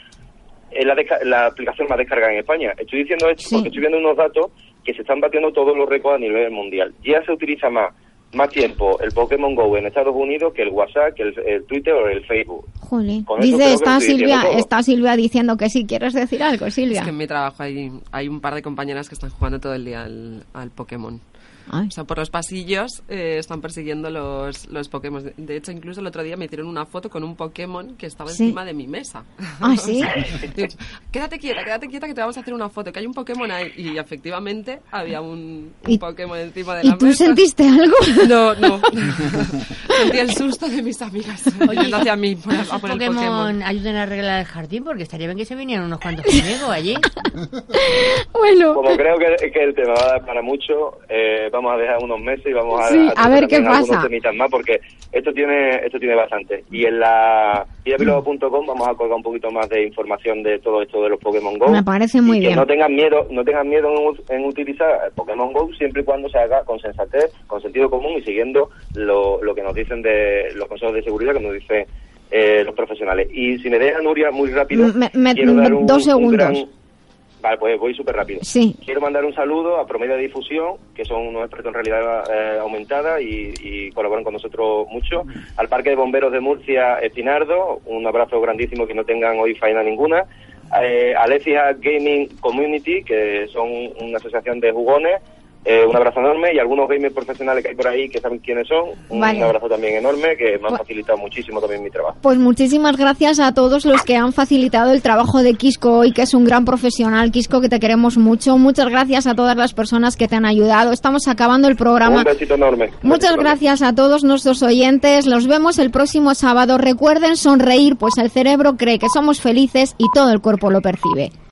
es la, la aplicación más descargada en España. Estoy diciendo esto Sí. porque estoy viendo unos datos que se están batiendo todos los récords a nivel mundial. Ya se utiliza más más tiempo el Pokémon Go en Estados Unidos que el WhatsApp, que el, el Twitter o el Facebook. Eso Dice, está Silvia, está Silvia diciendo que sí. ¿Quieres decir algo, Silvia? Es que en mi trabajo hay, hay un par de compañeras que están jugando todo el día al, al Pokémon. Ay. O sea, por los pasillos eh, están persiguiendo los, los Pokémon. De- De hecho, incluso el otro día me hicieron una foto con un Pokémon que estaba Sí. encima de mi mesa. Ah, ¿sí? Digo, quédate quieta, quédate quieta que te vamos a hacer una foto, que hay un Pokémon ahí. Y efectivamente había un, un ¿Y- Pokémon encima de ¿Y la tú mesa. sentiste algo? No, no. Sentí el susto de mis amigas yendo hacia mí por, a por el Pokémon, Pokémon. ayuden a arreglar el jardín porque estaría bien que se vinieran unos cuantos conmigo allí. Bueno, Como creo que, que el tema va a dar para mucho, eh, vamos a dejar unos meses y vamos a, Sí, a tratar ver qué pasa. temitas más porque esto tiene esto tiene bastante. Y en la guiapilogo.com vamos a colgar un poquito más de información de todo esto de los Pokémon Go. Me parece muy y que bien. no tengan miedo, no tengan miedo en, utilizar Pokémon Go siempre y cuando se haga con sensatez, con sentido común y siguiendo lo, lo que nos dicen de los consejos de seguridad que nos dicen eh, los profesionales. Y si me deja Nuria muy rápido, Me- me- un, dos un segundos. Vale, pues voy súper rápido. Sí. Quiero mandar un saludo a Promedio de Difusión, que son unos expertos en realidad eh, aumentada y, y colaboran con nosotros mucho. Al Parque de Bomberos de Murcia, Espinardo, un abrazo grandísimo que no tengan hoy faena ninguna. Eh, Alecia Gaming Community, que son una asociación de jugones. Eh, un abrazo enorme y algunos gamers profesionales que hay por ahí que saben quiénes son. Un Vale. abrazo también enorme que me han Bu- facilitado muchísimo también mi trabajo. Pues muchísimas gracias a todos los que han facilitado el trabajo de Quisco hoy, que es un gran profesional. Quisco, que te queremos mucho. Muchas gracias a todas las personas que te han ayudado. Estamos acabando el programa. Un besito enorme. Muchas gracias a todos nuestros oyentes. Los vemos el próximo sábado. Recuerden sonreír, pues el cerebro cree que somos felices y todo el cuerpo lo percibe.